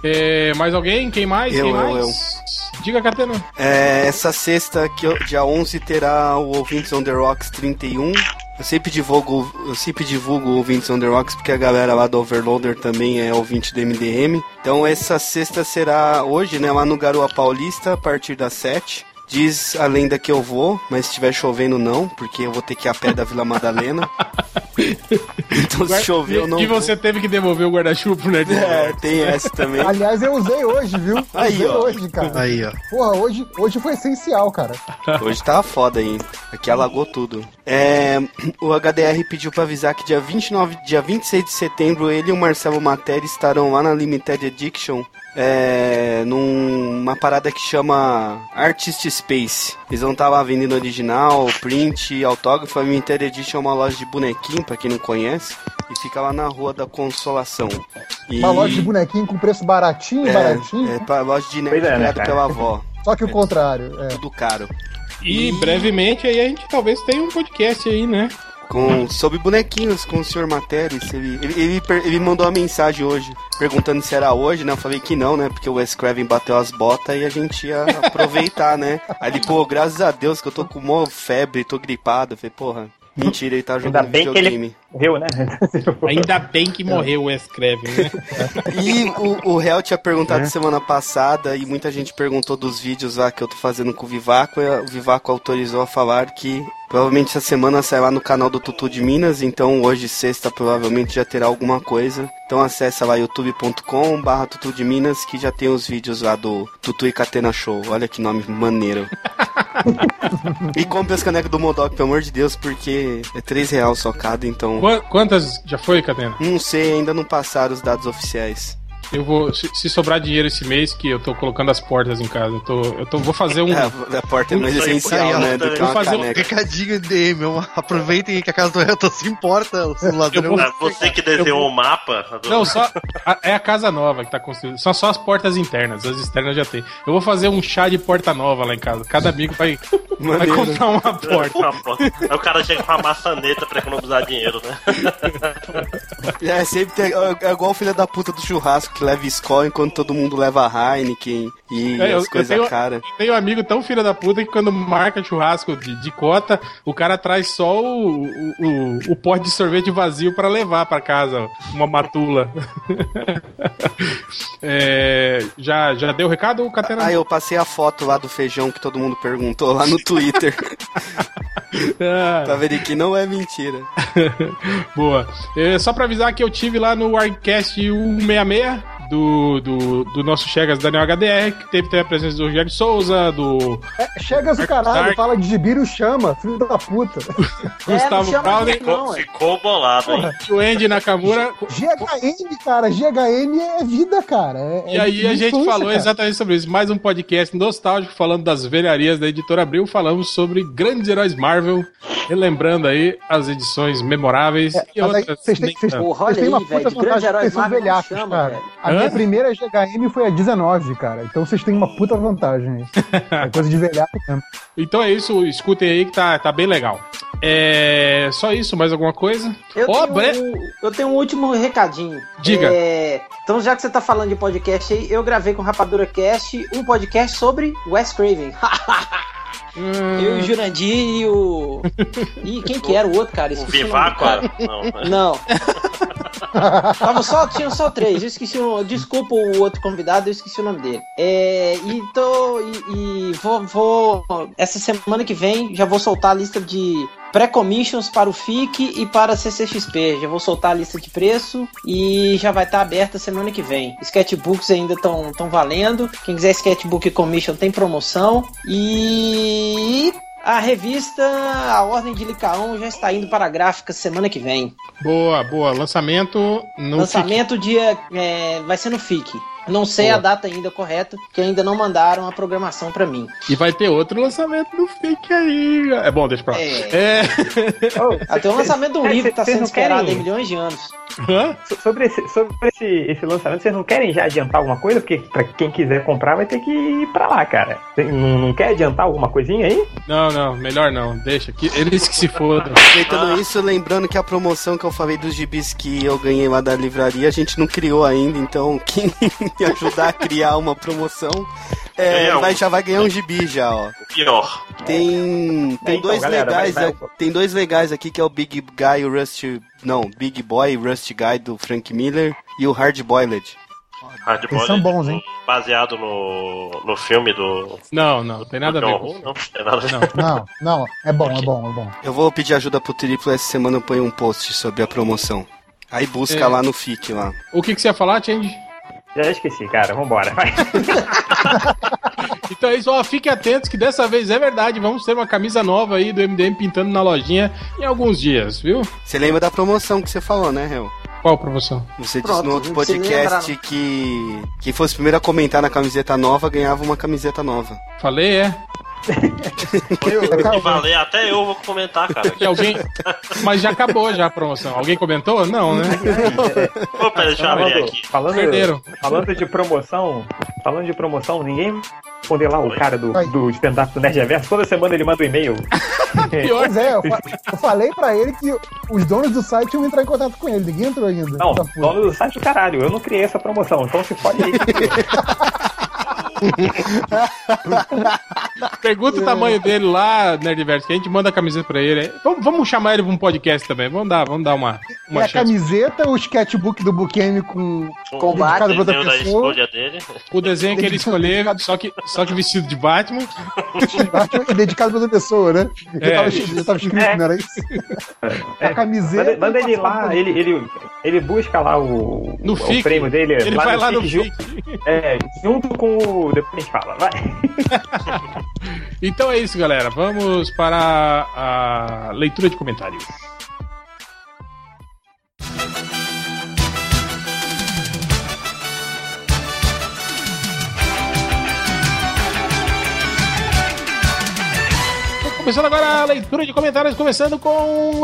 É, mais alguém? Quem mais?
Eu,
Quem
eu,
mais? Diga, Catena.
É, essa sexta, que eu- dia 11, terá o Ouvintes on the Rocks 31. Eu sempre divulgo, eu sempre divulgo Ouvintes the Rocks porque a galera lá do Overloader também é ouvinte do MDM. Então essa sexta será hoje, né, lá no Garoa Paulista, a partir das 7. Diz a lenda que eu vou, mas se estiver chovendo não, porque eu vou ter que ir a pé da Vila Madalena. então se chover eu não
e
vou.
você teve que devolver o guarda-chuva pro Nerd.
É, tem essa também.
Aliás, eu usei hoje, viu?
Aí,
usei
ó.
hoje, cara.
Aí, ó.
Porra, hoje, hoje foi essencial, cara.
Hoje tava foda aí. Aqui alagou tudo. É, o HDR pediu pra avisar que dia 29, dia 26 de setembro, ele e o Marcelo Materi estarão lá na Limited Edition. É, numa parada que chama Artist Space. Eles vão estar lá vendendo original, print, autógrafo. A Limited Edition é uma loja de bonequinho, pra quem não conhece. E fica lá na Rua da Consolação. E,
Uma loja de bonequinho com preço baratinho,
é,
baratinho.
é pra loja de nerd
é, né,
pela avó.
Só que o contrário. É.
Tudo caro.
E brevemente aí a gente talvez tenha um podcast aí, né?
Com sobre bonequinhos com o Sr. Materis. Ele, ele, ele, ele mandou uma mensagem hoje perguntando se era hoje, né? Eu falei que não, né? Porque o Wes Craven bateu as botas e a gente ia aproveitar, né? Aí ele, pô, graças a Deus que eu tô com mó febre, tô gripado. Eu falei, porra, mentira, ele tá
Ainda
jogando
bem que ele
videogame.
Morreu, né?
Ainda bem que morreu o Wes Craven, né?
E o, o Hel tinha perguntado semana passada e muita gente perguntou dos vídeos lá que eu tô fazendo com o Vivaco. E o Vivaco autorizou a falar que provavelmente essa semana sai lá no canal do Tutu de Minas. Então hoje, sexta, provavelmente já terá alguma coisa. Então acessa lá youtube.com barra Tutu de Minas que já tem os vídeos lá do Tutu e Catena Show. Olha que nome maneiro. e compre as canecas do Modok, pelo amor de Deus, porque é 3 real só cada, então.
Qua- Quantas já foi, Catena?
Não sei, ainda não passaram os dados oficiais.
Eu vou. Se, se sobrar dinheiro esse mês, que eu tô colocando as portas em casa. Eu, tô, eu tô, vou fazer um.
É, a porta é mais
aí,
essencial,
aí,
né? Do que
vou
uma
fazer um
caneca.
Recadinho de meu, aproveitem que a casa do Elton se importa, os ladrões.
Ah, Você que desenhou o mapa.
Não, só. a- é a casa nova que tá construída. São só as portas internas. As externas já tem. Eu vou fazer um chá de porta nova lá em casa. Cada amigo vai, vai comprar uma porta.
Uma porta. Aí o cara chega com uma maçaneta pra economizar dinheiro, né?
É, sempre tem, é, é igual o filho da puta do churrasco que leva Skol enquanto todo mundo leva Heineken e
É,
as coisas caras.
Tem um amigo tão filho da puta que quando marca churrasco de, de cota, o cara traz só o, o, o, o pote de sorvete vazio pra levar pra casa, uma matula. É, já, já deu o recado, Catena?
Ah, eu passei a foto lá do feijão que todo mundo perguntou lá no Twitter.
Ah,
pra ver que não é mentira.
boa. É, só pra avisar que eu tive lá no Warcast 166 do, do, do nosso Chegas Daniel HDR, que teve também a presença do Rogério Souza, do
É, chega do caralho,
Dark.
fala de Gibiro chama, filho da puta.
Gustavo
chama
Browning,
não,
Ficou,
é.
ficou bolado, hein?
e o Andy Nakamura.
GHM, cara, GHM é vida, cara. É-
E
é
aí a gente falou
cara.
exatamente sobre isso. Mais um podcast nostálgico falando das velharias da editora Abril. Falamos sobre grandes heróis Marvel, relembrando aí as edições memoráveis e
É, aí
outras.
vocês têm, vocês, vocês têm uma
aí, velho,
puta
de grandes
vantagem
heróis
são velhacos,
chama,
cara.
velho.
A? Minha primeira GHM foi a 19, cara. Então vocês têm uma puta vantagem aí. É coisa de velhaco mesmo.
Então é isso, escutem aí que tá, tá bem legal. É. Só isso, mais alguma coisa?
Eu,
Ó,
tenho
bre-
um, eu tenho um último recadinho.
Diga.
É, então, já que você tá falando de podcast aí, eu gravei com o Rapadura Cast um podcast sobre Wes Craven.
Hum,
eu e o Jurandir e o. Ih, quem que era o outro, cara?
O
Esqueci
Vivaco?
cara.
Não. né?
Não. Tava só, tinham só três. Eu esqueci o. Desculpa o outro convidado, eu esqueci o nome dele. É, e tô. E, e vou, vou. Essa semana que vem já vou soltar a lista de pré-commissions para o FIC e para a CCXP. Já vou soltar a lista de preço e já vai estar aberta semana que vem. Sketchbooks ainda estão tão valendo. Quem quiser sketchbook commission tem promoção. E a revista A Ordem de Licaão já está indo para a gráfica semana que vem.
Boa, boa. Lançamento no
Lançamento dia. é, vai ser no FIC. Não sei
Boa.
a data ainda correta, que ainda não mandaram a programação pra mim.
E vai ter outro lançamento no fake aí. É bom, deixa pra lá.
É.
É.
Até o lançamento de um
É,
livro que tá sendo esperado em milhões de anos.
Hã?
Sobre, esse, sobre esse, esse lançamento, vocês não querem já adiantar alguma coisa? Porque pra quem quiser comprar vai ter que ir pra lá, cara. Não, não quer adiantar alguma coisinha aí?
Não, não, melhor não. Deixa. Que, eles que se fodam.
Aproveitando isso, lembrando que a promoção que eu falei dos gibis que eu ganhei lá da livraria, a gente não criou ainda, então quem me ajudar a criar uma promoção é,
um.
vai, já vai ganhar um gibi já, ó.
O pior.
Tem, tem
então,
dois
galera,
legais,
vai-
é- tem dois legais aqui que é o Big Guy e o Rusty, não, Big Boy e Rusty Guy do Frank Miller e o Hard Boiled.
Hard
Eles são bons, hein?
Baseado no, no filme do.
Não, não, tem nada a ver com
não, tem nada a ver.
Não.
Não, não, é bom, é bom, é bom.
Eu vou pedir ajuda pro Triplo essa semana eu ponho um post sobre a promoção. Aí busca
É.
lá no FIC lá.
O que, que você ia falar, Change?
Já esqueci, cara. Vambora. Vai.
Então é isso, ó, fiquem atentos que dessa vez é verdade, vamos ter uma camisa nova aí do MDM pintando na lojinha em alguns dias, viu?
Você lembra da promoção que você falou, né, Hel?
Qual promoção?
Você
Pronto,
disse no outro podcast que quem fosse o primeiro a comentar na camiseta nova ganhava uma camiseta nova.
Falei, é.
Se valer, até eu vou comentar, cara.
Alguém. Mas já acabou já a promoção. Alguém comentou? Não, né?
Pera, deixa eu abrir aqui.
falando,
Perderam.
falando de promoção, falando de promoção, ninguém responder lá o cara do, do stand-up do Nerd Reverso. Toda semana ele manda um e-mail.
Pois é, eu, fa- eu falei pra ele que os donos do site iam entrar em contato com ele. Ninguém entrou ainda.
Não,
Tá
dono do site, caralho, eu não criei essa promoção, então se fode aí.
Pergunta o tamanho dele lá, Nerdverse, que a gente manda a camiseta pra ele. Vamos, vamos chamar ele pra um podcast também. Vamos dar, vamos dar uma,
É
uma
a camiseta, o sketchbook do Bukemi com
Combate,
outra
Desenho da
pessoa.
escolha dele.
O desenho que ele escolher, só que, só que vestido de Batman.
e dedicado pra outra pessoa, né?
É.
tava, já tava escrito,
É.
não era isso? A camiseta.
Manda, ele
uma
lá, ele, ele, ele busca lá o,
No
o prêmio dele.
Ele
lá
vai lá no
FIC,
FIC.
ju- É, junto com o depois a gente fala, vai.
então é isso, galera. Vamos para a leitura de comentários. Começando agora a leitura de comentários, começando com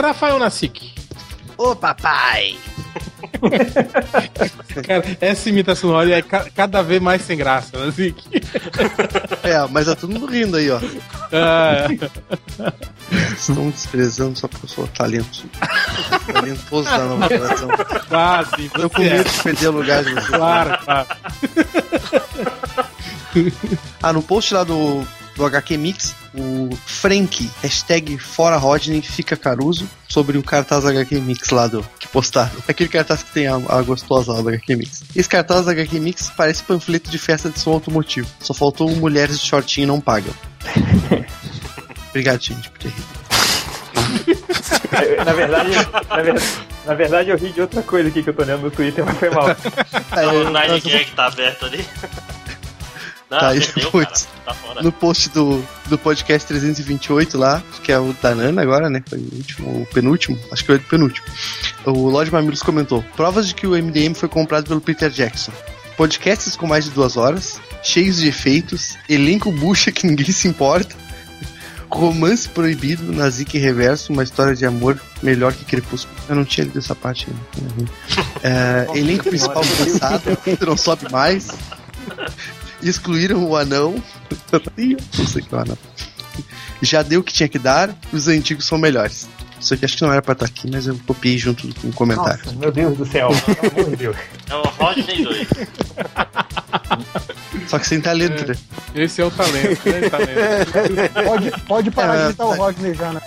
Rafael Nassik.
Ô papai!
Cara, essa imitação Rolly é ca- cada vez mais sem graça, Nassik.
É, mas tá todo mundo rindo aí, ó.
Ah,
Estão desprezando só porque eu sou talento. Talentoso da nova geração.
quase,
Estão com
você é.
medo de perder o lugar de vocês.
Claro, claro.
Ah, no post lá do, do HQ Mix, o Frank, hashtag fora Rodney, fica Caruso, sobre o cartaz HQ Mix lá do que postaram. Aquele cartaz que tem a, a gostosa lá do HQ Mix. Esse cartaz do HQ Mix parece panfleto de festa de som automotivo. Só faltou mulheres de shortinho não pagam. Obrigado, gente, por ter rido.
Na verdade, na verdade, na verdade, eu ri de outra coisa aqui que eu tô lendo no Twitter, mas foi mal.
É,
o Nine Gag tá aberto ali. Não,
Tá, e
perdeu,
depois-
cara. Tá fora.
no post do, do podcast 328 lá, que é o da Nana agora, né? Foi o último, o penúltimo, acho que foi o penúltimo. O Lorde Mamilos comentou: provas de que o MDM foi comprado pelo Peter Jackson. Podcasts com mais de duas horas, cheios de efeitos, elenco bucha que ninguém se importa, romance proibido, Nazik reverso, uma história de amor melhor que Crepúsculo. Eu não tinha lido essa parte ainda. É, elenco principal cansado, não sobe mais. Excluíram o anão. Ih, não sei que é o anão. Já deu o que tinha que dar, os antigos são melhores. Isso aqui acho que não era pra estar aqui, mas eu copiei junto com o comentário.
Nossa, meu Deus do céu, pelo amor de Deus.
É o Rodney 2.
Só que sem talento, né?
Esse é o talento, grande talento.
Pode, pode parar
É,
de imitar o
tá.
Rodney já, né?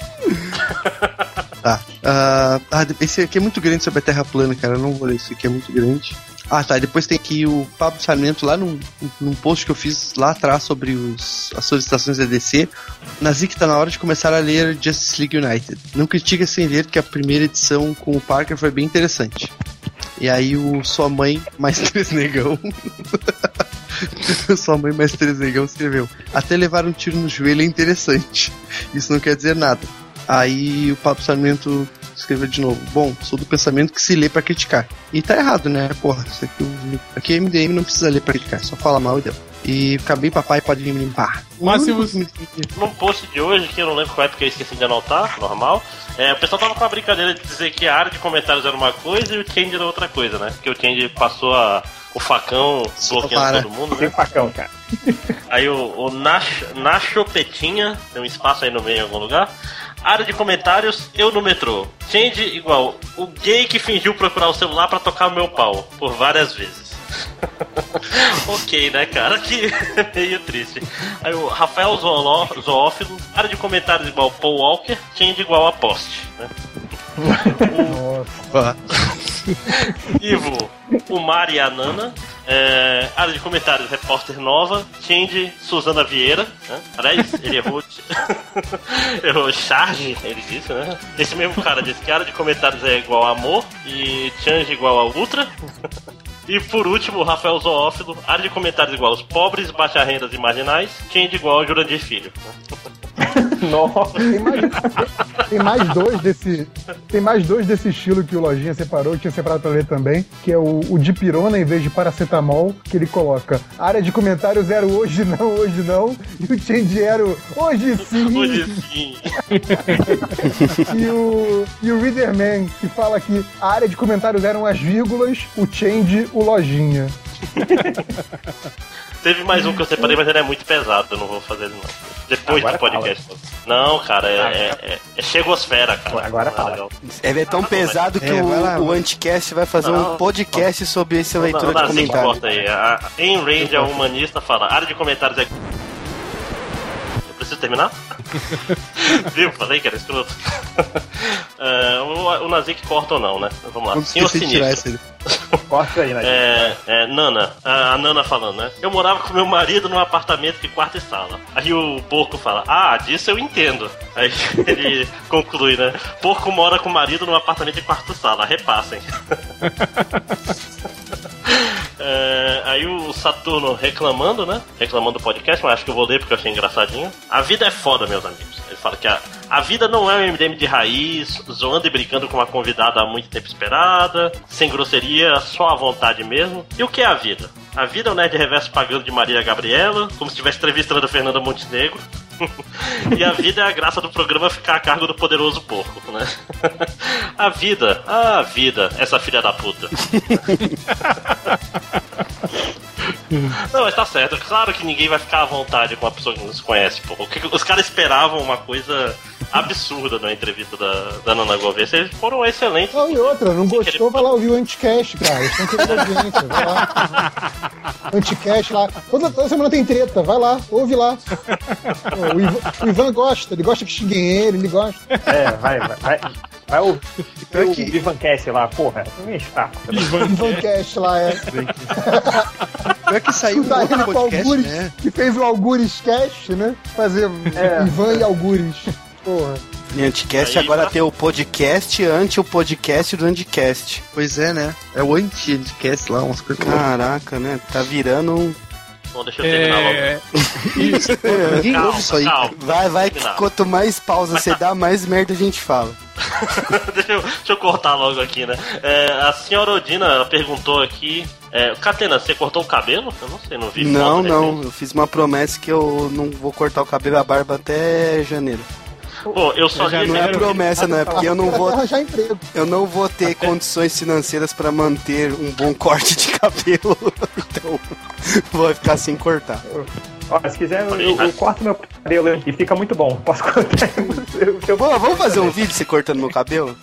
Tá. Ah, ah, esse aqui é muito grande sobre a Terra plana, cara. Eu não vou ler isso aqui, é muito grande. Ah, tá. Depois tem aqui o Pablo Sarmento lá num, num post que eu fiz lá atrás sobre os, as solicitações da DC. Nazik tá na hora de começar a ler Justice League United. Não critica sem ler que a primeira edição com o Parker foi bem interessante. E aí o Sua Mãe Mais Três Negão. Sua Mãe Mais Três Negão escreveu. Até levar um tiro no joelho é interessante. Isso não quer dizer nada. Aí o Papo Sarmento escreveu de novo. Bom, sou do pensamento que se lê pra criticar. E tá errado, né? Porra, isso aqui, aqui é MDM não precisa ler pra criticar, só fala mal e deu. E acabei papai pode me limpar.
Mas se você-
Num post de hoje, que eu não lembro qual é porque eu esqueci de anotar, normal. É, o pessoal tava com a brincadeira de dizer que a área de comentários era uma coisa e o Change era outra coisa, né? Porque o Change passou a- o facão bloqueando
para.
todo mundo,
Tem
né?
facão, cara.
Aí o, o Nacho, Nacho Petinha, tem um espaço aí no meio em algum lugar. Área de comentários, eu no metrô. Change igual, o gay que fingiu procurar o celular pra tocar o meu pau, por várias vezes. ok, né, cara? Que meio triste. Aí o Rafael Zooló, Zoófilo, área de comentários igual Paul Walker, change igual a poste. Né? Ivo, o Mari e a Nana. É, área de comentários, repórter nova. Change, Suzana Vieira. Né? Aliás, ele errou. errou charge, ele disse, né? Esse mesmo cara disse que área de comentários é igual a amor e change igual a ultra. E por último, Rafael Zoófilo, área de comentários igual aos pobres, baixa rendas e marginais, change igual ao Jurandir Filho.
Nossa,
Tem mais, tem mais dois desse. Tem mais dois desse estilo que o Lojinha separou, eu tinha separado pra ler também, que é o, o de pirona em vez de paracetamol, que ele coloca. Área de comentários era hoje não, hoje não, e o change era hoje sim.
Hoje sim.
E o, e o Readerman, que fala que a área de comentários eram as vírgulas, o change, o lojinha.
Teve mais um que eu separei, mas ele é muito pesado, eu não vou fazer ele não. Depois
Agora
do podcast. Não, cara, é, é, é, é chegosfera, cara.
Agora
Não é
fala.
É tão pesado que
É, lá,
o, o. Anticast vai fazer
Não,
um podcast sobre essa leitura
Não,
de
não, assim,
comentários.
corta aí. A Ayn Rand, a humanista, fala: área de comentários é. Preciso terminar? Viu? Falei que era escroto. É, o, o Nazik corta ou não, né? Vamos lá.
Vamos
Senhor Sinistro.
corta aí, né?
É, é, Nana, a, a Nana falando, né? Eu morava com meu marido num apartamento de quarto e sala. Aí o porco fala, ah, disso eu entendo. Aí ele conclui, né? Porco mora com o marido num apartamento de quarto e sala, repassem. É, aí o Saturno reclamando, né? Reclamando do podcast, mas acho que eu vou ler porque eu achei engraçadinho. A vida é foda, meus amigos. Ele fala que a, a vida não é um MDM de raiz, zoando e brincando com uma convidada há muito tempo esperada, sem grosseria, só à vontade mesmo. E o que é a vida? A vida é o Nerd Reverso pagando de Maria Gabriela, como se estivesse entrevistando Fernanda Montenegro. e a vida é a graça do programa ficar a cargo do poderoso porco, né? a vida, a vida, essa filha da puta. Não, mas tá certo. Claro que ninguém vai ficar à vontade com uma pessoa que não se conhece, pô. O que- Os caras esperavam uma coisa absurda na entrevista da, da Nana Gouveia. Eles foram excelentes.
Não, e outra, não gostou, vai lá ouvir o Anticast, cara. Eles estão querendo audiência, vai lá. Anticast lá. Toda, toda semana tem treta, vai lá, ouve lá. Pô, o, Ivan, o Ivan gosta, ele gosta que xinguem ele, ele gosta.
É, vai, vai. Vai, vai ouvir o Ivancast lá, porra. Não está.
O Ivancast lá, é.
Pior que saiu
O
um outro podcast,
Algures,
né?
que fez o Algures Cast, né? Fazer
É.
Ivan e Algures. Porra.
E Anticast
Aí,
agora
tá-
tem o podcast anti o podcast do Anticast.
Pois é, né? É o anti-cast lá, umas coisas.
Caraca, né? Tá virando um.
Bom, deixa eu terminar logo.
É, isso.
Ninguém
Calma,
ouve isso aí.
calma.
Vai, vai, que quanto mais pausa você dá, mais merda a gente fala.
deixa, eu, deixa eu cortar logo aqui, né? É, a senhora Odina ela perguntou aqui. É, Catena, você cortou o cabelo? Eu não sei, não vi.
Não, não.
repente.
Eu fiz uma promessa que eu não vou cortar o cabelo e a barba até janeiro.
Pô, eu só
Já
li
Não é promessa, não é porque eu não vou,
arranjar emprego.
eu não vou ter condições financeiras pra manter um bom corte de cabelo. Então, vou ficar sem cortar.
Ó, se quiser, eu, eu, eu corto meu cabelo e fica muito bom. Posso cortar seu
Pô, vamos fazer um vídeo você cortando meu cabelo?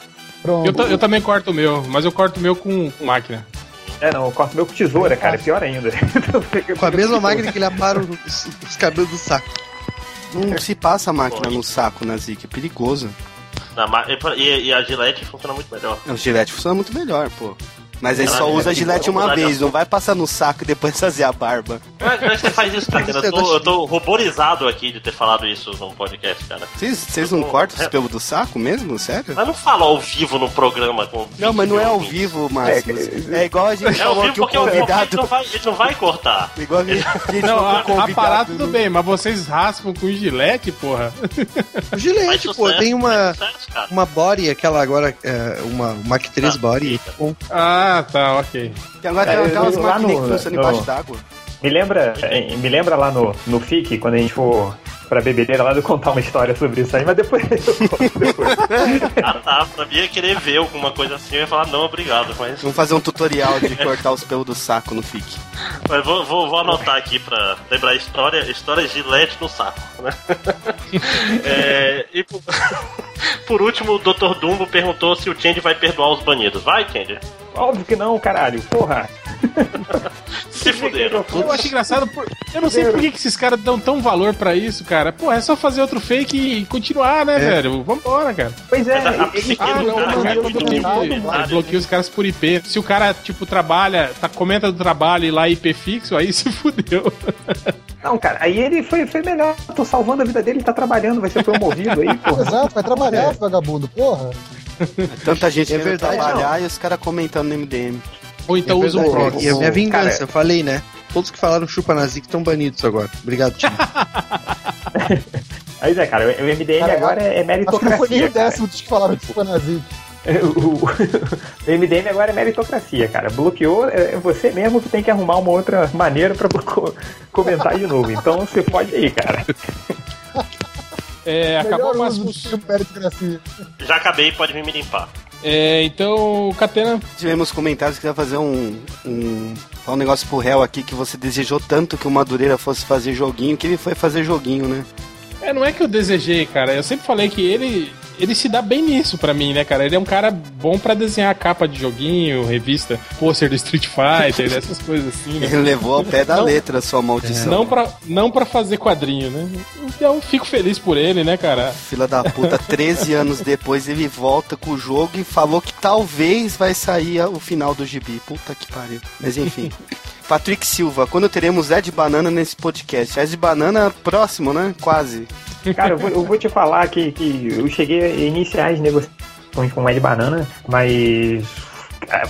Pronto.
Eu, eu também corto o meu, mas eu corto o meu com máquina.
É, não, eu corto meu com tesoura, cara. É pior ainda.
Com a mesma máquina que ele apara os, os cabelos do saco.
Não se passa a máquina no saco, Nazik, é perigoso.
Na ma- e, e a Gillette funciona muito melhor.
O gilete funciona muito melhor, pô. Mas aí
Ela
só
é
usa a gilete uma vez, não vai passar no saco e depois fazer a barba.
Como é como é que você faz isso, Catena? Eu tô, eu tô ruborizado aqui de ter falado isso num podcast, cara.
Vocês, vocês não cortam os pelos do saco mesmo? Sério?
Mas não fala ao vivo no programa com.
Não, mas não é ao
20
vivo, Márcio. É igual a gente
É ao
falou
vivo
que o
ouvinte
convidado.
não vai, ele não vai cortar.
Igual a gente, a gente
Não, a, a parada
convidado.
tudo bem, mas vocês raspam com gilete, porra.
O
Faz
Gillette, pô,
sucesso,
tem uma,
sucesso, cara.
uma body, aquela agora, é, uma Mac 3
Ah,
body.
eita.
Ah, tá, ok.
É,
E agora tem aquelas
eu- lá
máquinas
no-
que funcionam embaixo d'água.
Me lembra, me lembra lá no, no FIC, quando a gente for pra bebedeira lá, de eu contar uma história sobre isso aí, mas depois eu conto depois.
Ah tá, pra mim ia querer ver alguma coisa assim, eu ia falar não, obrigado, mas,
Vamos fazer um tutorial de cortar os pelos do saco no FIC.
mas vou, vou, vou anotar aqui pra lembrar a história, história gilete no saco, né? É, e por, por último, o Dr. Dumbo perguntou se o Change vai perdoar os banidos. Vai, Change?
Óbvio que não, caralho. Porra.
Se fuderam.
Eu acho engraçado, por... eu não sei por que, que esses caras dão tão valor pra isso, cara. Pô, é só fazer outro fake e continuar, né, velho? Vambora, cara.
Pois é, ele-
Ah, não,
cara
não,
é
não, não, não, não, bloqueia os caras por IP. Se o cara, tipo, trabalha, tá, comenta do trabalho e lá IP fixo, aí se fudeu.
Não, cara, aí ele foi, foi melhor. Tô salvando a vida dele, ele tá trabalhando, vai ser promovido aí, porra.
Exato, vai trabalhar, vagabundo, porra.
Tanta gente
É
querendo
verdade,
trabalhar e os caras comentando no MDM.
Ou então
é
usa um
verdade.
proxy.
E a minha vingança,
cara-
eu falei, né? Todos que falaram chupa nazi estão banidos agora. Obrigado, time.
Aí é, cara, o MDM
Cara,
agora é
Acho que não foi nem
meritocracia.
o décimo dos que falaram Chupa Nazi.
O, o MDM agora é meritocracia, cara. Bloqueou, é você mesmo que tem que arrumar uma outra maneira pra co- comentar de novo. Então você pode ir, cara.
É, acabou mais
meritocracia.
Já acabei, pode vir me limpar.
É, então, Catena,
Tivemos comentários que ia fazer um, um. Um negócio pro réu aqui que você desejou tanto que o Madureira fosse fazer joguinho que ele foi fazer joguinho, né?
É, não é que eu desejei, cara. Eu sempre falei que ele, ele se dá bem nisso pra mim, né, cara? Ele é um cara bom pra desenhar capa de joguinho, revista, pôster do Street Fighter, essas coisas assim, né?
Ele levou ao pé da
Não.
letra a sua maldição.
Não pra, não pra fazer quadrinho, né? Então, fico feliz por ele, né, cara?
Fila da puta, 13 anos depois ele volta com o jogo e falou que talvez vai sair o final do gibi. Puta que pariu. Mas enfim. Patrick Silva, quando teremos Ed Banana nesse podcast? Ed Banana próximo, né? Quase.
Cara, eu vou, eu vou te falar que, que eu cheguei a iniciar as negociações com o Ed Banana, mas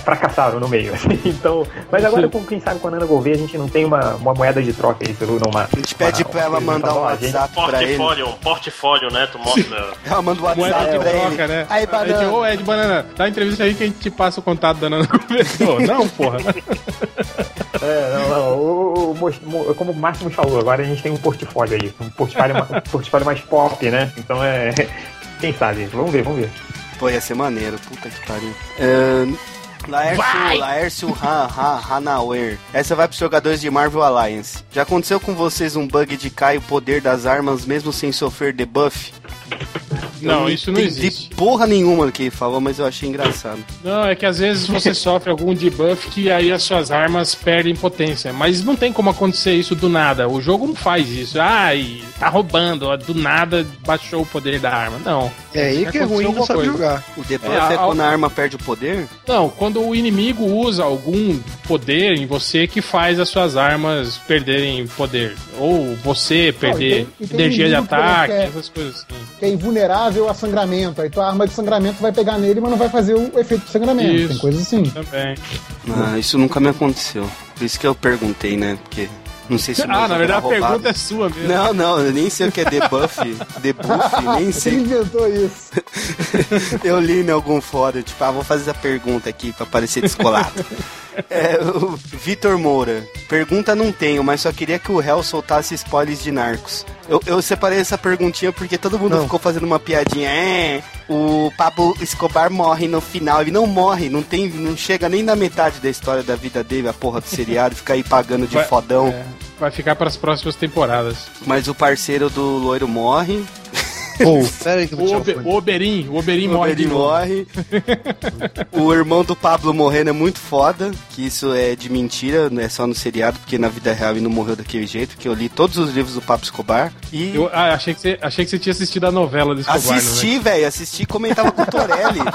fracassaram no meio. assim. Então, mas agora, com, quem sabe, com a Nana Gouveia, a gente não tem uma, uma moeda de troca aí, Bruno, uma.
A gente pede pra ela mandar um WhatsApp pra ele.
Portfólio, um portfólio, né? Tu mostra.
Ela manda um
Moeda
WhatsApp
de
pra
troca,
ele.
né?
Aí, banana.
ô, Ed Banana, dá uma entrevista aí que a gente te passa o contato da Nana Gouveia. Não, porra.
É, não, não. O, o, Mo- como o Máximo falou, agora a gente tem um portfólio aí. Um portfólio, um portfólio mais pop, né? Então é. Quem sabe? Vamos ver, vamos ver.
Pô, ia ser maneiro, puta que pariu. Ahn, Laércio, Laércio Ha, ha, Hanauer. Essa vai pros jogadores de Marvel Alliance. Já aconteceu com vocês um bug de cai o poder das armas mesmo sem sofrer debuff? Eu
Não, isso não existe.
porra nenhuma que ele falou, mas eu achei engraçado.
Não, é que às vezes você sofre algum debuff que aí as suas armas perdem potência. Mas não tem como acontecer isso do nada. O jogo não faz isso. Ai, tá roubando, ó, do nada baixou o poder da arma. Não.
É aí que é ruim não sabe jogar.
O debuff
É,
é,
a-
quando a arma perde o poder?
Não, quando o inimigo usa algum poder em você que faz as suas armas perderem poder. Ou você perder
e tem- e tem
energia de ataque,
é-
essas coisas assim.
Que é invulnerável a sangramento. Aí tua arma de sangramento vai pegar nele, mas não vai fazer o efeito de sangramento.
Isso.
Tem coisas assim.
Também.
Ah, isso nunca me aconteceu. Por isso que eu perguntei, né? Porque não sei se
Ah, na verdade a
roubado.
pergunta é sua mesmo.
Não, não, eu nem sei o que é debuff, debuff, nem sei.
inventou isso.
Eu li em algum fórum, tipo, ah, vou fazer essa pergunta aqui pra parecer descolado. É, o Vitor Moura. Pergunta não tenho, mas só queria que o réu soltasse spoilers de Narcos. Eu, eu separei essa perguntinha porque todo mundo
Não.
ficou fazendo uma piadinha. É, o Pablo Escobar morre no final. Ele não morre, não tem, não chega nem na metade da história da vida dele, a porra do seriado, fica aí pagando de
Vai-
fodão.
É, vai ficar para as próximas temporadas.
Mas o parceiro do loiro morre.
Que vou
O, Obe- o Oberin, o Oberin
O
morre novo.
morre. o irmão do Pablo morrendo é muito foda, que isso é de mentira, não é só no seriado, porque na vida real ele não morreu daquele jeito, porque eu li todos os livros do Pablo Escobar e
Eu ah, achei, que você, achei que você tinha assistido a novela do Escobar,
assisti, velho, assisti e comentava com o Torelli.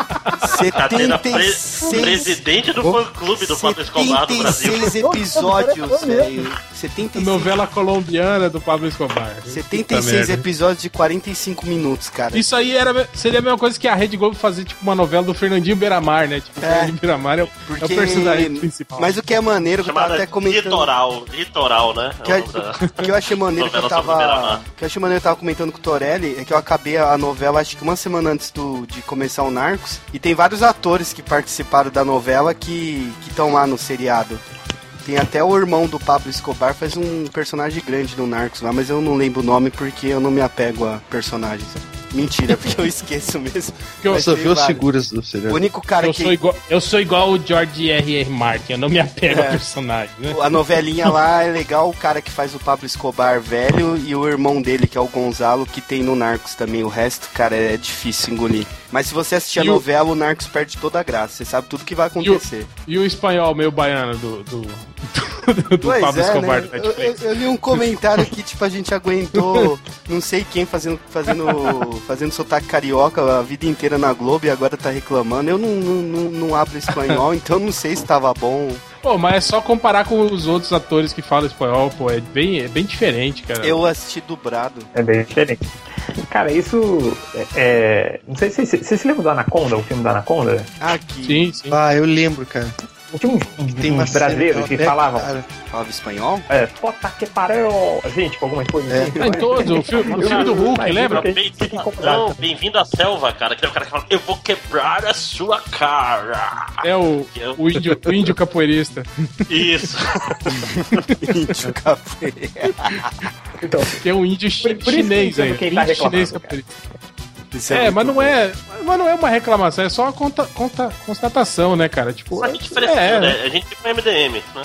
Catena pre
76
presidente do fã clube do Pablo Escobar do Brasil.
76 episódios, velho.
né?
76
Novela colombiana do Pablo Escobar. Puta
76
merda.
episódios de 45 minutos, cara.
Isso aí era, seria a mesma coisa que a Rede Globo fazer, tipo, uma novela do Fernandinho Beiramar, né? Tipo, o
É.
Fernandinho Beiramar é o, é
Porque...
o personagem principal.
Mas o que é maneiro, que eu tava até comentando...
Litoral. Litoral, né?
que,
É o
eu- que eu achei maneiro que eu tava. Que eu achei maneiro que eu tava comentando com o Torelli é que eu acabei a novela acho que uma semana antes do, de começar o Narcos. E tem vários atores que participaram da novela que estão lá no seriado. Tem até o irmão do Pablo Escobar, faz um personagem grande no Narcos lá, mas eu não lembro o nome porque eu não me apego a personagens. Mentira, porque eu esqueço mesmo.
Porque eu,
só vi
vários.
figuras do
O
seriado.
único cara
eu,
que.
sou igual, eu sou igual o George R.R. Martin, eu não me apego
É.
a personagem, né?
A novelinha lá é legal, o cara que faz o Pablo Escobar velho e o irmão dele, que é o Gonzalo, que tem no Narcos também. O resto, cara, é difícil engolir. Mas se você assistir a
E o-
novela, o Narcos perde toda a graça. Você sabe tudo que vai acontecer.
E o espanhol meio baiano do, do, do, Pablo
é,
Escobar
né?
do
eu,
Netflix.
eu- eu li um comentário que, tipo, a gente aguentou não sei quem fazendo, fazendo, fazendo sotaque carioca a vida inteira na Globo e agora tá reclamando. Eu não, não, não, não abro espanhol, então não sei se tava bom.
Pô, mas é só comparar com os outros atores que falam espanhol, pô, é bem, é bem diferente, cara.
Eu assisti dubrado.
É bem diferente. Cara, isso. É, é- não sei se você se lembra do Anaconda, o filme do Anaconda?
Aqui.
Sim, sim.
Ah, eu lembro, cara.
Tinha uns,
Tem
uns brasileiros que falavam.
cara.
Falava espanhol?
É, puta que pariu! Gente, tipo, algumas coisas
É.
assim.
Ah, em todos, o filme, o filme do Hulk, lembra?
Bem-vindo à selva, cara. Que é o cara que fala, eu vou quebrar a sua cara.
É o, o, índio, o índio capoeirista.
Isso.
Índio café.
Então,
Que é um índio
Por- por
chinês aí.
tá
Índio chinês capoeirista. É,
muito
mas não
bom.
é, mas não é uma reclamação, é só uma conta, conta- constatação, né, cara? Tipo,
A gente fresquinho,
é,
né? A gente tem MDM, né?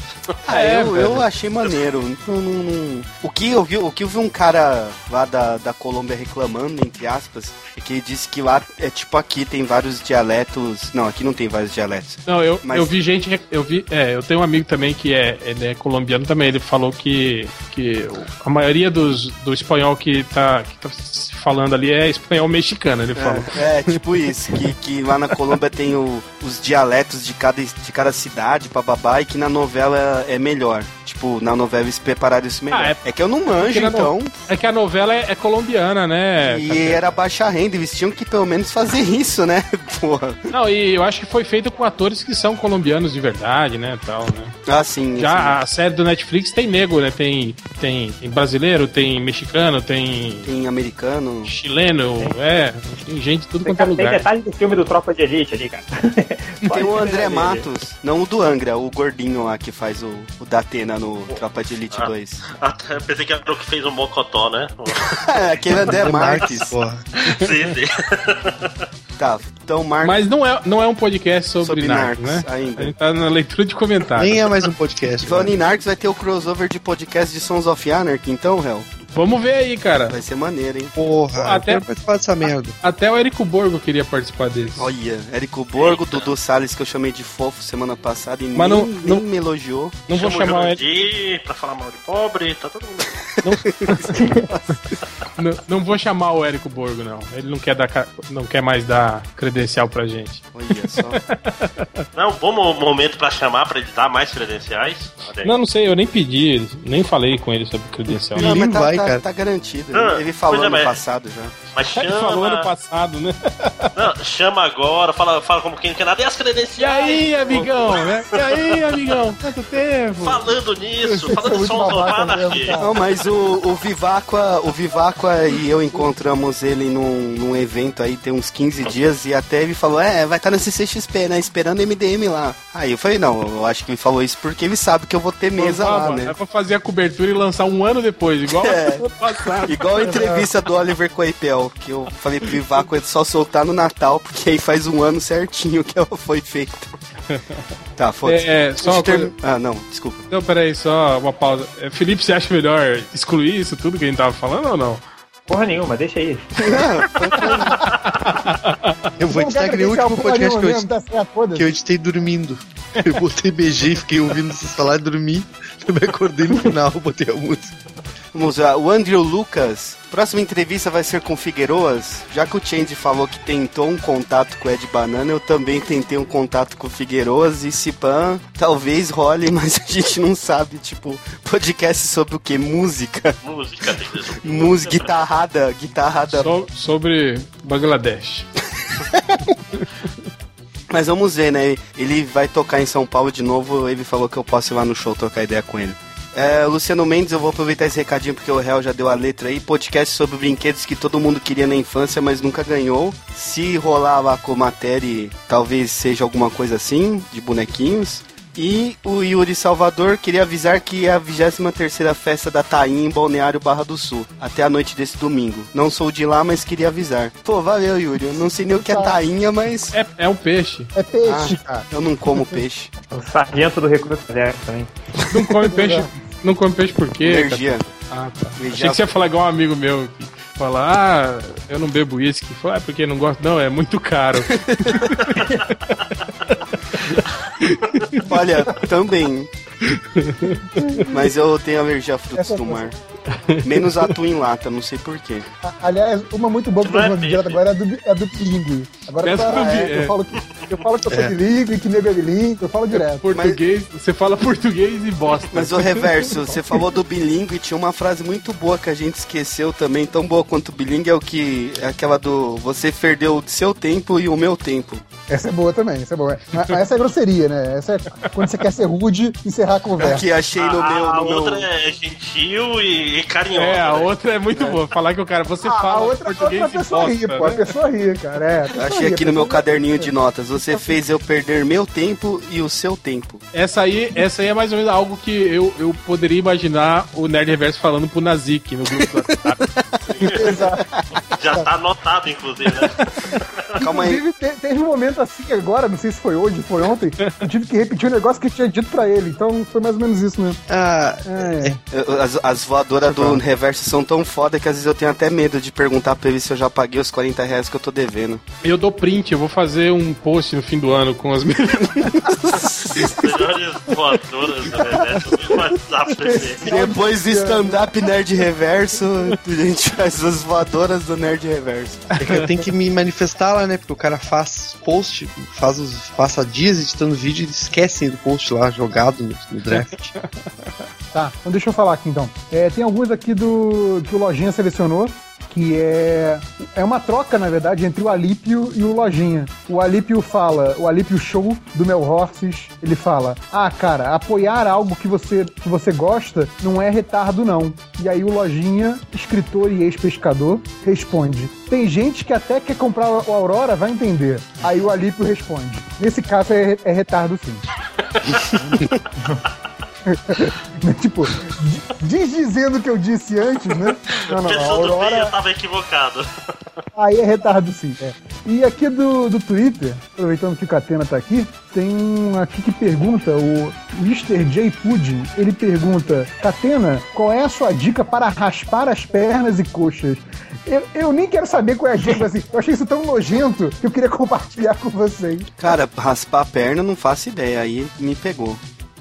Ah,
É,
eu, eu achei maneiro. Não, não- não- O, que eu vi, o que eu vi um cara lá da, da Colômbia reclamando, entre aspas, é que ele disse que lá é tipo aqui, tem vários dialetos. Não, aqui não tem vários dialetos.
Não, eu,
Mas-
eu vi gente, eu vi, é, eu tenho um amigo também que é, ele é colombiano também, ele falou que, que a maioria dos, do espanhol que tá, que tá se falando ali é espanhol mexicano, ele falou.
É, é, tipo isso, que, que lá na Colômbia tem o- os dialetos de cada, de cada cidade, bababá, e que na novela é melhor. Tipo, na novela eles prepararam isso melhor.
Ah,
é...
é-
que eu não manjo,
no-
então.
É que a novela é, é colombiana, né?
E era baixa renda, eles tinham que pelo menos fazer isso, né? Porra.
Não, e eu acho que foi feito com atores que são colombianos de verdade, né? Tal, né?
Ah, sim. sim.
Já a série do Netflix tem nego, né? Tem, tem, tem brasileiro, tem mexicano, tem
Tem americano.
chileno, é, tem gente de tudo quanto é
Tem
lugar.
detalhe do filme do Tropa de Elite ali, cara.
Tem o André Matos, não o do Angra, o gordinho lá que faz o, o Datena no Tropa de Elite
Ah.
2.
Até eu pensei que era o que fez o Mocotó, né?
É, aquele André Marques.
Porra.
sim, sim.
Tá, então Marcos.
Mas não é, não é um podcast sobre,
Sobre
Narcos,
Narcos,
né?
ainda.
A gente tá na leitura de comentários.
Nem é mais um podcast.
Falando em Narcos, vai ter o crossover de podcast de Sons of Anarchy, então, Hel?
Vamos ver aí, cara.
Vai ser maneiro, hein?
Porra,
Até-
eu quero participar dessa merda.
Até o Érico Borgo queria participar desse.
Olha, Érico Borgo, Dudu Salles, que eu chamei de fofo semana passada e
Mas
nem,
não-
nem
não-
me elogiou.
Não vou chamar o Érico.
Pra falar mal de pobre, tá todo mundo.
Não, não vou chamar o Érico Borgo, não. Ele não quer, dar, não quer mais dar credencial pra gente.
Olha só.
Não é um bom mo- momento pra chamar, pra ele dar mais credenciais?
Não, não sei, eu nem pedi, nem falei com ele sobre credencial.
Não,
Não, mas tá,
vai,
tá-
cara.
tá garantido.
Ah,
Ele falou
é,
no
mas-
passado já.
Mas
Ele
chama.
falou ano passado, né?
Não, chama agora, fala, fala como quem não quer nada. E as
E
credenciais?
aí, amigão, né? E aí, amigão? Quanto tempo?
Falando nisso, falando Anarchy.
mesmo, cara.
Não, mas o, o Vivacqua, o Vivacqua e eu encontramos ele num, num evento aí tem uns 15 dias e até ele falou, é, vai estar na CCXP, né? Esperando MDM lá. Aí eu falei, não, eu acho que ele falou isso porque ele sabe que eu vou ter mesa lá,
Vamos,
né?
É pra fazer a cobertura e lançar um ano depois, igual
É.
ano passado.
Igual a entrevista do Oliver Que eu falei pro Vivaco é só soltar no Natal, porque aí faz um ano certinho que ela foi feita. Tá, foda-se.
É, é, só uma
Term-
coisa-
Ah, não, desculpa.
Então, peraí, só uma pausa. É, Felipe, você acha melhor excluir isso tudo que a gente tava falando ou não?
Porra nenhuma, deixa aí.
Eu vou
Não
editar
credencial
último podcast que eu,
foda-se.
que eu editei dormindo. Eu botei BG, fiquei ouvindo vocês falar e dormi. Eu me acordei no final, botei a música.
Vamos lá, o Andrew Lucas. Próxima entrevista vai ser com Figueroas. Já que o Change falou que tentou um contato com o Ed Banana, eu também tentei um contato com o Figueroas e se pan, talvez role, mas a gente não sabe. Tipo, podcast sobre o que? Música.
Música tem que ser.
Música, guitarrada, guitarrada.
So- sobre Bangladesh.
Mas vamos ver, né? Ele vai tocar em São Paulo de novo. Ele falou que eu posso ir lá no show trocar ideia com ele. É, Luciano Mendes, eu vou aproveitar esse recadinho porque o Real já deu a letra aí. Podcast sobre brinquedos que todo mundo queria na infância, mas nunca ganhou. Se rolar lá com matéria, talvez seja alguma coisa assim, de bonequinhos. E o Yuri Salvador queria avisar que é a 23 festa da Taim em Balneário Barra do Sul, até a noite desse domingo. Não sou de lá, mas queria avisar. Pô, valeu, Yuri. Eu não sei nem o que é tainha, mas
É, é um peixe.
É peixe, cara.
eu não como peixe.
O sargento do recruta zero também.
Não come peixe. Não come peixe por quê? cara?
Energia.
Ah, tá.
Energia-
Achei que você ia falar igual um amigo meu que fala, ah, eu não bebo uísque. Fala, ah, porque não gosto. Não, é muito caro.
Olha, também. Mas eu tenho alergia a frutos
Essa
do
coisa.
mar. Menos atum em lata, não sei porquê.
A- Aliás, uma muito boa que
é
eu tô direto agora é do, bi- é do bilingue. Agora
Essa
eu,
do bi-
é, eu,
é.
falo que, eu falo que eu sou bilingue, que nego é bilingue, eu falo direto.
Português, você fala português e bosta.
Mas o reverso, você falou do bilingue e tinha uma frase muito boa que a gente esqueceu também, tão boa quanto o bilingue, é o que. É aquela do você perdeu o seu tempo e o meu tempo.
Essa é boa também, essa é boa. Mas, mas essa é grosseria, né? Essa é quando você quer ser rude, encerrar a conversa.
Que achei no
a,
meu.
a
No
outra
meu...
é gentil e, e carinhosa.
É, a
né?
outra é muito boa. Falar que o cara, você
Ah, a
fala
outra,
português
outra
e
pessoa ri, pô. A
né?
pessoa ri, cara. É, a pessoa
Achei
ri,
aqui
a
no meu caderninho de notas. Você fez eu perder meu tempo e o seu tempo.
Essa aí, essa aí é mais ou menos algo que eu, eu poderia imaginar o Nerd Reverso falando pro Nazik no grupo do WhatsApp.
Exato.
Já tá anotado, inclusive, né?
Calma aí.
Inclusive, te- teve um momento assim agora, não sei se foi hoje, foi ontem, eu tive que repetir um negócio que eu tinha dito pra ele. Então foi mais ou menos isso mesmo.
Ah,
É.
Eu- As, as voadoras do reverso são tão foda que às vezes eu tenho até medo de perguntar pra ele se eu já paguei os 40 reais que eu tô devendo.
Eu dou print, eu vou fazer um post no fim do ano com as minhas.
Melhores voadoras do reverso do WhatsApp.
Depois do stand-up nerd reverso, a gente Essas voadoras do Nerd Reverso.
É que eu tenho que me manifestar lá, né? Porque o cara faz post, faz os, passa dias editando vídeo e esquecem do post lá jogado no, no draft.
Tá, então deixa eu falar aqui então. É, tem alguns aqui do que o Lojinha selecionou, que é é uma troca, na verdade, entre o Alípio e o Lojinha. O Alípio fala, o Alípio Show do Mel Horses, ele fala: "Ah, cara, apoiar algo que você que você gosta não é retardo não". E aí o Lojinha, escritor e ex-pescador, responde: "Tem gente que até quer comprar o Aurora, vai entender". Aí o Alípio responde: "Nesse caso é, é retardo sim". tipo, di- desdizendo o que eu disse antes, né? Não, não, a
Pensando bem,
Aurora.
eu tava equivocado.
Aí é retardo sim. é. E aqui do, do Twitter, aproveitando que o Catena tá aqui, tem um aqui que pergunta, o Mr. J. Pudding, ele pergunta, Catena, qual é a sua dica para raspar as pernas e coxas? Eu, eu nem quero saber qual é a dica, assim, eu achei isso tão nojento que eu queria compartilhar com vocês.
Cara, raspar a perna, não faço ideia. Aí me pegou.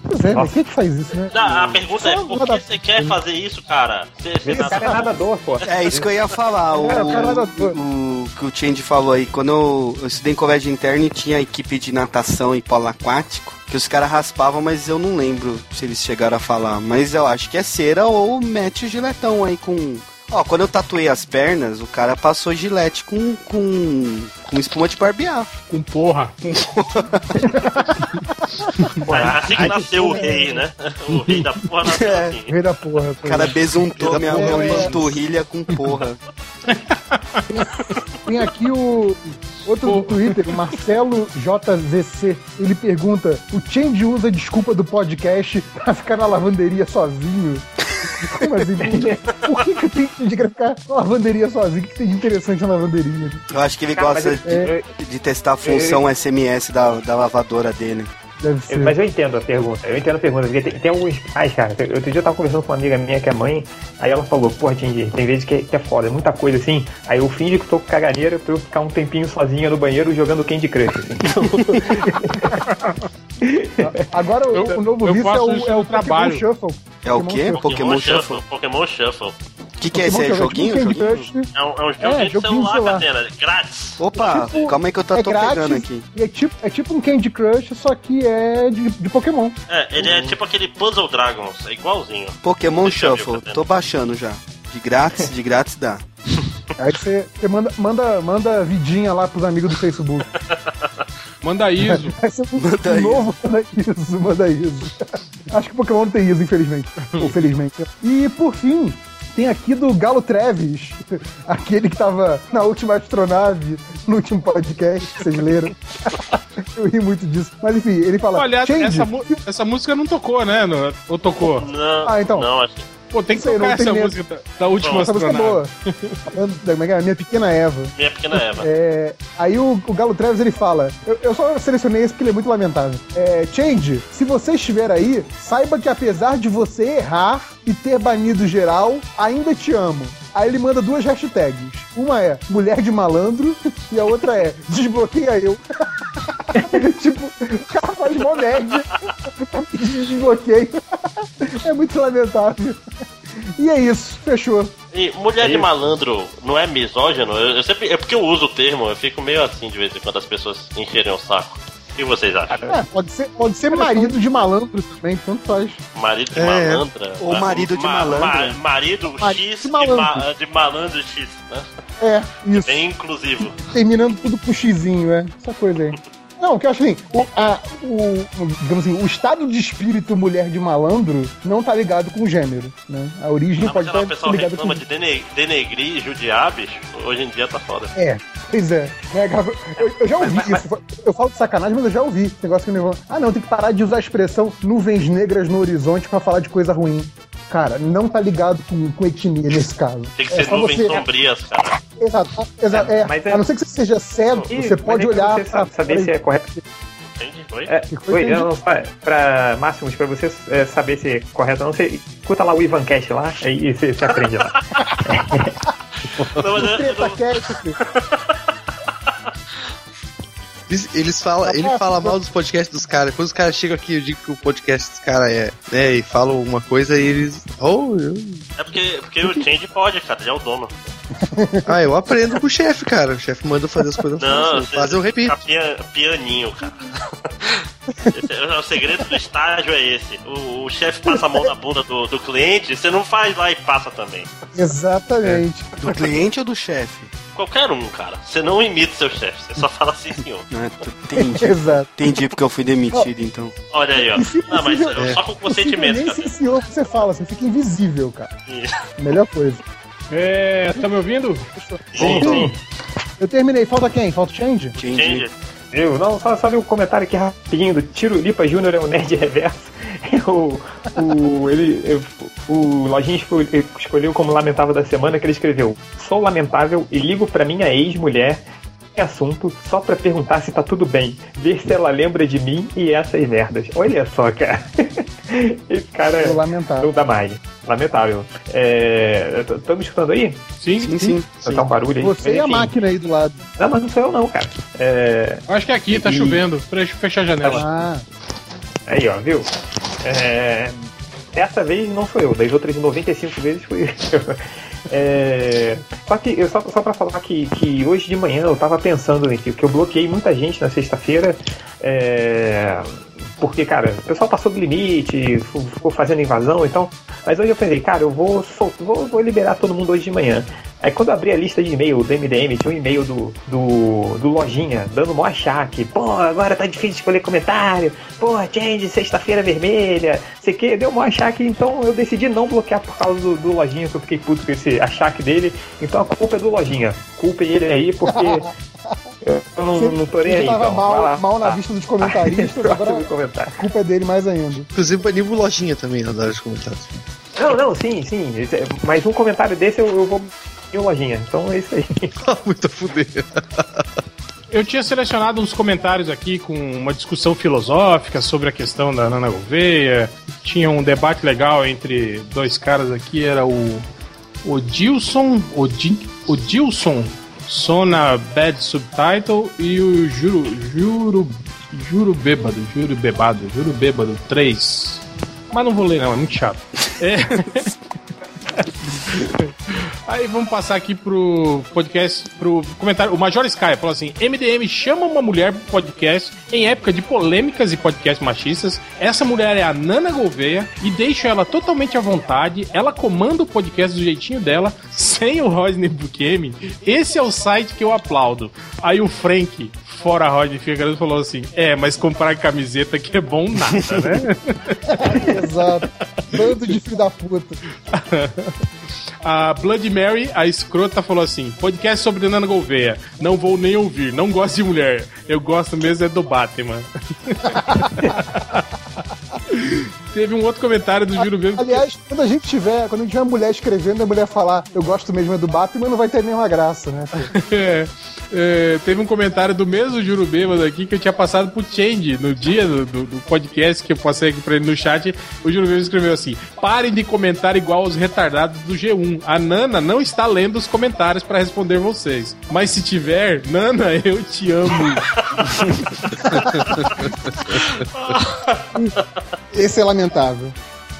Pois é, mas quem que faz isso, né?
Não, a pergunta é, por que você quer fazer isso, cara? Você, você
Esse cara é nadador, pô.
É isso que eu ia falar. O,
Cara, o cara nada-
o que o Change falou aí. Quando eu, eu estudei em colégio interno e tinha equipe de natação e polo aquático, que os caras raspavam, mas eu não lembro se eles chegaram a falar. Mas eu acho que é cera ou mete o giletão aí com. Ó, quando eu tatuei as pernas, o cara passou gilete com, com, com espuma de barbear.
Com porra.
É assim que nasceu o rei, né? O rei da porra nasceu
É.
assim.
Rei da porra.
O cara besuntou minha,
porra,
minha
é.
panturrilha com porra.
Tem aqui o outro do Twitter, o Marcelo JZC. Ele pergunta: o Change usa desculpa do podcast pra ficar na lavanderia sozinho? Como assim? Por que, que Change quer ficar lavanderia sozinho? O que, que tem de interessante na lavanderia?
Eu acho que ele
Cara,
gosta de, de testar a função SMS da, da lavadora dele.
Deve
Eu-
ser.
Mas eu entendo a pergunta, eu entendo a pergunta, porque tem, tem alguns pais, cara. eu- Outro dia eu tava conversando com uma amiga minha que é mãe, aí ela falou, porra, Tindy, tem vezes que, que é foda, é muita coisa assim. Aí eu finge que tô com caganeira pra eu ficar um tempinho sozinha no banheiro jogando Candy Crush. assim.
Agora o,
Eu-
o novo
eu
vício é o, é o
trabalho.
Pokémon Shuffle.
É o quê?
Pokémon
Pokémon Shuffle.
Pokémon Shuffle.
O que, que é esse? É
Shuffle,
joguinho?
Candy
joguinho?
É um, é um joguinho
É,
de
joguinho
celular,
celular.
Catena, grátis.
Opa,
Tipo,
calma aí que eu tô,
é
tô
grátis,
pegando aqui.
E é tipo, é tipo um Candy Crush, só que é de, de Pokémon.
É, ele é tipo aquele Puzzle Dragons, é igualzinho.
Pokémon
Deixa
Shuffle, tô baixando já. De grátis, de grátis dá.
Aí você, você manda, manda, manda vidinha lá pros amigos do Facebook.
Manda ISO.
Um,
Manda isso.
novo manda isso, manda isso. Acho que Pokémon não tem isso, infelizmente. Ou felizmente. E por fim, tem aqui do Galo Treves, aquele que tava na última astronave, no último podcast, vocês leram. Eu ri muito disso. Mas enfim, ele fala.
Olha,
"Change,
essa, essa música não tocou, né? Ou tocou?
Não,
Ah, então.
não, acho
Pô, tem que
Sei,
tocar essa música da, da última
essa música é boa. da- é é? Minha pequena Eva.
Minha pequena Eva.
É, aí o, o Galo Travis ele fala: eu, eu só selecionei esse porque ele é muito lamentável. É, Change, se você estiver aí, saiba que apesar de você errar e ter banido geral, ainda te amo. Aí ele manda duas hashtags. Uma é mulher de malandro e a outra é desbloqueia eu. tipo, o cara faz mó nerd pedir desbloqueio. é muito lamentável. E é isso, fechou.
E mulher de malandro não é misógino? Eu, eu sempre, é porque eu uso o termo, eu fico meio assim de vez em quando as pessoas encherem o saco. O que vocês acham?
É, pode ser, pode ser marido de malandro também, tanto faz.
Marido de
É,
malandra?
ou marido de malandra.
marido
Marido
X
de
de,
malandro.
ma- de malandro X, né?
É, isso.
Bem inclusivo.
Terminando tudo com xizinho, é. Essa coisa aí. Não, que eu acho assim, o, a, o, digamos assim, o estado de espírito mulher de malandro não tá ligado com o gênero, né? A origem
Não, mas
pode
sei lá, o
estar
pessoal
ligada com
de dene- denegrir e judiar, bicho. Hoje em dia tá foda.
É, pois é. É, Eu, eu já ouvi isso. Eu falo de sacanagem, mas eu já ouvi. Esse negócio que me vão. Ah, não, tem que parar de usar a expressão nuvens negras no horizonte pra falar de coisa ruim. Cara, não tá ligado com, com etnia nesse caso.
Tem que
É
ser
só
nuvens
você-
sombrias, cara.
Exato, exato.
É,
É,
mas é-
A não ser que você seja cego,
Ih,
você pode
é pra
olhar
você sa- saber se é correto.
Entende? Oi?
É,
Que foi
oi,
entendi.
não, pra, pra Máximos, pra você é, saber se é correto ou não, você escuta lá o Ivancast lá, aí você, você aprende lá.
Não, mas eu- eu
Treta
não-
Cast.
Eles, eles falam, ele fala mal dos podcasts dos caras. Quando os caras chegam aqui, eu digo que o podcast dos caras é, né, e falam alguma coisa e eles. Oh, eu...
É porque, porque o Change pode, cara, ele é o dono.
Ah, eu aprendo com o chefe, cara. O chefe manda fazer as coisas
Não.
Mas eu repito.
pia- pianinho, cara. É- o segredo do estágio é esse. O, o chefe passa a mão na bunda do, do cliente, você não faz lá e passa também.
Exatamente.
Do cliente ou do chefe?
Qualquer um, cara. Você não imita seu chefe, você só fala assim, senhor.
Ah, Entendi.
Exato.
Entendi porque eu fui demitido, então.
Olha aí, ó.
Se
Não, mas
possível-
eu só com consentimento,
nem
cara.
sim, senhor, que você fala, você fica invisível, cara.
Isso.
Melhor coisa.
É, tá me ouvindo?
Sim, sim.
Eu terminei. Falta quem? Falta o Change?
Entendi.
Change.
Viu? Não, só, só li um comentário aqui rapidinho do Tiro Lipa Júnior é um nerd reverso. o, o, ele, eu- o Lojinha escol- escolheu como lamentável da semana que ele escreveu: Sou lamentável e ligo pra minha ex-mulher assunto só pra perguntar se tá tudo bem, ver se ela lembra de mim e essas merdas. Olha só, cara. Esse cara não dá mais. Lamentável. É, Estamos escutando aí?
Sim,
Sim, sim.
Tá um barulho aí.
Você e a máquina aí do lado.
Não, mas não sou eu não, cara. É,
Acho que é aqui, tá
E-
chovendo. Deixa eu fechar a janela.
Ah,
Aí, ó, viu? É, Dessa vez não sou eu, das outras 95 vezes fui eu. É, Só que, eu- só, só pra falar que, que hoje de manhã eu tava pensando que, que eu bloqueei muita gente na sexta-feira. é, Porque, cara, o pessoal passou do limite, ficou fazendo invasão, então. Mas hoje eu pensei, cara, eu vou, vou, vou liberar todo mundo hoje de manhã. Aí quando eu abri a lista de e-mail do MDM, tinha um e-mail do, do, do Lojinha, dando mó achaque. Pô, agora tá difícil escolher comentário. Pô, change, sexta-feira vermelha. Sei que, deu mó achaque, então eu decidi não bloquear por causa do, do Lojinha, que eu fiquei puto com esse achaque dele. Então a culpa é do Lojinha. Culpem ele aí, porque eu não, não tô nem aí.
tava
Então. Lá.
mal, mal na
Tá.
vista dos comentaristas, agora
Próximo comentário.
a culpa é dele mais ainda.
Inclusive banimos lojinha também nas áreas de comentários.
Não, não, sim, sim. É- Mas um comentário desse eu, eu vou em lojinha. Então é isso aí.
Muito fuder.
Eu tinha selecionado uns comentários aqui com uma discussão filosófica sobre a questão da Nana Gouveia. Tinha um debate legal entre dois caras aqui, era o o Dilson, o, Di, o Dilson Sona Bad Subtitle e o Juro Juro Juro Bêbado, Juro Bebado, Juro Bêbado 3. Mas não vou ler não, é muito chato. É. Aí vamos passar aqui pro podcast, pro comentário. O Major Sky falou assim: MDM chama uma mulher pro podcast em época de polêmicas e podcasts machistas. Essa mulher é a Nana Gouveia e deixa ela totalmente à vontade. Ela comanda o podcast do jeitinho dela, sem o Rodney Bukemi. Esse é o site que eu aplaudo. Aí o Frank, fora Rodney Figueiredo, falou assim: É, mas comprar camiseta que é bom nada, né?
Exato. Bando de filho da puta.
A Blood Mary, a escrota, falou assim: podcast sobre Nana Gouveia. Não vou nem ouvir, não gosto de mulher. Eu gosto mesmo é do Batman. Teve um outro comentário do Juro mesmo.
Aliás, quando a gente tiver, quando a gente tiver mulher escrevendo a mulher falar eu gosto mesmo é do Batman, não vai ter nenhuma graça, né?
É, é, teve um comentário do mesmo Juro Bêbado aqui que eu tinha passado pro Change no dia do, do- do podcast que eu passei aqui pra ele no chat. O Juro Bêbado escreveu assim: parem de comentar igual os retardados do G1. A Nana não está lendo os comentários pra responder vocês. Mas se tiver, Nana, eu te amo.
Esse é lamentável.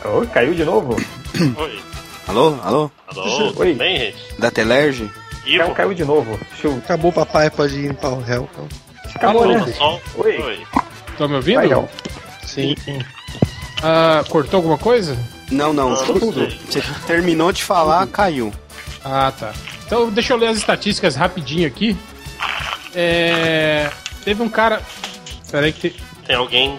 Ô, caiu de novo?
Oi.
Alô? Alô?
Alô?
Oi.
Tudo bem, gente?
Da Telerge?
Caiu,
Ivo?
caiu de novo. Eu...
Acabou o papai, pode ir para o réu. Então.
Acabou,
Alô,
né? Oi.
Oi.
Tá me ouvindo?
Vai.
Sim.
Ah, cortou alguma coisa?
Não, não.
Não sei.
Você terminou de falar, caiu.
Ah, tá. Então deixa eu ler as estatísticas rapidinho aqui. É... Teve um cara. Peraí que. te-
Tem alguém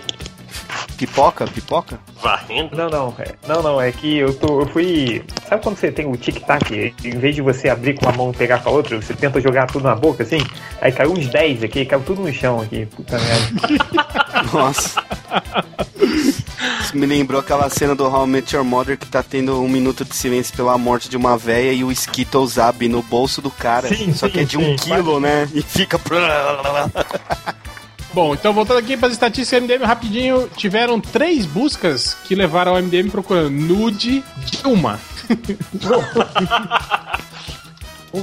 Pipoca? Pipoca?
varrendo?
Não, não, é, não, não, é que eu tô, eu fui, sabe quando você tem o tic-tac, em vez de você abrir com uma mão e pegar com a outra, você tenta jogar tudo na boca, assim, aí caiu uns 10 aqui, caiu tudo no chão aqui, puta merda.
Nossa. Isso me lembrou aquela cena do How I Met Your Mother que tá tendo um minuto de silêncio pela morte de uma véia e o Skittles abre no bolso do cara.
Sim,
só que é
sim,
de um
sim,
quilo, né? E fica.
Bom, então voltando aqui para as estatísticas MDM rapidinho, tiveram três buscas que levaram ao MDM procurando nude Dilma.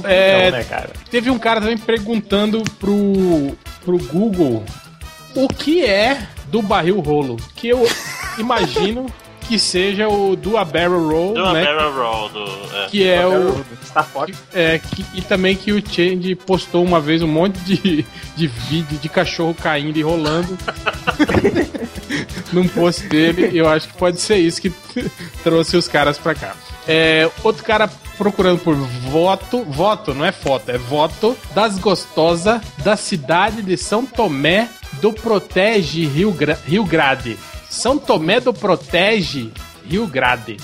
É,
Não, né?
Teve um cara também perguntando pro, pro Google o que é do barril rolo. Que eu imagino que seja o do A Barrel Roll,
uma
né?
barrel roll do. É.
Que é o.
Star Fox.
É, que- e também que o Change postou uma vez um monte de, de vídeo de cachorro caindo e rolando num post dele. Eu acho que pode ser isso que trouxe os caras pra cá. É, outro cara procurando por voto, voto, não é foto, é voto das gostosas da cidade de São Tomé do Protege Rio, Gra Rio Grande. São Tomé do Protege Rio Grande.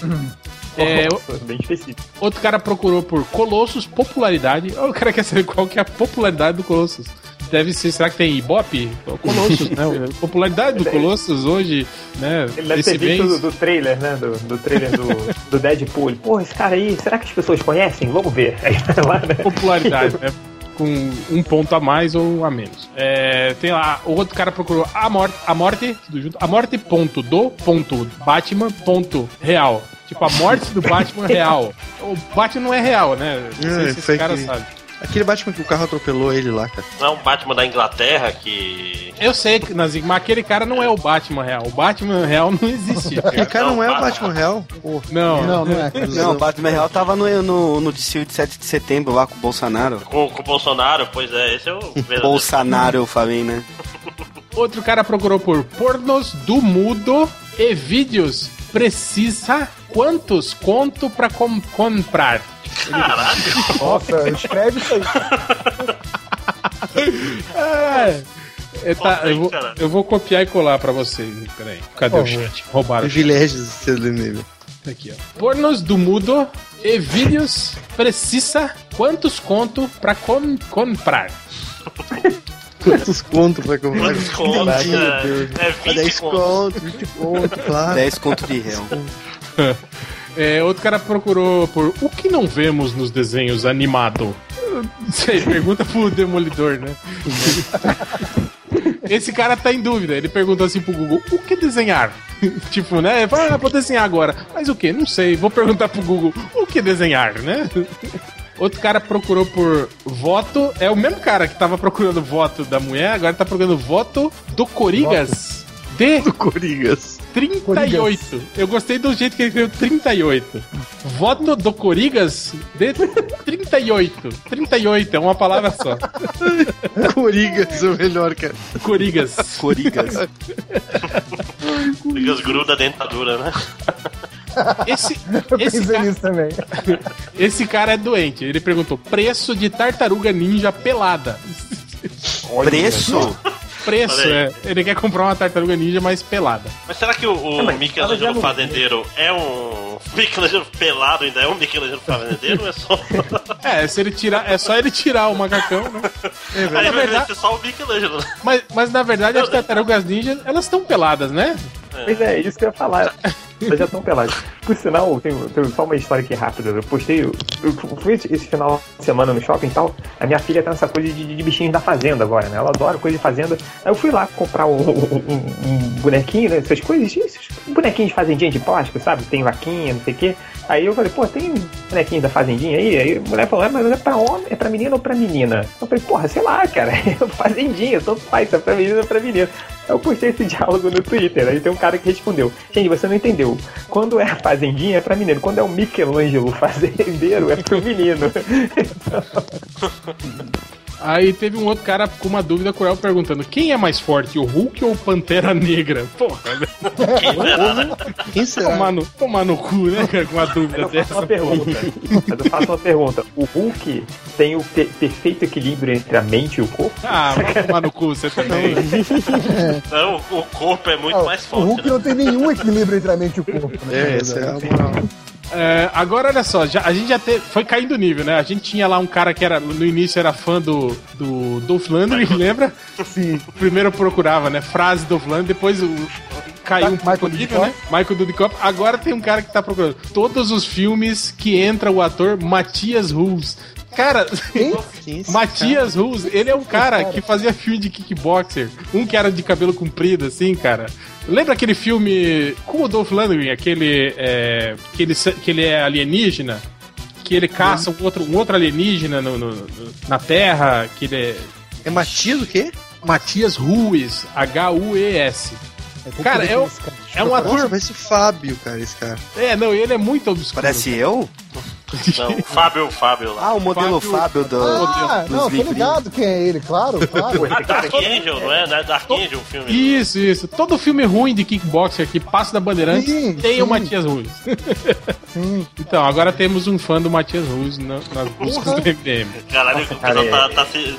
É,
Nossa, bem específico.
Outro cara procurou por Colossus, popularidade. O cara quer saber qual que é a popularidade do Colossus. Deve ser, será que tem Ibope? O Colossus, né? Popularidade do Colossus hoje, né?
Ele deve ter visto do, do trailer, né? Do, do trailer do, do Deadpool. Pô, esse cara aí, será que as pessoas conhecem? Vamos ver. Aí lá, né?
popularidade, né? Com um ponto a mais ou a menos. É, tem lá, o outro cara procurou a morte, a morte, tudo junto, a morte ponto do ponto Batman ponto real. Tipo, a morte do Batman real. O Batman não é real, né? Não sei
É,
se esse cara
que-
sabe.
Aquele Batman que o carro atropelou ele lá, cara.
Não é um Batman da Inglaterra que.
Eu sei, que, Nazik, mas aquele cara não é o Batman real. O Batman real não existe.
Aquele cara não é o
Não,
Batman real. Pô.
Não,
Não, não é. cara.
Não, o Batman Real tava no, no, no desfile de 7 de setembro lá com o Bolsonaro.
Com, com o Bolsonaro, pois é, esse é o verdadeiro.
Bolsonaro, eu falei, né?
Outro cara procurou por pornos do mudo e vídeos. Precisa quantos conto pra com- comprar?
Caralho,
Nossa, escreve isso aí.
É, é, tá, eu, vou, eu vou copiar e colar pra vocês. Peraí, cadê o
Por favor.
chat? Roubaram.
Privilégios de ser nível.
Tá Aqui, ó. Pornos do mudo e vídeos. Precisa quantos conto pra com- comprar?
Quantos contos pra comprar?
quantos contos? É,
Deus.
é
Ah, 10
20 contos.
contos, 20 contos, claro.
10 conto de réu.
É, outro cara procurou por o que não vemos nos desenhos animado. Sei, pergunta pro Demolidor, né? Esse cara tá em dúvida. Ele perguntou assim pro Google: o que desenhar? tipo, né? Fala, ah, vou desenhar agora. Mas o que? Não sei. Vou perguntar pro Google: o que desenhar, né? Outro cara procurou por voto. É o mesmo cara que tava procurando voto da mulher, agora tá procurando voto do Corigas. De
Do Coringas.
38. Eu gostei do jeito que ele escreveu 38. Voto do Corigas de 38. 38, é uma palavra só.
Coringas é o melhor, cara.
Corigas.
Corigas.
Ligas gruda a dentadura, né?
Esse,
Eu
esse,
pensei
ca-
nisso também.
esse cara é doente. Ele perguntou: preço de tartaruga ninja pelada.
Preço?
Preço, é. Ele quer comprar uma tartaruga ninja mais pelada.
Mas será que o, o
já
Michelangelo Fazendeiro é um. Michelangelo pelado ainda é um Michelangelo Fazendeiro ou é só.
É, se ele tirar, é só ele tirar o macacão, né?
Aí
Na
vai
verdade-
ser só o Michelangelo. né?
Mas, mas na verdade as tartarugas ninjas, elas estão peladas, né?
Pois é, isso que eu ia falar. Elas já estão peladas. Por sinal, tem, tem só uma história aqui rápida. Eu postei. Eu fui esse, final de semana no shopping e tal. A minha filha tá nessa coisa de, de bichinhos da fazenda agora, né? Ela adora coisa de fazenda. Aí eu fui lá comprar um, um- um bonequinho, né? Essas coisas, esses bonequinhos de fazendinha de plástico, sabe? Tem vaquinha, não sei o quê. Aí eu falei, pô, tem bonequinho da fazendinha aí? Aí a mulher falou, é, mas é pra homem, é pra menina ou pra menina? Eu falei, porra, sei lá, cara, é fazendinha, faz, se é pra menina ou pra menina. Eu postei esse diálogo no Twitter, aí tem um cara que respondeu, gente, você não entendeu. Quando é a fazendinha é pra menino, quando é o Michelangelo fazendeiro é pro menino.
Aí teve um outro cara com uma dúvida cruel perguntando: quem é mais forte, o Hulk ou o Pantera Negra? Porra,
Quem será?
Quem será?
tomar no, tomar no cu, né, cara, com uma dúvida dessa.
uma pergunta. Mas eu faço uma pergunta. O Hulk tem o pe- perfeito equilíbrio entre a mente e o corpo?
Ah, vai tomar no cu você também.
Não, o, o corpo é muito
Ah,
mais
o
forte.
Hulk
né?
não tem nenhum equilíbrio entre a mente e o corpo. Né?
É, essa é a moral.
É, agora olha só, já, a gente já te, foi caindo o nível, né? A gente tinha lá um cara que era no início era fã do, do Dolph Lundgren, lembra?
Sim.
Primeiro procurava, né? Frase Dolph Lundgren, depois o, caiu um
Michael
pouco nível, né? Michael Dudikoff. Agora tem um cara que tá procurando todos os filmes que entra o ator Matias Rules. Cara, Matias Rules, ele é um cara que fazia filme de kickboxer. Um que era de cabelo comprido, assim, cara. Lembra aquele filme com o Dolph Lundgren, aquele é, que, ele, que ele é alienígena? Que ele caça um outro, um outro alienígena no- no- no- na Terra, que ele é...
É Matias o quê?
Matias Ruiz, H-U-E-S.
tem que
Cara, eu-
esse cara.
É um
Nossa,
ator.
parece o Fábio, cara, esse cara.
É, não, ele é muito obscuro.
Parece eu?
Não, o Fábio, o Fábio lá.
Ah, o modelo
Fábio-
Fábio do.
Ah,
dos
não, tô ligado quem é ele, claro, claro.
Dark Angel, não é? É Dark Angel o filme?
Isso, isso. Todo filme ruim de kickboxer que passa da Bandeirantes
Sim,
tem o
sim.
Matias Ruiz.
Sim.
Então, agora temos um fã do Matias Ruiz na- nas buscas do MDM.
Caralho,
Nossa,
o
cara,
pessoal
é-
tá, tá se.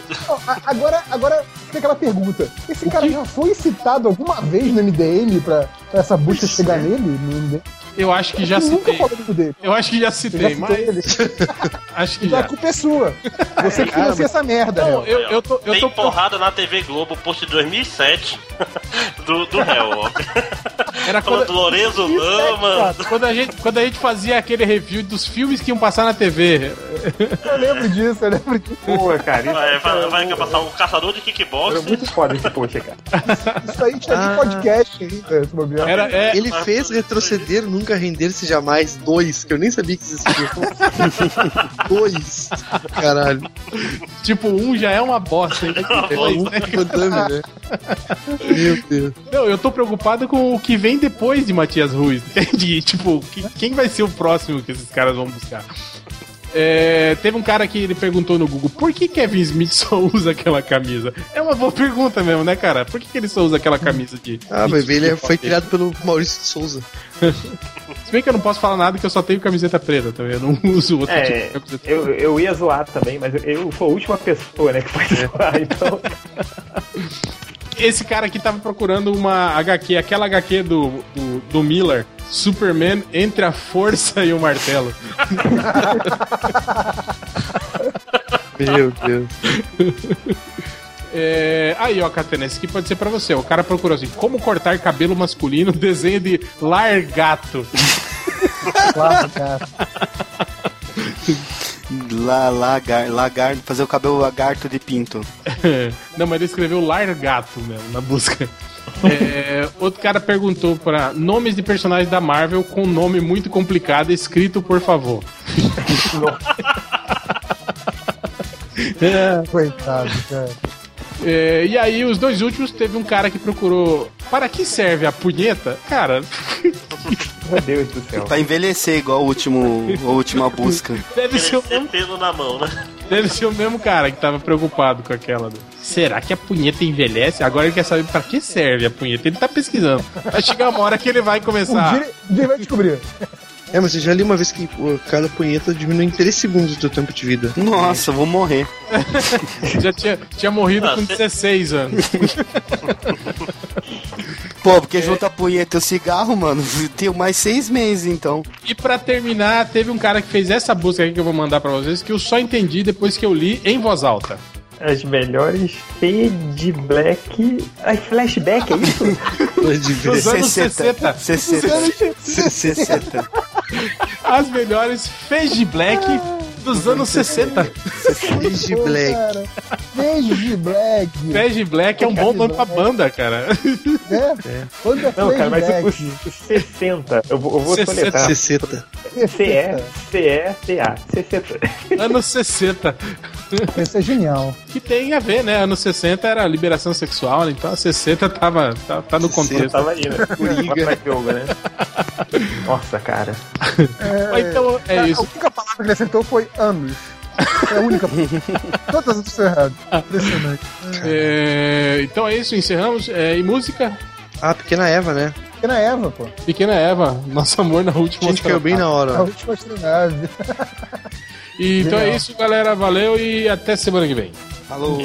Agora, agora tem aquela pergunta. Esse cara já foi citado alguma vez no MDM pra, pra essa busca chegar nele? No MDM?
Eu acho que já citei.
falei do dele.
Eu acho que já citei, mas
ele.
acho que
Então a
já.
culpa é sua. Você que
Cara,
financia essa merda,
Não, eu, eu tô, eu
Tem
tô
porrada na TV Globo, post de 2007 do, do réu, ó.
Era
Falando
quando,
do Lorenzo
Isso é,
Lama.
quando, a gente, quando a gente fazia aquele review dos filmes que iam passar na TV.
Eu lembro disso, eu lembro disso.
Pô, cara, isso,
Vai, vai,
era
vai passar um caçador de
era
kickboxing.
muito foda esse post, cara.
Isso aí tinha de podcast ainda.
Era, é,
Ele fez retroceder Nunca Render-se Jamais dois, que eu nem sabia que existia. dois. Caralho.
tipo, um já é uma bosta. hein?
É
Dois?
Van Damme, né? Meu Deus.
Não, eu tô preocupado com o que vem depois de Matias Ruiz, entende? Tipo, que- quem vai ser o próximo que esses caras vão buscar? É, teve um cara que ele perguntou no Google por que Kevin Smith só usa aquela camisa? É uma boa pergunta mesmo, né, cara? Por que, que ele só usa aquela camisa de.
Ah, mas ele é- foi criado pelo Maurício de Souza.
Se bem que eu não posso falar nada que eu só tenho camiseta preta também, eu não uso outro tipo
É,
de camiseta.
eu, eu ia zoar também, mas eu, eu sou a última pessoa, né, que foi zoar, então.
Esse cara aqui tava procurando uma HQ, aquela HQ do, do, do Miller, Superman entre a força e o martelo.
Meu Deus.
É... Aí, ó, Catena, esse aqui pode ser pra você. O cara procurou assim: como cortar cabelo masculino, desenho de largato.
Claro, cara.
La, lagar, lagar, fazer o cabelo lagarto de pinto.
Não, mas ele escreveu largato mesmo na busca. É, outro cara perguntou para nomes de personagens da Marvel com nome muito complicado, escrito por favor.
Coitado, cara.
É, e aí, os dois últimos, teve um cara que procurou para que serve a punheta? Cara,
Meu Deus do céu.
Pra envelhecer igual o último, a última busca.
deve ser, o mesmo,
pelo na mão, né?
deve ser o mesmo cara que tava preocupado com aquela. Será que a punheta envelhece? Agora ele quer saber para que serve a punheta. Ele tá pesquisando. Vai chegar uma hora que ele vai
Um
começar.
dia, um dia ele vai descobrir.
É, mas eu já li uma vez que pô, cada punheta diminui em 3 segundos do teu tempo de vida.
Nossa, eu vou morrer.
Já tinha, tinha morrido
Ah,
com
cê-
16 anos.
Pô, porque junta a punheta e o cigarro, mano, tenho mais seis meses então.
E pra terminar, teve um cara que fez essa busca aqui que eu vou mandar pra vocês, que eu só entendi depois que eu li em voz alta.
As melhores Fade Black. Ai, flashback, é isso?
Dos anos 60.
60. 60.
As melhores Fade Black dos anos 60.
Fage Black.
Fage Black.
Fade Black é um bom nome pra banda, cara.
É. Banda
Não, cara, mas os 60. Eu vou, eu vou
60.
soletrar.
60.
C-E-C-E-T-A. 60.
Anos 60.
Esse é genial.
Que tem a ver, né? Anos 60 era liberação sexual, então a 60 tava, tá, tá no contexto.
Tava aí, né?
Coringa.
Né? Nossa, cara.
Mas Então é
A
isso.
única palavra que ele acertou foi anos. É a única. Todas as erradas. Impressionante.
É, então é isso, encerramos. É, e música?
Ah, Pequena Eva, né?
Pequena Eva, pô.
Pequena Eva, nosso amor na
A
última
gente caiu bem na
A
hora.
última astronave.
E, então é isso, galera. Valeu e até semana que vem.
Falou.